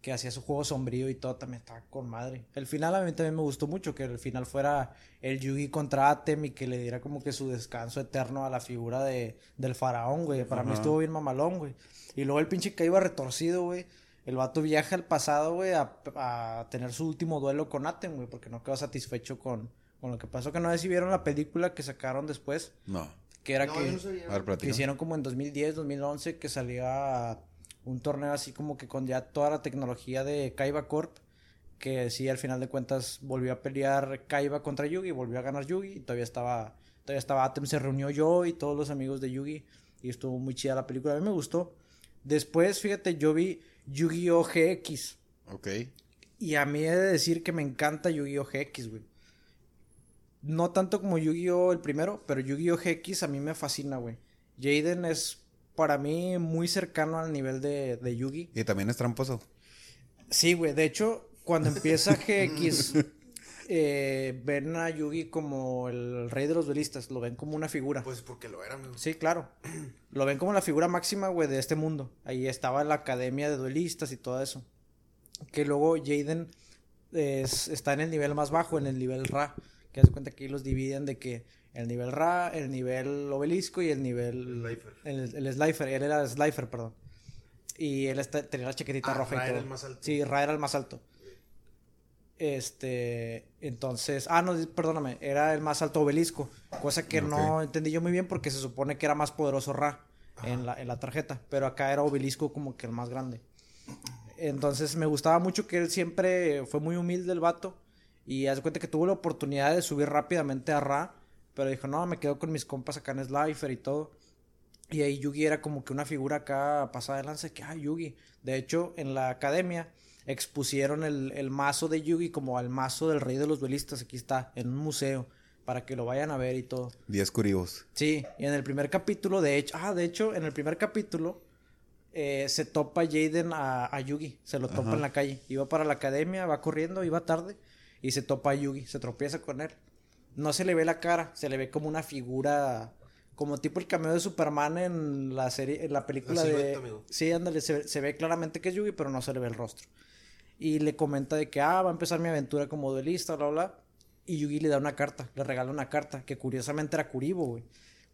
Que hacía su juego sombrío y todo, también estaba con madre. El final a mí también me gustó mucho, que el final fuera el Yugi contra Atem y que le diera como que su descanso eterno a la figura de, del faraón, güey. Para mí estuvo bien mamalón, güey. Y luego el pinche que iba retorcido, güey. El vato viaja al pasado, güey, a, a tener su último duelo con Atem, güey, porque no quedó satisfecho con, con lo que pasó. Que no sé si vieron la película que sacaron después, No. que era No, que no sabía. A ver, que hicieron como en 2010, 2011, que salía un torneo así como que con ya toda la tecnología de Kaiba Corp, que sí, al final de cuentas volvió a pelear Kaiba contra Yugi, volvió a ganar Yugi, y todavía estaba, todavía estaba Atem, se reunió yo y todos los amigos de Yugi, y estuvo muy chida la película, a mí me gustó. Después, fíjate, yo vi Yu-Gi-Oh! GX, Ok. y a mí he de decir que me encanta Yu-Gi-Oh! GX, güey. No tanto como Yu-Gi-Oh! el primero, pero Yu-Gi-Oh! GX a mí me fascina, güey. Jaden es para mí muy cercano al nivel de, de Yugi. Y también es tramposo. Sí, güey. De hecho, cuando empieza [laughs] GX, eh, ven a Yugi como el rey de los duelistas. Lo ven como una figura. Pues porque lo era, amigo. Sí, claro. Lo ven como la figura máxima, güey, de este mundo. Ahí estaba la academia de duelistas y todo eso. Que luego Jaden es- está en el nivel más bajo, en el nivel Ra. Que hace cuenta que ahí los dividen de que el nivel Ra, el nivel obelisco y el nivel... Slifer. El, el Slifer, él era Slifer, perdón. Y él está- tenía la chaquetita Ah, roja Ra y era todo. el más alto. Sí, Ra era el más alto. Este, entonces, ah, no, perdóname, era el más alto obelisco, cosa que no entendí yo muy bien porque se supone que era más poderoso Ra en la, en la tarjeta, pero acá era obelisco como que el más grande. Entonces me gustaba mucho que él siempre fue muy humilde el vato y haz cuenta que tuvo la oportunidad de subir rápidamente a Ra, pero dijo, no, me quedo con mis compas acá en Slifer y todo. Y ahí Yugi era como que una figura acá pasada de lanza que, ah, Yugi. De hecho, en la academia expusieron el, el mazo de Yugi como al mazo del rey de los duelistas. Aquí está, en un museo, para que lo vayan a ver y todo. 10 curibos. Sí, y en el primer capítulo, de hecho, ah, de hecho, en el primer capítulo eh, se topa Jaden a, a Yugi, se lo topa Ajá. en la calle. Iba para la academia, va corriendo, iba tarde y se topa a Yugi, se tropieza con él. No se le ve la cara, se le ve como una figura, como tipo el cameo de Superman en la serie, en la película La de... amigo. Sí, ándale, se, se ve claramente que es Yugi, pero no se le ve el rostro. Y le comenta de que, ah, va a empezar mi aventura como duelista, bla, bla. Y Yugi le da una carta, le regala una carta, que curiosamente era Kuribo, güey.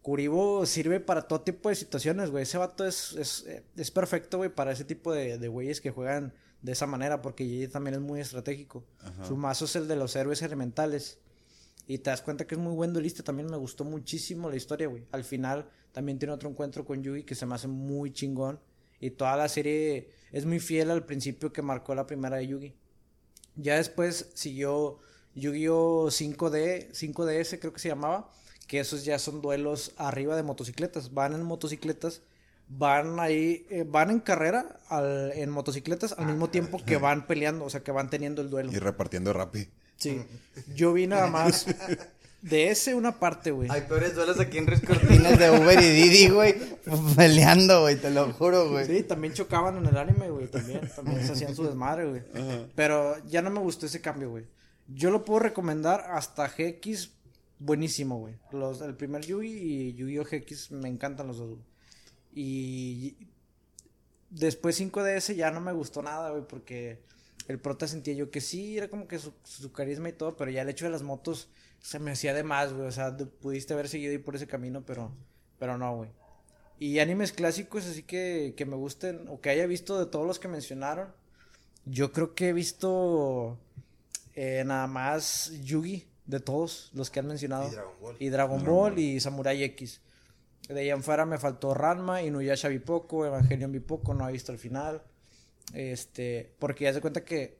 Kuribo sirve para todo tipo de situaciones, güey. Ese vato es, es, es perfecto, güey, para ese tipo de, de güeyes que juegan de esa manera, porque Yugi también es muy estratégico. Su mazo es el de los héroes elementales. Y te das cuenta que es muy buen duelista. También me gustó muchísimo la historia, güey. Al final también tiene otro encuentro con Yugi que se me hace muy chingón. Y toda la serie es muy fiel al principio que marcó la primera de Yugi. Ya después siguió Yu-Gi-Oh 5D, 5DS creo que se llamaba, que esos ya son duelos arriba de motocicletas. Van en motocicletas, van ahí, eh, van en carrera al- en motocicletas al mismo tiempo que van peleando, o sea, que van teniendo el duelo. Y repartiendo Rappi. Sí. Yo vi nada [laughs] más [laughs] de ese una parte, güey. Hay peores duelos aquí en Ruiz [laughs] Cortines de Uber y Didi, güey. Peleando, güey, te lo juro, güey. Sí, también chocaban en el anime, güey, también. También se hacían su desmadre, güey. Pero ya no me gustó ese cambio, güey. Yo lo puedo recomendar hasta GX, buenísimo, güey. Los, el primer Yugi y Yu-Gi-Oh! GX me encantan los dos, güey. Y después 5DS ya no me gustó nada, güey, porque el prota sentía yo que sí, era como que su, su carisma y todo, pero ya el hecho de las motos se me hacía de más, güey. O sea, pudiste haber seguido por ese camino, pero, pero no, güey. Y animes clásicos así que, que me gusten o que haya visto de todos los que mencionaron. Yo creo que he visto eh, nada más Yugi de todos los que han mencionado. Y Dragon Ball. Y Dragon Ball y Samurai X. De ahí en fuera me faltó Ranma, Inuyasha vi poco, Evangelion vi poco, no he visto el final. Este, porque ya se cuenta que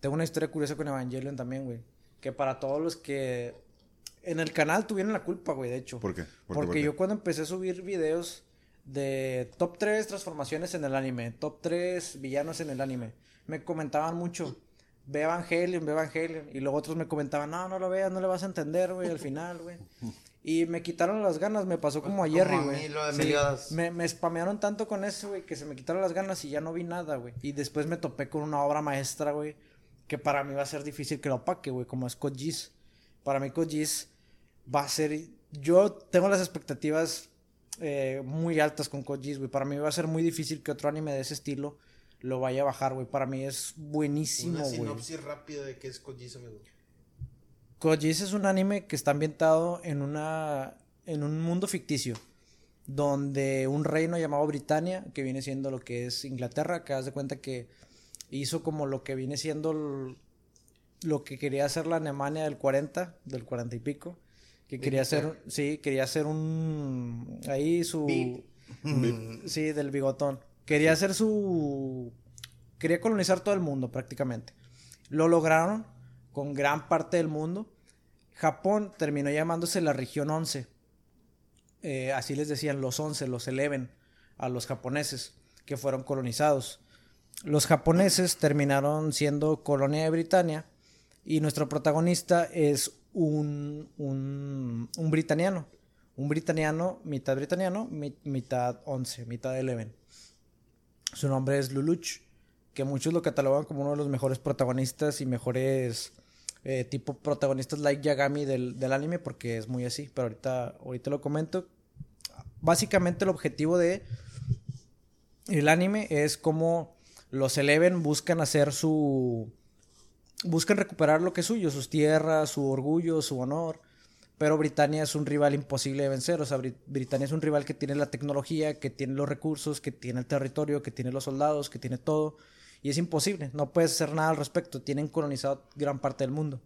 tengo una historia curiosa con Evangelion también, güey. Que para todos los que en el canal tuvieron la culpa, güey, de hecho. ¿Por qué? ¿Por qué? Porque ¿Por qué? yo cuando empecé a subir videos de top 3 transformaciones en el anime, top 3 villanos en el anime, me comentaban mucho, ve Evangelion, ve Evangelion, y luego otros me comentaban, no, no lo veas, no le vas a entender, güey, al final, güey. [laughs] Y me quitaron las ganas, me pasó como a Jerry, güey. Sí, me, me spamearon tanto con eso, güey, que se me quitaron las ganas y ya no vi nada, güey. Y después me topé con una obra maestra, güey, que para mí va a ser difícil que lo opaque, güey, como es Code Geass. Para mí Geass va a ser... Yo tengo las expectativas eh, muy altas con Geass, güey. Para mí va a ser muy difícil que otro anime de ese estilo lo vaya a bajar, güey. Para mí es buenísimo, Una güey. sinopsis rápida de qué es Kojis, amigo. Geass es un anime que está ambientado en una en un mundo ficticio donde un reino llamado Britania, que viene siendo lo que es Inglaterra, que haz de cuenta que hizo como lo que viene siendo el- lo que quería hacer la Alemania del 40, del 40 y pico, que quería hacer, sí, quería hacer un ahí su sí, del bigotón. Quería hacer su quería colonizar todo el mundo prácticamente. Lo lograron con gran parte del mundo. Japón terminó llamándose la región 11. Eh, así les decían los 11, los 11 a los japoneses que fueron colonizados. Los japoneses terminaron siendo colonia de Britania y nuestro protagonista es un, un, britaniano, un britaniano, mitad britaniano, mi- mitad 11, mitad 11. Su nombre es Luluch, que muchos lo catalogan como uno de los mejores protagonistas y mejores eh, tipo protagonistas like Yagami del, del anime, porque es muy así, pero ahorita, ahorita lo comento. Básicamente el objetivo de el anime es como los Eleven buscan hacer su... Buscan recuperar lo que es suyo, sus tierras, su orgullo, su honor. Pero Britania es un rival imposible de vencer. O sea, Brit- Britania es un rival que tiene la tecnología, que tiene los recursos, que tiene el territorio, que tiene los soldados, que tiene todo. Y es imposible. No puedes hacer nada al respecto. Tienen colonizado gran parte del mundo.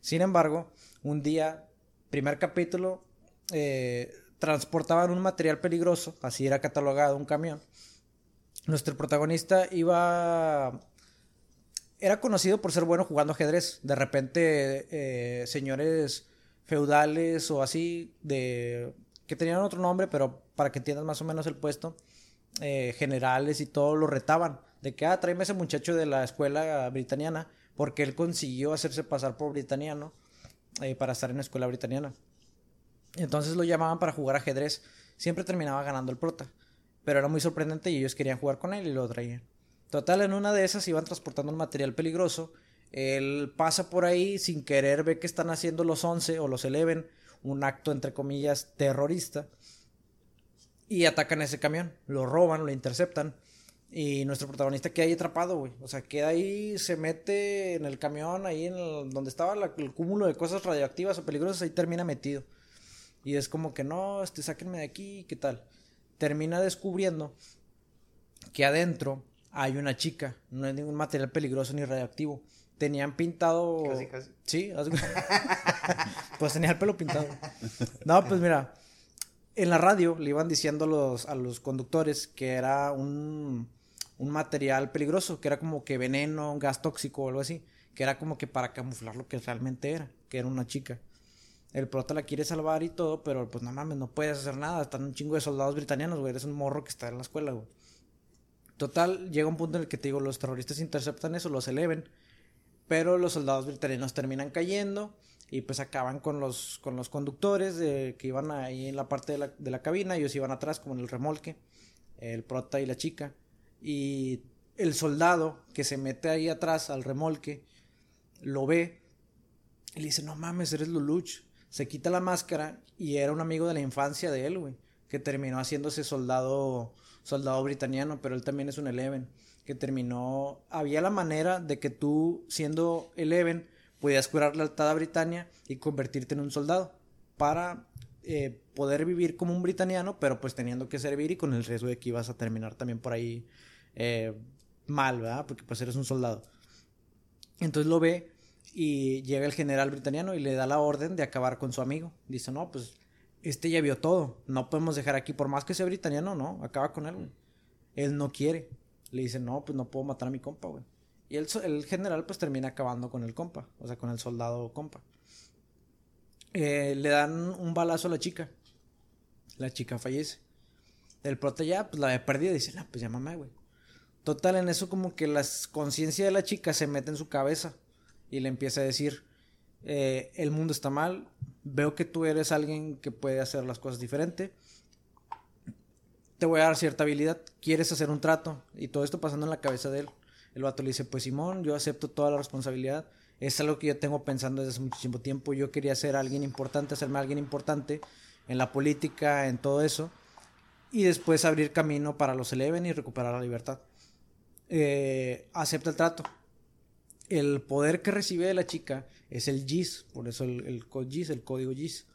Sin embargo, un día, primer capítulo, eh, transportaban un material peligroso. Así era catalogado un camión. Nuestro protagonista iba era conocido por ser bueno jugando ajedrez. De repente, eh, señores feudales o así, de que tenían otro nombre, pero para que entiendas más o menos el puesto, eh, generales y todo lo retaban. De que, ah, tráeme ese muchacho de la escuela britaniana, porque él consiguió hacerse pasar por britaniano eh, para estar en la escuela britaniana. Entonces lo llamaban para jugar ajedrez. Siempre terminaba ganando el prota. Pero era muy sorprendente y ellos querían jugar con él y lo traían. Total, en una de esas iban transportando un material peligroso. Él pasa por ahí sin querer, ve que están haciendo los 11 o los 11, un acto entre comillas terrorista. Y atacan ese camión, lo roban, lo interceptan. Y nuestro protagonista queda ahí atrapado, güey. O sea, queda ahí, se mete en el camión, ahí en el- donde estaba la- el cúmulo de cosas radioactivas o peligrosas, ahí termina metido. Y es como que no, este, sáquenme de aquí, ¿qué tal? Termina descubriendo que adentro hay una chica, no es ningún material peligroso ni radioactivo. Tenían pintado. Casi, casi. Sí, [laughs] pues tenía el pelo pintado. No, pues mira, en la radio le iban diciendo a los, a los conductores que era un, un material peligroso, que era como que veneno, gas tóxico o algo así, que era como que para camuflar lo que realmente era, que era una chica. El prota la quiere salvar y todo, pero pues no mames, no puedes hacer nada. Están un chingo de soldados británicos, güey. Eres un morro que está en la escuela, güey. Total, llega un punto en el que te digo, los terroristas interceptan eso, los eleven, pero los soldados británicos terminan cayendo y pues acaban con los, con los conductores que iban ahí en la parte de la, de la cabina, ellos iban atrás como en el remolque, el prota y la chica. Y el soldado que se mete ahí atrás al remolque lo ve y le dice, no mames, eres Luluch. Se quita la máscara y era un amigo de la infancia de él, güey. Que terminó haciéndose soldado, soldado britaniano, pero él también es un Eleven. Que terminó, había la manera de que tú, siendo Eleven, podías curar lealtad a Britania y convertirte en un soldado. Para eh, poder vivir como un britaniano, pero pues teniendo que servir y con el riesgo de que ibas a terminar también por ahí eh, mal, ¿verdad? Porque pues eres un soldado. Entonces lo ve y llega el general britaniano y le da la orden de acabar con su amigo. Dice, no, pues este ya vio todo. No podemos dejar aquí, por más que sea britaniano, no, acaba con él. Él no quiere. Le dice, no, pues no puedo matar a mi compa, güey. Y el general pues termina acabando con el compa, o sea, con el soldado compa. Eh, le dan un balazo a la chica. La chica fallece. El prota ya, pues la había perdido. Dice, no, pues llámame, güey. Total, en eso como que la conciencia de la chica se mete en su cabeza y le empieza a decir, eh, el mundo está mal, veo que tú eres alguien que puede hacer las cosas diferente, te voy a dar cierta habilidad, quieres hacer un trato y todo esto pasando en la cabeza de él. El vato le dice, pues Simón, yo acepto toda la responsabilidad, es algo que yo tengo pensando desde hace muchísimo tiempo, yo quería ser alguien importante, hacerme alguien importante en la política, en todo eso, y después abrir camino para los Eleven y recuperar la libertad eh, acepta el trato. El poder que recibe de la chica es el GIS, por eso el, el code GIS, el código GIS.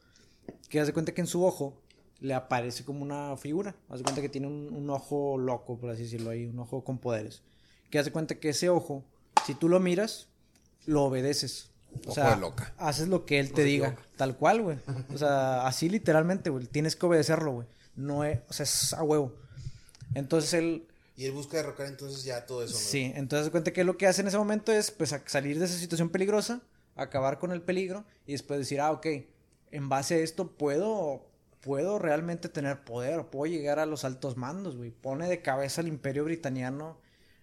Que hace cuenta que en su ojo le aparece como una figura. Hace cuenta que tiene un, un ojo loco, por así decirlo ahí, un ojo con poderes. Que hace cuenta que ese ojo, si tú lo miras, lo obedeces. O sea, loca. haces lo que él te diga. Tal cual, güey. O sea, así literalmente, güey. Tienes que obedecerlo, güey. No es, o sea, es a huevo. Entonces él Y él busca derrocar entonces ya todo eso. Sí, entonces cuenta que lo que hace en ese momento es pues salir de esa situación peligrosa, acabar con el peligro y después decir, ah, ok, en base a esto puedo, puedo realmente tener poder, puedo llegar a los altos mandos, güey. Pone de cabeza al imperio britaniano,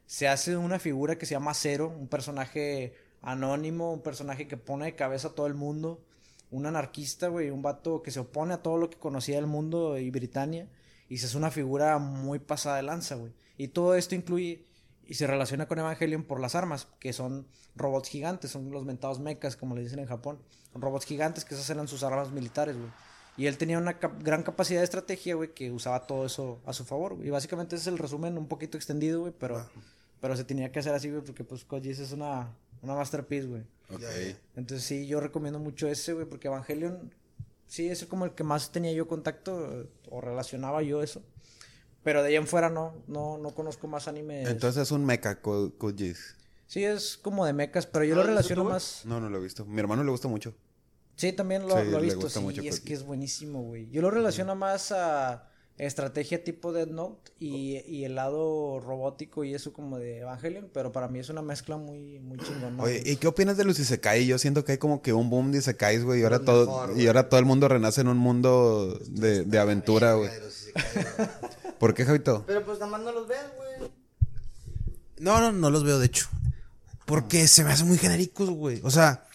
se hace una figura que se llama Cero, un personaje anónimo, un personaje que pone de cabeza a todo el mundo, un anarquista, güey, un vato que se opone a todo lo que conocía del mundo y Britania y se hace una figura muy pasada de lanza, güey. Y todo esto incluye y se relaciona con Evangelion por las armas, que son robots gigantes, son los mentados mechas, como le dicen en Japón. Son robots gigantes que esas eran sus armas militares, güey. Y él tenía una gran capacidad de estrategia, güey, que usaba todo eso a su favor, güey. Y básicamente ese es el resumen un poquito extendido, güey, pero, pero se tenía que hacer así, güey, porque pues Koji es una, una masterpiece, güey. Entonces sí, yo recomiendo mucho ese, güey, porque Evangelion, sí, es como el que más tenía yo contacto o relacionaba yo eso. Pero de ahí en fuera no, no, no conozco más animes. Entonces es un mecha Kojis. Sí, es como de mechas, pero yo lo relaciono más. No, no lo he visto. Mi hermano le gusta mucho. Sí, también lo, lo he visto. Sí, mucho es que es buenísimo, güey. Yo lo relaciono más a estrategia tipo Dead Note y, y, el lado robótico y eso como de Evangelion, pero para mí es una mezcla muy, muy chingona. Oye, ¿y qué opinas de los Isekai? Yo siento que hay como que un boom de Isekais, güey, y ahora todo, y ahora todo el mundo renace en un mundo de, de aventura, güey. ¿Por qué, Javito? Pero pues nada más no los ves, güey. No, no, no los veo, de hecho. Porque se me hacen muy genéricos, güey. O sea,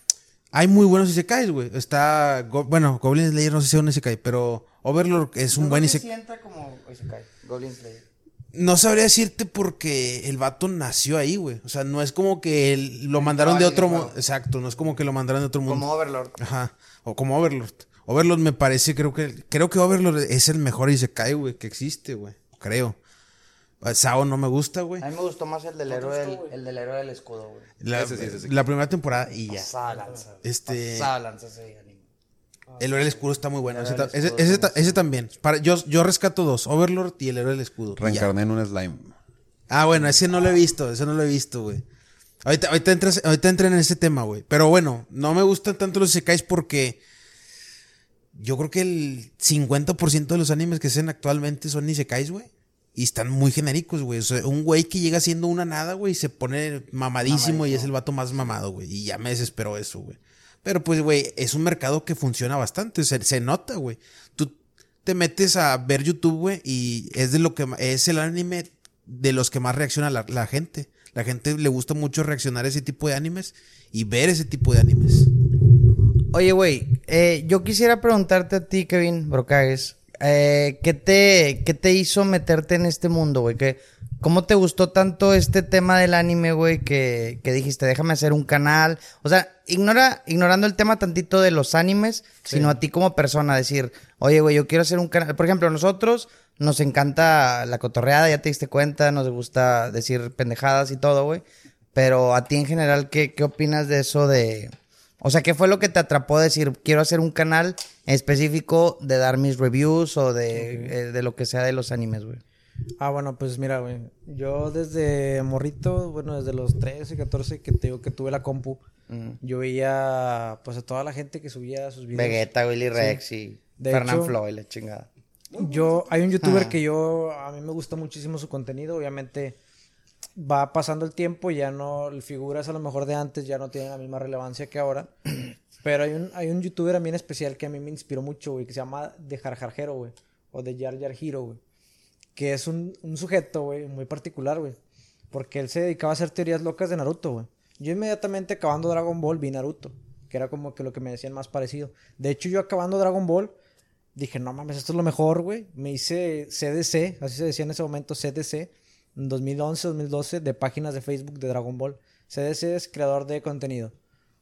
hay muy buenos Isekais, güey. Está, bueno, Goblin Slayer no sé si es un Isekai, pero Overlord es un buen Isekai. entra como Isekai, Goblin Slayer. No sabría decirte porque el vato nació ahí, güey. O sea, no es como que lo mandaron de otro mundo. Exacto, no es como que lo mandaron de otro mundo. Como Overlord. Ajá, o como Overlord. Overlord me parece, creo que, creo que Overlord es el mejor Isekai, güey, que existe, güey. Creo. Sao no me gusta, güey. A mí me gustó más el del héroe del, el del héroe del escudo, güey. La, la, primera temporada y ya. Lanza. Este. Lanza ese anime. El héroe del escudo está muy bueno. Ese, ese, ese, ese, también. Para, yo, yo rescato dos: Overlord y el héroe del escudo. Reencarné en un slime. Ah, bueno, ese no lo he visto. Ese no lo he visto, güey. Ahorita, ahorita, entras, ahorita entré en ese tema, güey. Pero bueno, no me gustan tanto los Isekais porque yo creo que el 50% de los animes que se hacen actualmente son Isekais, güey. Y están muy genéricos, güey. O sea, un güey que llega siendo una nada, güey, se pone mamadísimo y es el vato más mamado, güey. Y ya me desesperó eso, güey. Pero pues, güey, es un mercado que funciona bastante. Se, se nota, güey. Tú te metes a ver YouTube, güey, y es de lo que es el anime de los que más reacciona la, la gente. La gente le gusta mucho reaccionar a ese tipo de animes y ver ese tipo de animes. Oye, güey, eh, yo quisiera preguntarte a ti, Kevin Brocagues, eh, ¿qué, te, ¿qué te hizo meterte en este mundo, güey? ¿Cómo te gustó tanto este tema del anime, güey, que, que, dijiste, déjame hacer un canal? O sea, ignora, ignorando el tema tantito de los animes, sino a ti como persona, decir, oye, güey, yo quiero hacer un canal. Por ejemplo, nosotros nos encanta la cotorreada, ya te diste cuenta, nos gusta decir pendejadas y todo, güey. Pero a ti en general, ¿qué, qué opinas de eso de o sea, ¿qué fue lo que te atrapó a decir, quiero hacer un canal específico de dar mis reviews o de, eh, de lo que sea de los animes, güey? Ah, bueno, pues mira, güey. Yo desde morrito, bueno, desde los 13, 14 que, te digo que tuve la compu, yo veía pues a toda la gente que subía sus videos. Vegeta, Willy Rex y Fernand Floyd, la chingada. Yo, hay un youtuber que yo, a mí me gusta muchísimo su contenido, obviamente va pasando el tiempo, ya no, figuras a lo mejor de antes ya no tienen la misma relevancia que ahora. [clears throat] Pero hay un, hay un youtuber a mí en especial que a mí me inspiró mucho, güey, que se llama De Jarjarjero, güey. O de Jar Jar Hero, güey. Que es un, un sujeto, güey, muy particular, güey. Porque él se dedicaba a hacer teorías locas de Naruto, güey. Yo inmediatamente acabando Dragon Ball vi Naruto. Que era como que lo que me decían más parecido. De hecho, yo acabando Dragon Ball, dije, no mames, esto es lo mejor, güey. Me hice CDC, así se decía en ese momento, CDC en 2011, 2012 de páginas de Facebook de Dragon Ball. CDC es creador de contenido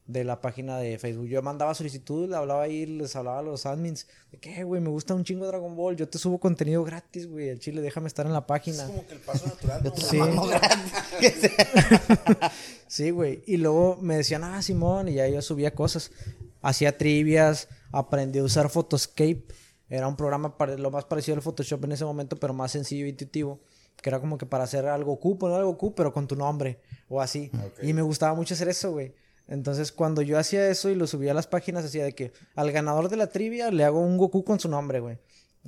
de la página de Facebook. Yo mandaba solicitud, le hablaba ahí, les hablaba a los admins de que, güey, me gusta un chingo Dragon Ball, yo te subo contenido gratis, güey, el chile, déjame estar en la página. Es como que el paso natural. [laughs] ¿no? sí. [laughs] sí, güey. Y luego me decían, ah, Simón, y ya yo subía cosas. Hacía trivias, aprendí a usar Photoscape. Era un programa lo más parecido al Photoshop en ese momento, pero más sencillo e intuitivo que era como que para hacer algo Q, poner algo Q, pero con tu nombre o así. Y me gustaba mucho hacer eso, güey. Entonces, cuando yo hacía eso y lo subía a las páginas, hacía de que al ganador de la trivia le hago un Goku con su nombre, güey.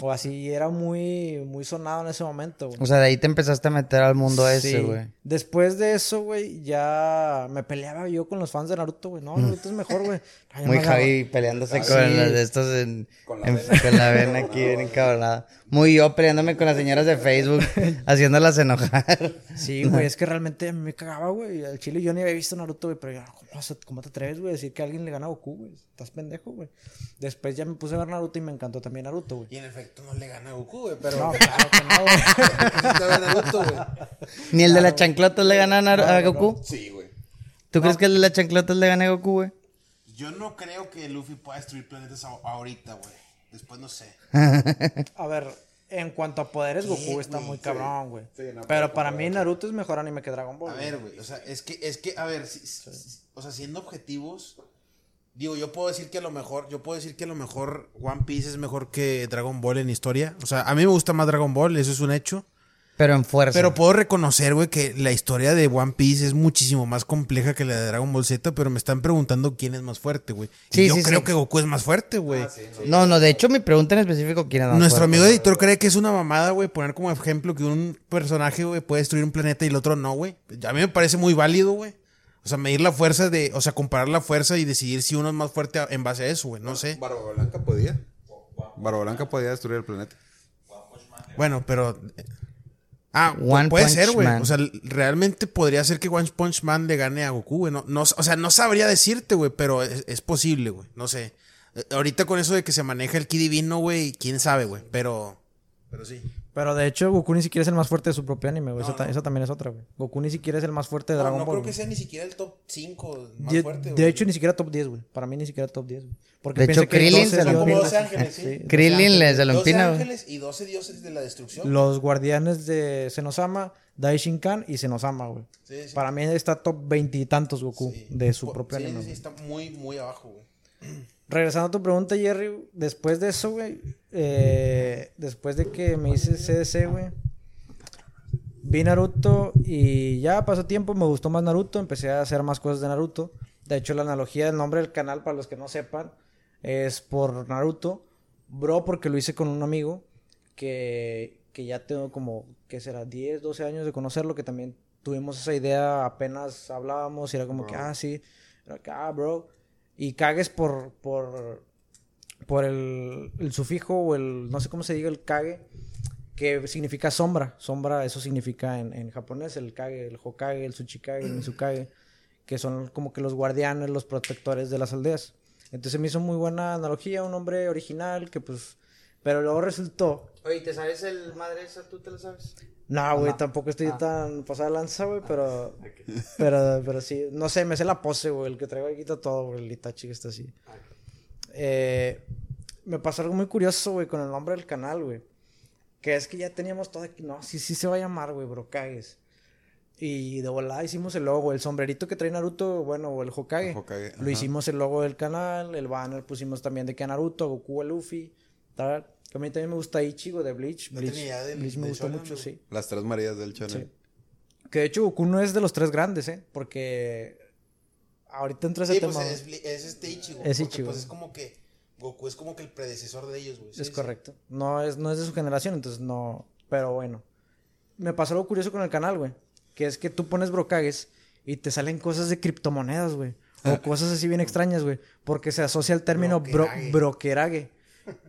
O así, era muy, muy sonado en ese momento, güey. O sea, de ahí te empezaste a meter al mundo ese, Sí. güey. Después de eso, güey, ya me peleaba yo con los fans de Naruto, güey. No, Naruto es mejor, güey. [laughs] Ay, Muy Javi peleándose Ah, con sí. los de estos en, Con la en- vena. con la vena aquí bien [laughs] encabronada. Muy yo peleándome con las señoras de Facebook, [laughs] haciéndolas enojar. Sí, güey, es que realmente a mí me cagaba, güey. Al chile yo ni había visto Naruto, güey, pero yo, ¿cómo, vas a- cómo te atreves, güey, a decir que alguien le gana a Goku, güey? Estás pendejo, güey. Después ya me puse a ver Naruto y me encantó también Naruto, güey. Y en efecto no le gana a Goku, güey, pero... No, [laughs] claro que no, güey. Estaba Naruto, güey. Ni el de las chanclotas le gana a, Goku. Sí, güey. ¿Tú crees que el de las chanclotas le gane a Goku, güey? Yo no creo que Luffy pueda destruir planetas ahorita, güey. Después no sé. [laughs] A ver, en cuanto a poderes, Goku está muy cabrón, güey. Sí, no, pero para mí Naruto es mejor anime que Dragon Ball. A ver, güey, o sea, es que, es que, a ver, si- si- o sea, siendo objetivos, digo, yo puedo decir que a lo mejor, yo puedo decir que a lo mejor One Piece es mejor que Dragon Ball en historia. O sea, a mí me gusta más Dragon Ball, eso es un hecho. Pero en fuerza. Pero puedo reconocer, güey, que la historia de One Piece es muchísimo más compleja que la de Dragon Ball Z, pero me están preguntando quién es más fuerte, güey. Y Sí, yo sí, creo sí. que Goku es más fuerte, güey. No, no, de hecho mi pregunta en específico, ¿quién es más Nuestro fuerte? amigo editor cree que es una mamada, güey, poner como ejemplo que un personaje, güey, puede destruir un planeta y el otro no, güey. A mí me parece muy válido, güey. O sea, medir la fuerza de, o sea, comparar la fuerza y decidir si uno es más fuerte en base a eso, güey. No sé. Barba Blanca podía. Barba Blanca podía destruir el planeta. Bueno, pero. eh, Ah, One puede Punch ser, güey. O sea, realmente podría ser que One Punch Man le gane a Goku, güey. No, no, o sea, no sabría decirte, güey, pero es, es posible, güey. No sé. Eh, Ahorita con eso de que se maneja el ki divino, güey, quién sabe, güey. Pero. Pero sí. Pero de hecho, Goku ni siquiera es el más fuerte de su propio anime, güey. eso, ta- eso también es otra, güey. Goku ni siquiera es el más fuerte de No, Dragon no Ball. creo que sea ni siquiera el top 5 más de, fuerte, de güey. hecho, ni siquiera top 10, güey. Para mí ni siquiera top 10, güey. Porque De pienso hecho, que Krillin 12 se lo empina. 12 ángeles, sí. 12 Krillin les se lo 12 empina, güey. ángeles y 12 dioses de la destrucción. Los guardianes de Senosama, Daishinkan y Senosama, güey. Sí, sí. Para mí está top veintitantos Goku Sí. de su propio sí, anime. sí, está muy, muy abajo, güey. Regresando a tu pregunta, Jerry, después de eso, güey, eh, después de que me hice CDC, güey, vi Naruto y ya pasó tiempo, me gustó más Naruto, empecé a hacer más cosas de Naruto. De hecho, la analogía del nombre del canal, para los que no sepan, es por Naruto. Bro, porque lo hice con un amigo que, que ya tengo como, ¿qué será? 10, 12 años de conocerlo, que también tuvimos esa idea, apenas hablábamos y era como que, ah, sí, era que, ah, bro. Y cagues por, por, por el, el sufijo o el, no sé cómo se diga el kage, que significa sombra. Sombra, eso significa en, en japonés, el kage, el hokage, el tsuchikage, el mizukage, que son como que los guardianes, los protectores de las aldeas. Entonces me hizo muy buena analogía, un nombre original que pues... Pero luego resultó... Oye, ¿te sabes el madre esa? ¿Tú te lo sabes? No, güey, tampoco estoy tan pasada de lanza, güey, pero... [laughs] Pero, pero sí, no sé, me sé la pose, güey, el que traigo aquí está todo, güey, el Itachi que está así. Eh, me pasó algo muy curioso, güey, con el nombre del canal, güey. Que es que ya teníamos todo aquí. No, sí, sí se va a llamar, güey, bro, cagues. Y de volada hicimos el logo, el sombrerito que trae Naruto, bueno, o el Hokage. El Hokage, Lo ajá. hicimos el logo del canal, el banner pusimos también de que a Naruto, Goku, a Luffy, Que a mí también me gusta Ichigo de Bleach. No Bleach, tenía idea del- Bleach me gusta shonen, mucho, sí. Las tres Marías del channel. Sí. Que de hecho Goku no es de los tres grandes, ¿eh? Porque ahorita entra ese Sí, tema. pues güey. es, es este Ichigo. Es porque, Ichigo. Pues es como que Goku es como que el predecesor de ellos, güey. Sí, es sí. correcto. No es, no es de su generación, entonces no. Pero bueno. Me pasó algo curioso con el canal, güey. Que es que tú pones brocagues y te salen cosas de criptomonedas, güey. O cosas así bien extrañas, güey. Porque se asocia al término bro- Broquerague. broquerague.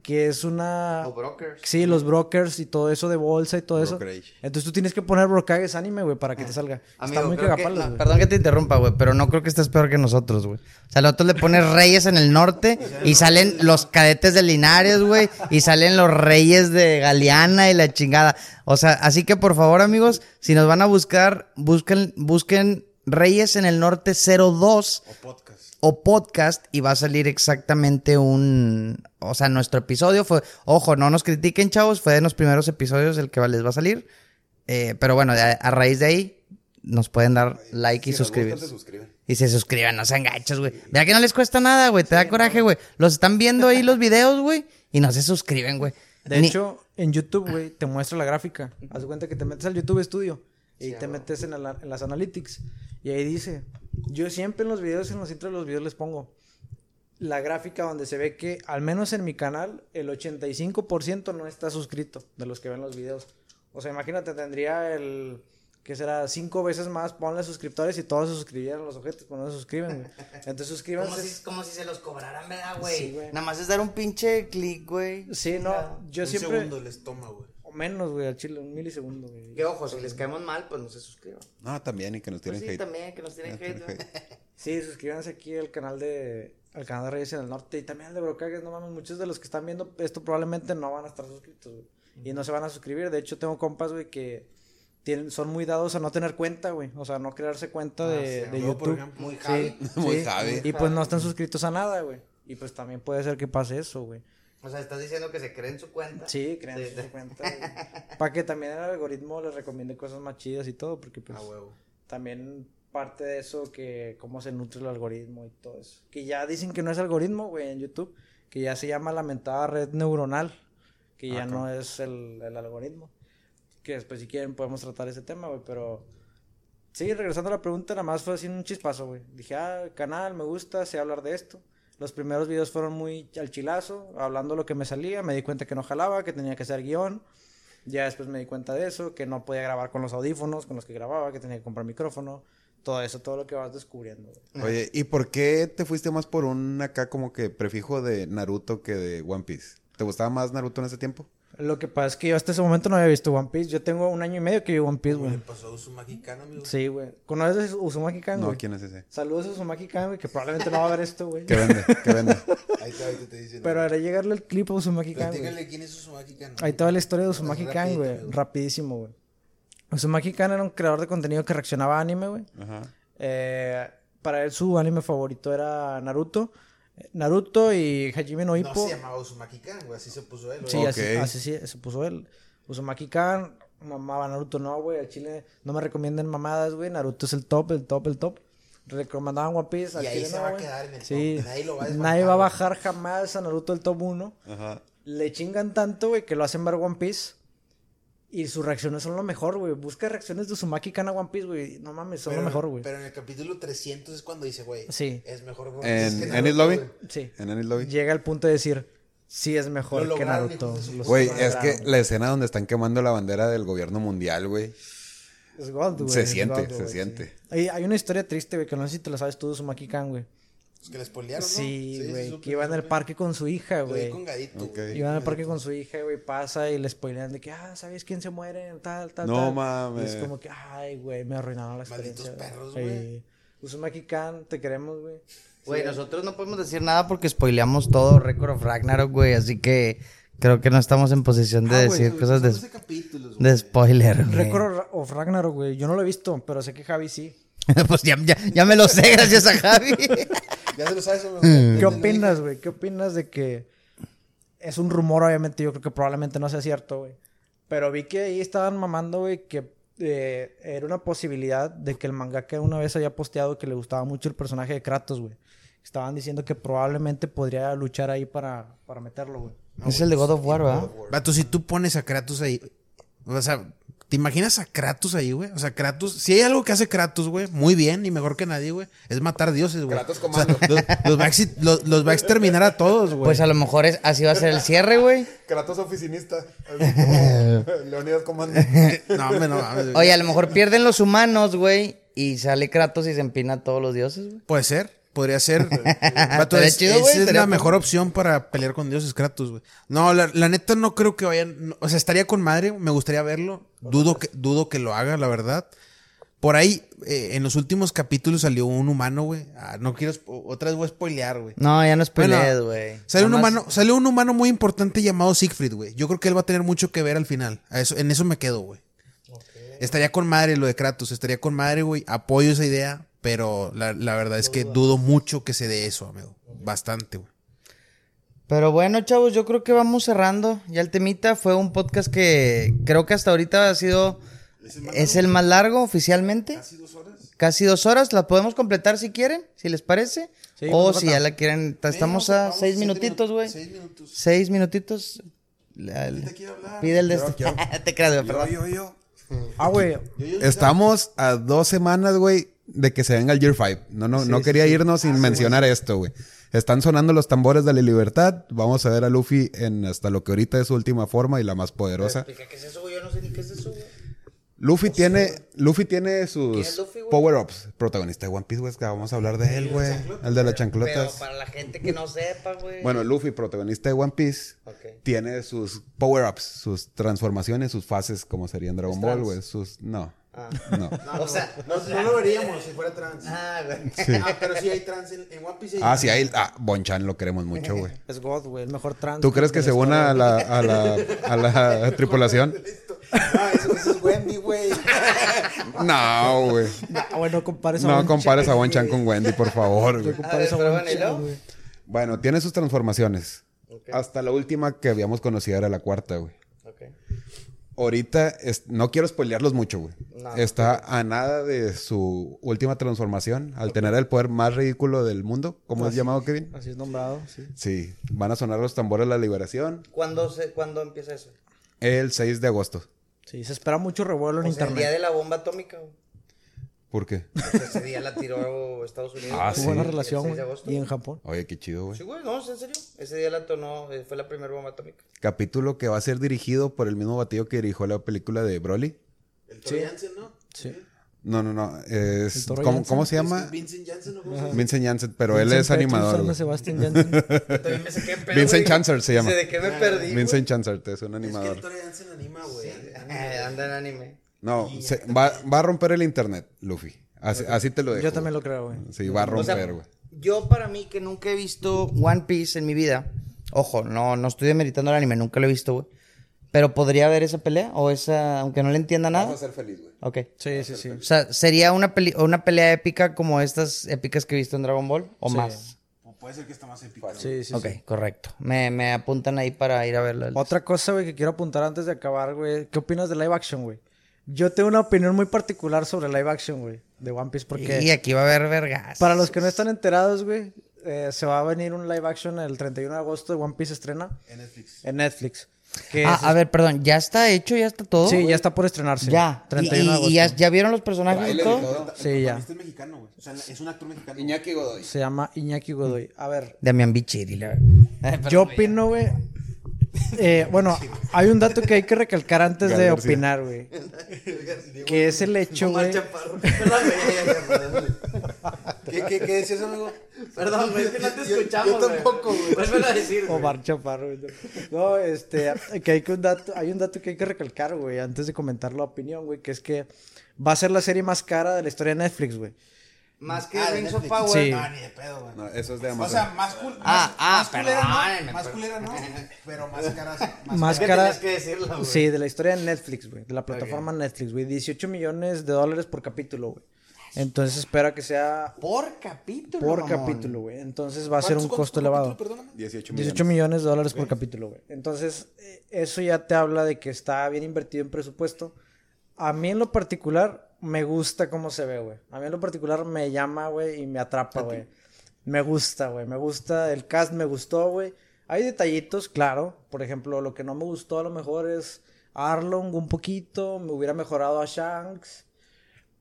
Que es una. O brokers. Sí, los brokers y todo eso de bolsa y todo eso. Brokerage. Entonces tú tienes que poner brocagues anime, güey, para que te salga. Está muy que- no, perdón que te interrumpa, güey, pero no creo que estés peor que nosotros, güey. O sea, nosotros le pones reyes en el norte y salen los cadetes de Linares, güey, y salen los reyes de Galeana y la chingada. O sea, así que por favor, amigos, si nos van a buscar, busquen, busquen Reyes en el Norte 02 O podcast. O podcast y va a salir exactamente un... O sea, nuestro episodio fue... Ojo, no nos critiquen, chavos, fue de los primeros episodios el que les va a salir. Eh, pero bueno, a, a raíz de ahí nos pueden dar like y Si suscribirse. Y se suscriban, no sean gachos, güey. Vea que no les cuesta nada, güey. Te da coraje, güey. Los están viendo ahí los videos, güey. Y no se suscriben, güey. De Ni- hecho, en YouTube, güey, te muestra la gráfica. Haz de cuenta que te metes al YouTube Studio y te metes en, la- en las analytics. Y ahí dice, yo siempre en los videos, en los intros de los videos les pongo la gráfica donde se ve que, al menos en mi canal, el 85% no está suscrito de los que ven los videos. O sea, imagínate, tendría el. que será? Cinco veces más, ponle suscriptores y todos se suscribieran los objetos, pero no se suscriben, güey. Entonces suscríbanse. Como si, como si se los cobraran, ¿verdad, güey? Sí, güey. Nada más es dar un pinche clic, güey. Sí, no, yo un siempre. segundo les toma, güey. Menos, güey, al chile, un milisegundo, güey. Que ojo, si les caemos mal, pues no se suscriban. No, también, y que nos Pues tienen sí, hate. también, que nos tienen [laughs] No, hate, güey. Sí, suscríbanse aquí al canal de al canal de Reyes en el Norte y también al de Brocagues, no mames, muchos de los que están viendo esto probablemente no van a estar suscritos, güey. Y no se van a suscribir, de hecho tengo compas, güey, que tienen, son muy dados a no tener cuenta, güey, o sea, no crearse cuenta de, de Yo, YouTube. por ejemplo, Muy Sí, Javi. Muy sí. Javi. Y pues no están suscritos a nada, güey. Y pues también puede ser que pase eso, güey. O sea, estás diciendo que se creen su cuenta. Sí, crean Sí, su cuenta, Para que también el algoritmo les recomiende cosas más chidas y todo, porque pues A huevo. también parte de eso que cómo se nutre el algoritmo y todo eso. Que ya dicen que no es algoritmo, güey, en YouTube, que ya se llama lamentada red neuronal, que ya no es el, el algoritmo. Que después si quieren podemos tratar ese tema, güey, pero sí, regresando a la pregunta, nada más fue así un chispazo, güey. Dije, ah, canal, me gusta, sé hablar de esto. Los primeros videos fueron muy al chilazo, hablando lo que me salía, me di cuenta que no jalaba, que tenía que hacer guion. Ya después me di cuenta de eso, que no podía grabar con los audífonos con los que grababa, que tenía que comprar micrófono, todo eso, todo lo que vas descubriendo. Oye, ¿y por qué te fuiste más por un acá como que prefijo de Naruto que de One Piece? ¿Te gustaba más Naruto en ese tiempo? Lo que pasa es que yo hasta ese momento no había visto One Piece. Yo tengo un año y medio que vi One Piece, ¿Cómo le güey. pasó a Uzumaki Khan, amigo? Sí, güey. ¿Conoces a Uzumaki Kan, No, güey? ¿quién es ese? Saludos a Uzumaki Kan, güey, que probablemente no va a ver esto, güey. ¿Qué vende? ¿Qué vende? [laughs] Ahí está, ahorita te dicen. Pero haré llegarle el clip a Uzumaki güey. Platícale quién es Uzumaki Khan. Ahí te va la historia de Uzumaki Así Kan, rapidito, güey. Rapidísimo, güey. Uzumaki Kan era un creador de contenido que reaccionaba a anime, güey. Ajá. Eh, para él su anime favorito era Naruto. Naruto y Hajime no No Ippo. se llamaba Uzumaki Khan, güey. Así se puso él, güey. Sí, Ok. así, así sí, se puso él. Uzumaki Kan, mamaba Naruto, no, güey. Al chile no me recomienden mamadas, güey. Naruto es el top, el top, el top. Recomendaban One Piece. al Y ahí chile se no, va a quedar en el Sí. top. Nadie lo va a desbancar, Nadie va a bajar jamás a Naruto el top 1. Ajá. Le chingan tanto, güey, que lo hacen ver One Piece. Y sus reacciones son lo mejor, güey. Busca reacciones de Uzumaki Kan a One Piece, güey. No mames, son Pero- lo mejor, güey. Pero en el capítulo 300 es cuando dice, güey. Sí. Es mejor. güey, ¿En es que Naruto, Lobby? güey. Sí. ¿En Ennis Lobby? Llega al punto de decir, sí es mejor Lo que Naruto. Güey, es que la escena donde están quemando la bandera del gobierno mundial, güey. Es God, güey, Se siente, se siente. sí. Hay, hay una historia triste, güey, que no sé si te la sabes tú de Uzumaki Kan, güey. Pues que le spoilearon, ¿no? Sí, güey, supe, que iba en el supe. parque con su hija, güey. con Gadito. Ok. güey. Iba en el parque con su hija, güey, pasa y le spoilean de que, ah, ¿sabes quién se muere? Tal, tal, No tal. mames. Y es como que, ay, güey, me arruinaron la Malditos experiencia. perros, Sí. güey. Uzumaki Kan, te queremos, güey. Güey, nosotros no podemos decir nada porque spoileamos todo Record of Ragnarok, güey. Así que creo que no estamos en posición de Ah, decir cosas de, 12 capítulos, güey. de spoiler, güey. Record of Ragnarok, güey. Yo no lo he visto, pero sé que Javi sí. [laughs] pues ya, ya, ya me lo sé, gracias a Javi. [laughs] Ya se lo sabes, güey. ¿Qué opinas, güey? ¿Qué opinas de que es un rumor, obviamente? Yo creo que probablemente no sea cierto, güey. Pero vi que ahí estaban mamando, güey, que eh, era una posibilidad de que el mangaka una vez había posteado que le gustaba mucho el personaje de Kratos, güey. Estaban diciendo que probablemente podría luchar ahí para, para meterlo, güey. es el de God of War, ¿verdad? Vato, si tú pones a Kratos ahí, o sea, ¿te imaginas a Kratos ahí, güey? O sea, Kratos, si hay algo que hace Kratos, güey, muy bien y mejor que nadie, güey, es matar dioses, güey. Kratos O sea, comando. los, los va a exi- los- los va a exterminar a todos, güey. Pues a lo mejor es, así va a ser el cierre, güey. Kratos oficinista. [laughs] Leonidas Comando. [laughs] no, hombre, no mames. Oye, a lo mejor pierden los humanos, güey. Y sale Kratos y se empina a todos los dioses, güey. Puede ser, podría ser. [laughs] Vato, Estaría es- chido, esa es la mejor opción para pelear con dioses Kratos, güey. No, la, la neta no creo que vayan, no, o sea, estaría con madre, me gustaría verlo. Dudo que, dudo que lo haga, la verdad. Por ahí, eh, en los últimos capítulos salió un humano, güey. Ah, no quiero, otra vez voy a spoilear, güey. No, ya no es Bueno, peleas, güey. Sale un humano, sale un humano muy importante llamado Siegfried, güey. Yo creo que él va a tener mucho que ver al final. A eso, en eso me quedo, güey. Estaría con madre lo de Kratos, estaría con madre, güey. Apoyo esa idea, pero la, la verdad es que dudo mucho que se dé eso, amigo. Bastante, güey. Pero bueno, chavos, yo creo que vamos cerrando. Ya el temita fue un podcast que creo que hasta ahorita ha sido. ¿Es el más largo oficialmente? Casi dos horas. Casi dos horas. La podemos completar si quieren, si les parece. Sí, o si ya la quieren. Estamos a seis minutitos, güey. Seis minutos. Seis minutitos. La- Pide el de este. [laughs] Te creas, güey, perdón. Yo, yo. Ah, güey. Estamos a dos semanas, güey, de que se venga el Year 5. No, no, no quería irnos sin mencionar esto, güey. Están sonando los tambores de la libertad. Vamos a ver a Luffy en hasta lo que ahorita es su última forma y la más poderosa. Qué es eso, güey. Yo no sé ni qué es eso, güey. Luffy tiene, Luffy tiene ¿Quién sus power-ups. Protagonista de One Piece, güey. que Vamos a hablar de él, güey. El de las Pero chanclotas. para la gente que no sepa, güey. Bueno, Luffy, protagonista de One Piece, tiene sus power-ups, sus transformaciones, sus fases, como sería en Dragon ¿Es Ball, güey. Sus. No. Ah. No. o sea, No, no lo veríamos si fuera trans. Ah, güey. Ah, pero sí hay trans en, en One Piece. hay Ah, sí, ahí. Ah, Bonchan lo queremos mucho, güey. [laughs] Es God, güey, el mejor trans. ¿Tú crees que se una a la, a la, [laughs] a la tripulación? Ah, eso, eso es Wendy, güey. [laughs] No, güey. Ah, bueno, no compares a No compares a Bonchan con Wendy, por favor, güey. No compares A a ver, pero bueno. Bueno, tiene sus transformaciones. Hasta la última que habíamos conocido era la cuarta, güey. Ok. Ahorita es- no quiero spoilearlos mucho, güey. No. Está a nada de su última transformación, al tener el poder más ridículo del mundo, como es llamado Kevin. Así es nombrado, sí. Sí, van a sonar los tambores de la liberación ¿Cuándo, se, ¿Cuándo empieza eso? el 6 de agosto. Sí, se espera mucho revuelo en O sea, el internet. día de la bomba atómica, güey. ¿Por qué? Porque Ese día la tiró Estados Unidos. Ah, sí. Buena El relación, 6 de güey. agosto. Y en Japón. Oye, qué chido, güey. Sí, güey, no, ¿es en serio? Ese día la tonó, eh, fue la primera bomba atómica. Capítulo que va a ser dirigido por el mismo batillo que dirigió la película de Broly. El Toro Jansen, ¿no? Sí. No, no, no. Es, ¿El Toro ¿cómo, se llama? Vincent Jansen, ¿no? ¿Cómo se llama? Vincent Janssen, pero él es Petrus, animador. Ana güey. Sebastián [laughs] Janssen. También me saqué pedo, Vincent. Chancer se llama. ¿De qué me perdí? Vincent Chancer es un Es que animador. el Toro Jansen anima, güey. Eh, [laughs] anda en anime. No, se- va, va a romper el internet, Luffy. Así, así te lo dejo. Yo también lo creo, güey. Sí, va a O sea, romper, güey. yo para mí que nunca he visto One Piece en mi vida, ojo, no, no estoy demeritando el anime, nunca lo he visto, güey. Pero podría haber esa pelea o esa, aunque no le entienda nada. ser feliz, güey. Ok. Sí, sí, sí. O sea, sería una, peli- una pelea épica como estas épicas que he visto en Dragon Ball o Sí. más. O puede ser que está más épico. Sí, sí, ok, sí. correcto. Me, me apuntan ahí para ir a verla. Otra cosa, güey, que quiero apuntar antes de acabar, güey. ¿Qué opinas de live action, güey? Yo tengo una opinión muy particular sobre live action, güey, de One Piece, porque Y aquí va a haber vergas. para los que no están enterados, güey, eh, se va a venir un live action el 31 de agosto de One Piece estrena En Netflix. en Netflix. Que Ah, es- a ver, perdón, ¿ya está hecho? ¿Ya está todo? sí, ya está por estrenarse. Ya. Y, 31 de y- agosto. y ya, ya vieron los personajes y todo? todo. Sí, ya. Este es mexicano, güey. O sea, es un actor mexicano. Iñaki Godoy. Se llama Iñaki Godoy. A ver, Damián Bichiri, la yo opino, güey. Eh, bueno, hay un dato que hay que recalcar antes Gal de García. opinar, güey. [laughs] Que es el hecho, güey. ¿Qué, qué, qué decías, amigo? Perdón, güey, es que no te Yo- escuchamos, Yo tampoco, güey. Vuelve a decir, Omar Chaparro. güey. No, este, que hay, que un dato, hay un dato que hay que recalcar, güey, antes de comentar la opinión, güey, que es que va a ser la serie más cara de la historia de Netflix, güey. Más que Ah, Rings of. Power. Sí. No, ni de pedo, güey. No, eso es de O Amazon. sea, más cool. Ah, más, ah, más culera no. Más culera no. [laughs] Pero más cara. sí, Más, Más que cara. tenías que decirlo, güey. Sí, de la historia de Netflix, güey, de la plataforma Netflix, güey. 18 millones de dólares por capítulo, güey. Entonces espera que sea Por capítulo. por mamón. capítulo, güey. Entonces va a ser un ¿Cuántos- costo cuántos elevado. perdóname? 18 18 millones. millones de dólares por capítulo, güey. Entonces, eh, eso ya te habla de que está bien invertido en presupuesto. A mí en lo particular me gusta cómo se ve, güey. A mí en lo particular me llama, güey, y me atrapa, güey. Me gusta, güey. Me gusta. El cast me gustó, güey. Hay detallitos, claro. Por ejemplo, lo que no me gustó a lo mejor es Arlong un poquito. Me hubiera mejorado a Shanks.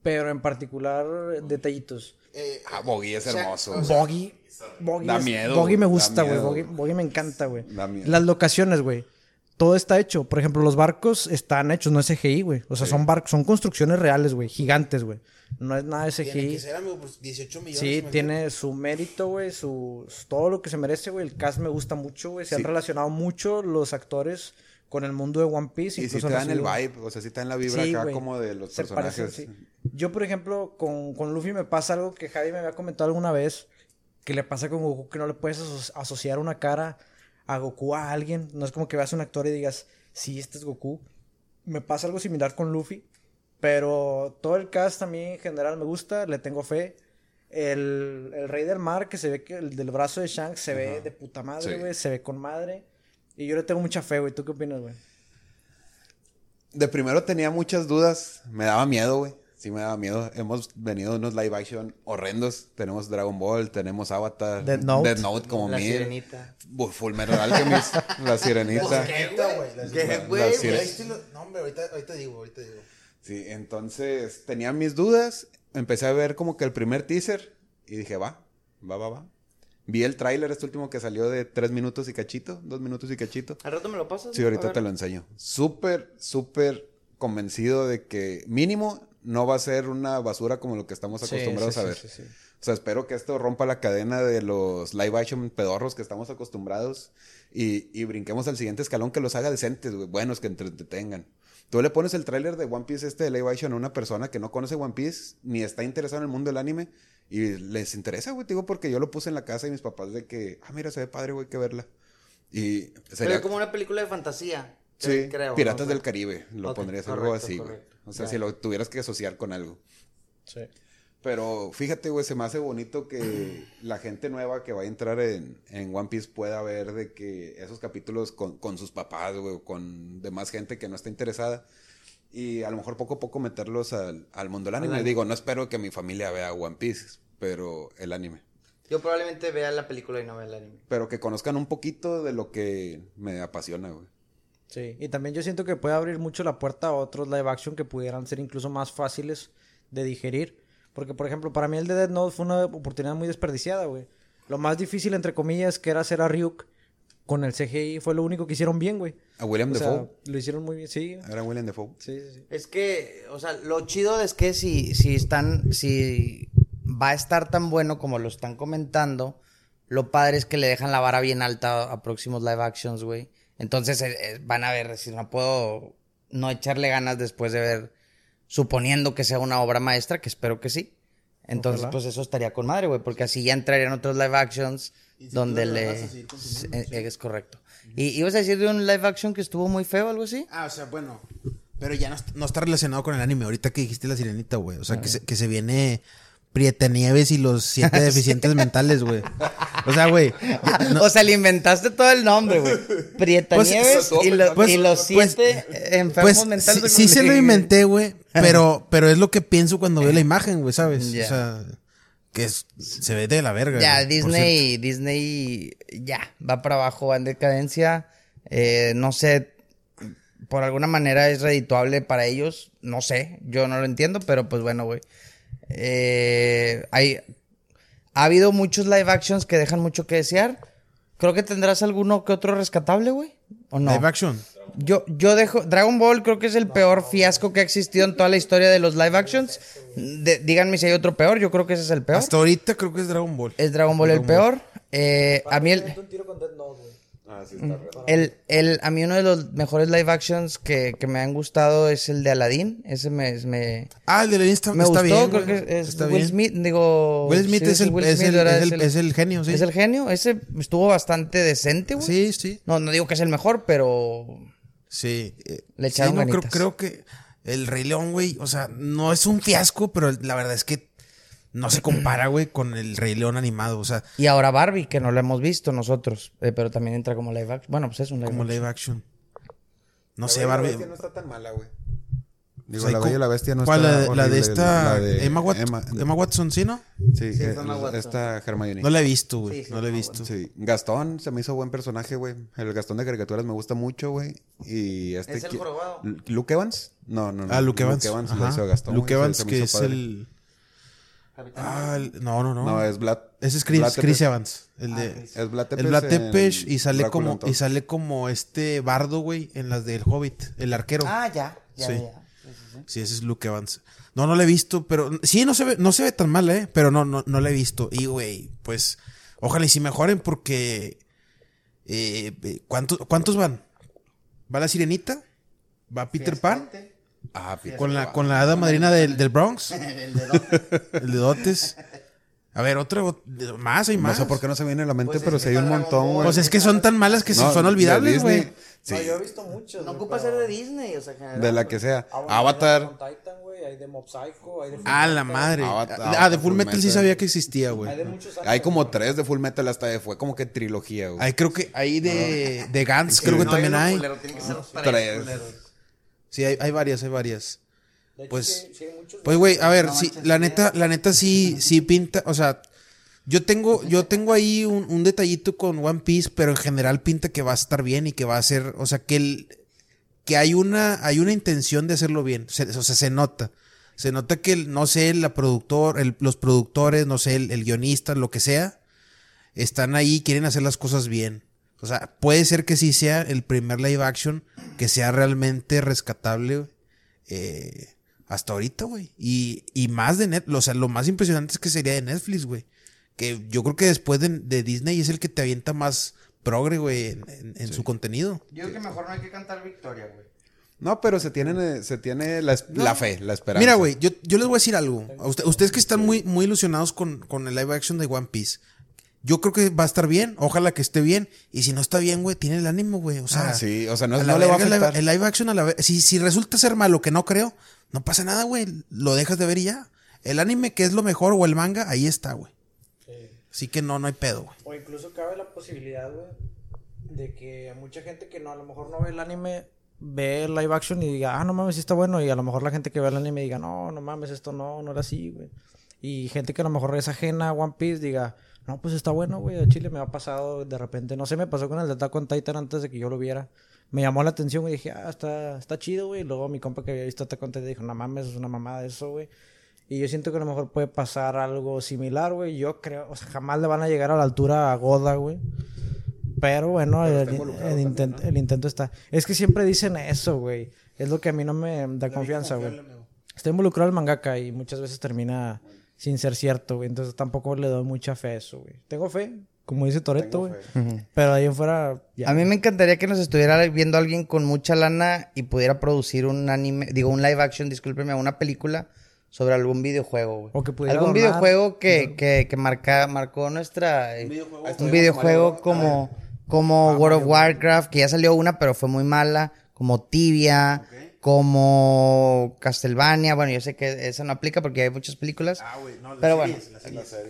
Pero en particular, detallitos. Eh, Ah, Boggy es hermoso. Boggy. Boggy, Da es- miedo, Boggy me gusta, güey. Boggy, güey. Boggy me encanta, güey. Da miedo. Las locaciones, güey. Todo está hecho. Por ejemplo, los barcos están hechos, no es CGI, güey. O sea, son barcos, son construcciones reales, güey. Gigantes, güey. No es nada de tiene CGI. que ser, amigo, pues 18 millones. Sí, tiene su mérito, güey, su todo lo que se merece, güey. El cast me gusta mucho, güey. Se han relacionado mucho los actores con el mundo de One Piece. Y si te dan el vibe, o sea, si te dan la vibra Sí, acá güey. como de los Se parecen, personajes. sí. Yo, por ejemplo, con, con Luffy me pasa algo que Javi me había comentado alguna vez, que le pasa con Goku, que no le puedes aso- asociar una cara a Goku a alguien. No es como que veas un actor y digas, sí, este es Goku. Me pasa algo similar con Luffy, pero todo el cast también en general me gusta, le tengo fe. El, el Rey del Mar, que se ve que el del brazo de Shanks se ve de puta madre, Sí. güey, se ve con madre. Y yo le tengo mucha fe, güey. ¿Tú qué opinas, güey? De primero tenía muchas dudas, me daba miedo, güey. Sí me daba miedo. Hemos venido unos live action horrendos. Tenemos Dragon Ball, tenemos Avatar, Death Note. Death Note como La mil. sirenita. Full Metal Alchemist, [laughs] La Sirenita. ¿Qué, güey, No, hombre, ahorita, ahorita digo, ahorita digo. Sí, entonces tenía mis dudas. Empecé a ver como que el primer teaser y dije, va, va, va, va. Vi el tráiler este último que salió de tres minutos y cachito, dos minutos y cachito. ¿Al rato me lo pasas? Sí, ahorita te lo enseño. Súper, súper convencido de que mínimo no va a ser una basura como lo que estamos acostumbrados sí, a ver. sí, sí. O sea, espero que esto rompa la cadena de los live action pedorros que estamos acostumbrados y, y brinquemos al siguiente escalón que los haga decentes, güey, buenos, que entretengan. Tú le pones el tráiler de One Piece este de live action a una persona que no conoce One Piece ni está interesada en el mundo del anime y les interesa, güey, te digo, porque yo lo puse en la casa y mis papás de que, ah, mira, se ve padre, güey, que verla. Y sería es como una película de fantasía. Sí, creo. Piratas ¿no? del Caribe, lo Ok, pondrías algo así, güey. O sea, si lo tuvieras que asociar con algo. Sí. Pero fíjate, güey, se me hace bonito que [clears throat] la gente nueva que va a entrar en, en One Piece pueda ver de que esos capítulos con, con sus papás, güey, con demás gente que no está interesada. Y a lo mejor poco a poco meterlos al, al mundo del anime. anime. Digo, no espero que mi familia vea One Piece, pero el anime. Yo probablemente vea la película y no vea el anime. Pero que conozcan un poquito de lo que me apasiona, güey. Sí, y también yo siento que puede abrir mucho la puerta a otros live action que pudieran ser incluso más fáciles de digerir. Porque, por ejemplo, para mí el de Dead Note fue una oportunidad muy desperdiciada, güey. Lo más difícil, entre comillas, que era hacer a Ryuk con el CGI, fue lo único que hicieron bien, güey. A William O sea, Defoe. lo hicieron muy bien, sí. Era William Defoe. Sí, sí, sí. Es que, o sea, lo chido es que si, si están, si va a estar tan bueno como lo están comentando, lo padre es que le dejan la vara bien alta a próximos live actions, güey. Entonces eh, eh, van a ver, si no puedo no echarle ganas después de ver, suponiendo que sea una obra maestra, que espero que sí. Entonces, Ojalá. pues eso estaría con madre, güey, porque así ya entrarían otros live actions si donde le... vas a seguir consumiendo, Eh, sí. Es correcto. ¿Y ibas a decir de un live action que estuvo muy feo o algo así? Ah, o sea, bueno. Pero ya no, no está relacionado con el anime. Ahorita que dijiste la sirenita, güey. O sea, que se, que se viene Prieta Nieves y los siete [laughs] deficientes mentales, güey. O sea, güey. O sea, le inventaste todo el nombre, güey. Prieta Pues, Nieves y, lo- pues, y los pues, siete enfermos Pues mentales. sí, sí se lo inventé, güey. Pero, pero es lo que pienso cuando veo la imagen, güey, ¿sabes? O sea, que es- se ve de la verga. Ya. Disney, Disney, ya, va para abajo, va en decadencia. Eh, no sé, por alguna manera es redituable para ellos. No sé, yo no lo entiendo, pero pues bueno, güey. Eh, hay, ha habido muchos live actions que dejan mucho que desear. Creo que tendrás alguno que otro rescatable, güey. ¿O no? Live action. Yo, yo dejo. Dragon Ball creo que es el peor fiasco que ha existido en toda la historia de los live actions. De- díganme si hay otro peor. Yo creo que ese es el peor. Hasta ahorita creo que es Dragon Ball. Es Dragon Ball el peor. Eh, a mí el, un tiro con Dead Note, güey. Ah, sí, está re- el, el- a mí uno de los mejores live actions que, que me han gustado es el de Aladdin. Ese me, me, Ah, el de Lenin está, me está gustó. bien. creo que es está Will bien. Smith. Digo. Will Smith sí, es, el, Will es, Smith, el, ¿verdad? es, Es el, el- es el genio, sí. es el genio. Ese estuvo bastante decente, güey. Sí, sí. No, no digo que es el mejor, pero. Sí. eh, Le sí, echaron no, creo, creo que el Rey León, güey, o sea, no es un fiasco, pero la verdad es que no se compara, güey, con el Rey León animado. O sea, Y ahora Barbie, que no lo hemos visto nosotros, eh, pero también entra como live action. Bueno, pues es un live como action. live action. No La sé, y la Barbie. Bestia no está tan mala, güey. Digo, O sea, la ¿cómo- Bella y la Bestia no ¿Cuál, está la, de- la de esta la de Emma, Wat- Emma- Emma Watson, ¿sí, no? Sí, Sí, eh, es Emma Watson. esta Hermione. No la he visto, güey. Sí, no la he visto. Sí, Gastón se me hizo buen personaje, güey. El Gastón de caricaturas me gusta mucho, güey. Y este... ¿Es el jorobado? L- ¿Luke Evans? No, no, no. Ah, Luke Evans. lo Ajá. hizo Gastón. Luke Evans, que es padre. el. Ah, el- no, no, no. No, es Vlad. Ese es Chris, Vlad Chris Tepes. Evans. El de. Es Vlad Tepes el Vlad Tepes y sale Drácula como y sale como este bardo, güey, en las del Hobbit, el arquero. Ah, ya. Ya, Sí. ya. Sí, ese es Luke Evans. No, no lo he visto, pero sí no se ve, no se ve tan mal, eh, pero no, no, no lo he visto. Y güey, pues, ojalá y si mejoren porque eh, ¿cuántos, ¿cuántos van? ¿Va la sirenita? ¿Va Peter Pan? Ah, Con la, con la hada madrina del, del Bronx, [laughs] El de [laughs] el de Dotes. A ver, otra, ot- más, hay No más. sé por qué no se viene a la mente, Pues pero que hay un montón, güey. Pues es que son tan malas que No, son olvidables, güey. Sí, No, yo he visto muchos. No ocupa pero- ser de Disney, o sea, general. de la que sea. Ah, bueno, Avatar. Hay de Attack on Titan, güey. Hay de Mob Psycho. Hay de Full Ah, la madre. Avatar, ah, de Full Metal sí sabía que existía, Hay de güey. muchos Hay como tres de Full Metal hasta de, fue como que trilogía, güey. Ahí creo que, ahí de, de Gantz creo que No, también hay. culero, tiene que ser tres. Sí, hay, hay varias, hay varias. De hecho, Pues- sí, sí hay muchos, Pues, güey, a ver, No sí, manches, la neta, la neta sí, [laughs] sí pinta, o sea, yo tengo, [laughs] yo tengo ahí un, un detallito con One Piece, pero en general pinta que va a estar bien y que va a ser, o sea, que el, que hay una, hay una intención de hacerlo bien, se- o sea, se nota. Se nota que, el- no sé, la productor, el- los productores, no sé, el, el guionista, lo que sea, están ahí, quieren hacer las cosas bien. O sea, puede ser que sí sea el primer live action que sea realmente rescatable eh, hasta ahorita, güey. Y, y más de Netflix, o sea, lo más impresionante es que sería de Netflix, güey. Que yo creo que después de, de Disney es el que te avienta más progre, güey, en, en- en su contenido. Yo creo que mejor no hay que cantar victoria, güey. No, pero se tiene, se tiene la, fe, la esperanza. Mira, güey, yo, yo les voy a decir algo. A usted- ustedes que están muy, muy ilusionados con, con el live action de One Piece. Yo creo que va a estar bien. Ojalá que esté bien. Y si no está bien, güey, tiene el ánimo, güey. O sea, Ah, sí, o sea, no, la no le va a el afectar. El live action a la si, si resulta ser malo, que no creo, no pasa nada, güey. Lo dejas de ver y ya. El anime, que es lo mejor, o el manga, ahí está, güey. Así que no, no hay pedo, güey. O incluso cabe la posibilidad, güey, de que mucha gente que no, a lo mejor no ve el anime, ve el live action y diga, ah, no mames, sí está bueno. Y a lo mejor la gente que ve el anime diga, no, no mames, esto no, no era así, güey. Y gente que a lo mejor es ajena a One Piece diga, no, pues está bueno, güey. A Chile me ha pasado de repente, no sé, me pasó con el de Attack on Titan antes de que yo lo viera. Me llamó la atención y dije, ah, está, está chido, güey. Y luego mi compa que había visto Attack on Titan dijo, no mames, es una mamada eso, güey. Y yo siento que a lo mejor puede pasar algo similar, güey. Yo creo, o sea, jamás le van a llegar a la altura a Goda, güey. Pero bueno, el, el intent- el intento está. Es que siempre dicen eso, güey. Es lo que a mí no me da confianza, güey. Está involucrado el mangaka y muchas veces termina sin ser cierto, güey. Entonces tampoco le doy mucha fe a eso, güey. Tengo fe, como dice Toreto, güey. Pero ahí en fuera, ya. A mí me encantaría que nos estuviera viendo alguien con mucha lana y pudiera producir un anime, digo, un live action, discúlpeme, una película sobre algún videojuego, güey. O que pudiera Algún donar. videojuego que, que, que marca, marcó nuestra... eh, videojuego. un videojuego como, como World of Warcraft, que ya salió una, pero fue muy mala, como Tibia, como Castlevania, bueno, yo sé que esa no aplica porque hay muchas películas, pero bueno,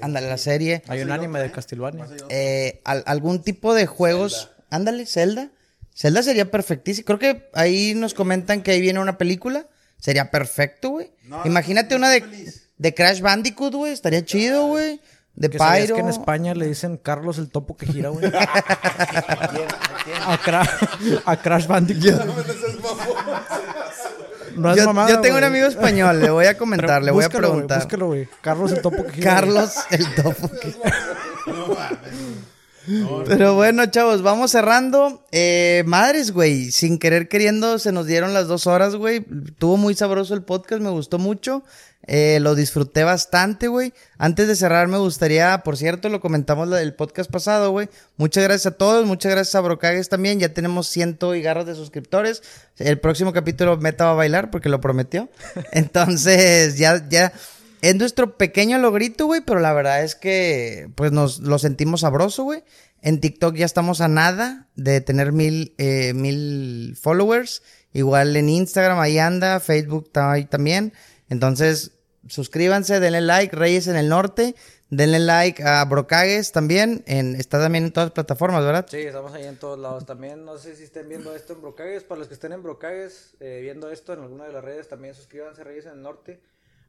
ándale, la serie. Hay un anime de Castlevania. Eh, al- algún tipo de juegos. Ándale, Zelda. Zelda sería perfectísimo. Creo que ahí nos comentan que ahí viene una película. Sería perfecto, güey. Imagínate una de, de Crash Bandicoot, güey. Estaría chido, güey. De Que sabías Pyro. que en España le dicen Carlos el topo que gira, güey. [laughs] a, Cra- [laughs] a Crash Bandicoot. [laughs] no es yo, mamada, yo tengo un amigo español. Le voy a comentar, Pero le voy a búscalo, preguntar. búscalo, güey. Carlos el topo que gira. güey. Carlos el topo. Pero bueno, chavos, vamos cerrando. Eh, madres, güey, sin querer queriendo se nos dieron las dos horas, güey. Tuvo muy sabroso el podcast, me gustó mucho. Eh, lo disfruté bastante, güey. Antes de cerrar, me gustaría, por cierto, lo comentamos del podcast pasado, güey. Muchas gracias a todos, muchas gracias a Brocagues también. Ya tenemos ciento y garras de suscriptores. El próximo capítulo Meta va a bailar porque lo prometió. [laughs] Entonces, ya, ya. Es nuestro pequeño logrito, güey, pero la verdad es que, pues, nos lo sentimos sabroso, güey. En TikTok ya estamos a nada de tener mil, eh, mil followers. Igual en Instagram ahí anda, Facebook está ahí también. Entonces, suscríbanse, denle like, Reyes en el Norte. Denle like a Brocagues también. En, está también en todas las plataformas, ¿verdad? Sí, estamos ahí en todos lados también. No sé si estén viendo esto en Brocagues. Para los que estén en Brocagues, eh, viendo esto en alguna de las redes, también suscríbanse Reyes en el Norte.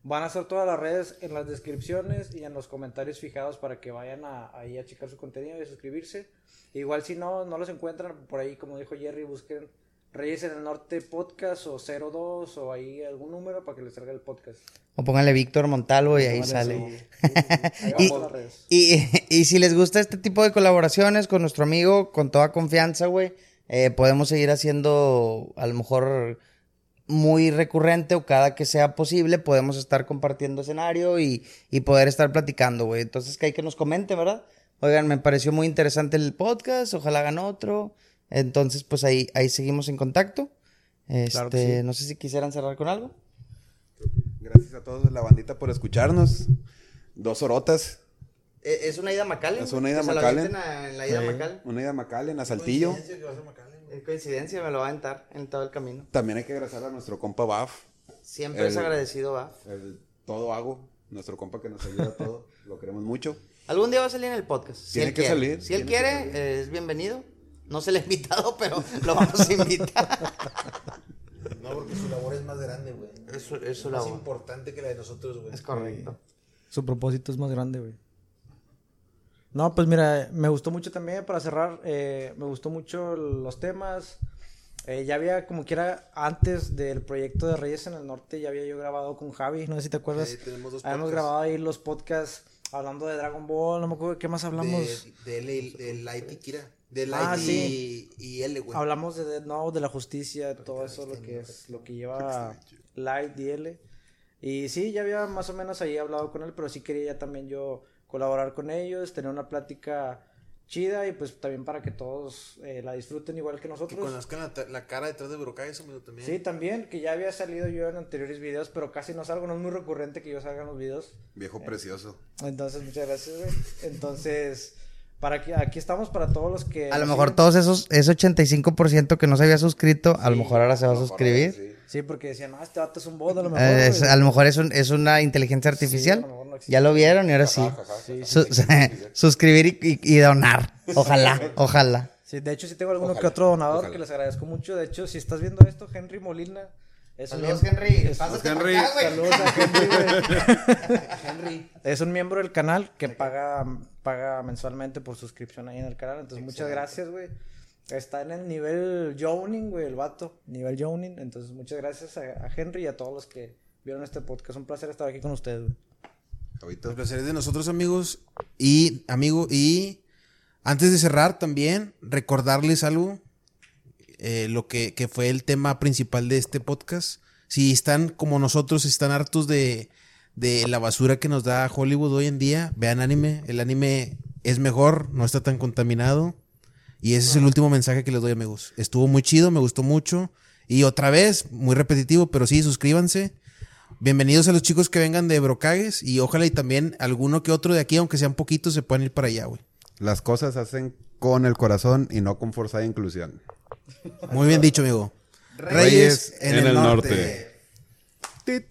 Van a hacer todas las redes en las descripciones y en los comentarios fijados para que vayan a- ahí a checar su contenido y a suscribirse. Igual si no, no los encuentran por ahí, como dijo Jerry, busquen Reyes en el Norte Podcast o 02 o ahí algún número para que les salga el podcast. O pónganle Víctor Montalvo y ahí sale. [laughs] Y, y si les gusta este tipo de colaboraciones con nuestro amigo, con toda confianza, güey, eh, podemos seguir haciendo a lo mejor muy recurrente o cada que sea posible, podemos estar compartiendo escenario y, y poder estar platicando, güey. Entonces, que hay que nos comenten, ¿verdad? Oigan, me pareció muy interesante el podcast, ojalá hagan otro. Entonces, pues ahí, ahí seguimos en contacto. Este, Claro que sí. no sé si quisieran cerrar con algo. Gracias a todos la bandita por escucharnos. Dos horotas. Eh, Es una ida a McAllen. Es una ida a- En la ida Sí. Una ida a McAllen, a Saltillo. Es coincidencia, me lo va a aventar en todo el camino. También hay que agradecer a nuestro compa Baf. Siempre es agradecido, va. El todo hago. Nuestro compa que nos ayuda a todo. [laughs] Lo queremos mucho. Algún día va a salir en el podcast. Si Tiene él que quiere. salir, Si él quiere, eh, es bienvenido. No se le ha invitado, [laughs] pero lo vamos a invitar. No, porque su labor es más grande, güey. Eso, eso Más la importante que la de nosotros, güey. Es correcto. Su propósito es más grande, güey. No, pues mira, me gustó mucho también para cerrar. eh, me gustó mucho los temas. Eh, ya había, como quiera, antes del proyecto de Reyes en el Norte, ya había yo grabado con Javi. No sé si te acuerdas. Sí, tenemos dos Habíamos grabado ahí los podcasts hablando de Dragon Ball, no me acuerdo de qué más hablamos. De, de, de Light y Kira. De Light Ah, y, sí. y L, güey. Hablamos de, Note, de la justicia, todo eso, lo que es, lo que lleva Light y L. Y sí, ya había más o menos ahí hablado con él, pero sí quería ya también yo colaborar con ellos, tener una plática chida y pues también para que todos eh, la disfruten igual que Que nosotros. conozcan la, la cara detrás de Brocagues, amigo, también. Sí, también, que ya había salido yo en anteriores videos, pero casi no salgo, no es muy recurrente que yo salga en los videos. Viejo precioso. Entonces, muchas gracias, güey. Entonces, para que, aquí estamos para todos los que... A lo mejor siguen. todos esos, ese 85% que no se había suscrito, a lo mejor ahora se va a suscribir. Sí. Sí, porque decían, no, este vato es un bot, a lo mejor. Eh, es- güey". a lo mejor es, un- es una inteligencia artificial. a lo mejor no existe. ya lo vieron y ahora sí. Su- [laughs] suscribir y, y- y donar. Ojalá, ojalá. Sí, de hecho sí tengo alguno Ojalá, que otro donador ojalá. que les agradezco mucho. De hecho, si estás viendo esto, Henry Molina es un Saludos, miembro- Henry. es- Pásate Henry. pa' acá, güey. Saludos a Henry, güey. [laughs] Henry. Es un miembro del canal que paga, paga mensualmente por suscripción ahí en el canal. Entonces, muchas gracias, güey. Está en el nivel Joning, güey, el vato. Nivel Joning. Entonces, muchas gracias a, Henry y a todos los que vieron este podcast. Un placer estar aquí con ustedes, güey. Jovito. El placer es de nosotros, amigos. Y, amigo, y antes de cerrar, también recordarles algo. eh, lo que, que fue el tema principal de este podcast. Si están como nosotros, están hartos de, de la basura que nos da Hollywood hoy en día, vean anime. El anime es mejor, no está tan contaminado. Y ese es el último mensaje que les doy, amigos. Estuvo muy chido, me gustó mucho. Y otra vez, muy repetitivo, pero sí, suscríbanse. Bienvenidos a los chicos que vengan de Brocagues y ojalá y también alguno que otro de aquí, aunque sean poquitos, se puedan ir para allá, güey. Las cosas se hacen con el corazón y no con forzada inclusión. Muy bien dicho, amigo. Reyes, en, el, norte. Ti,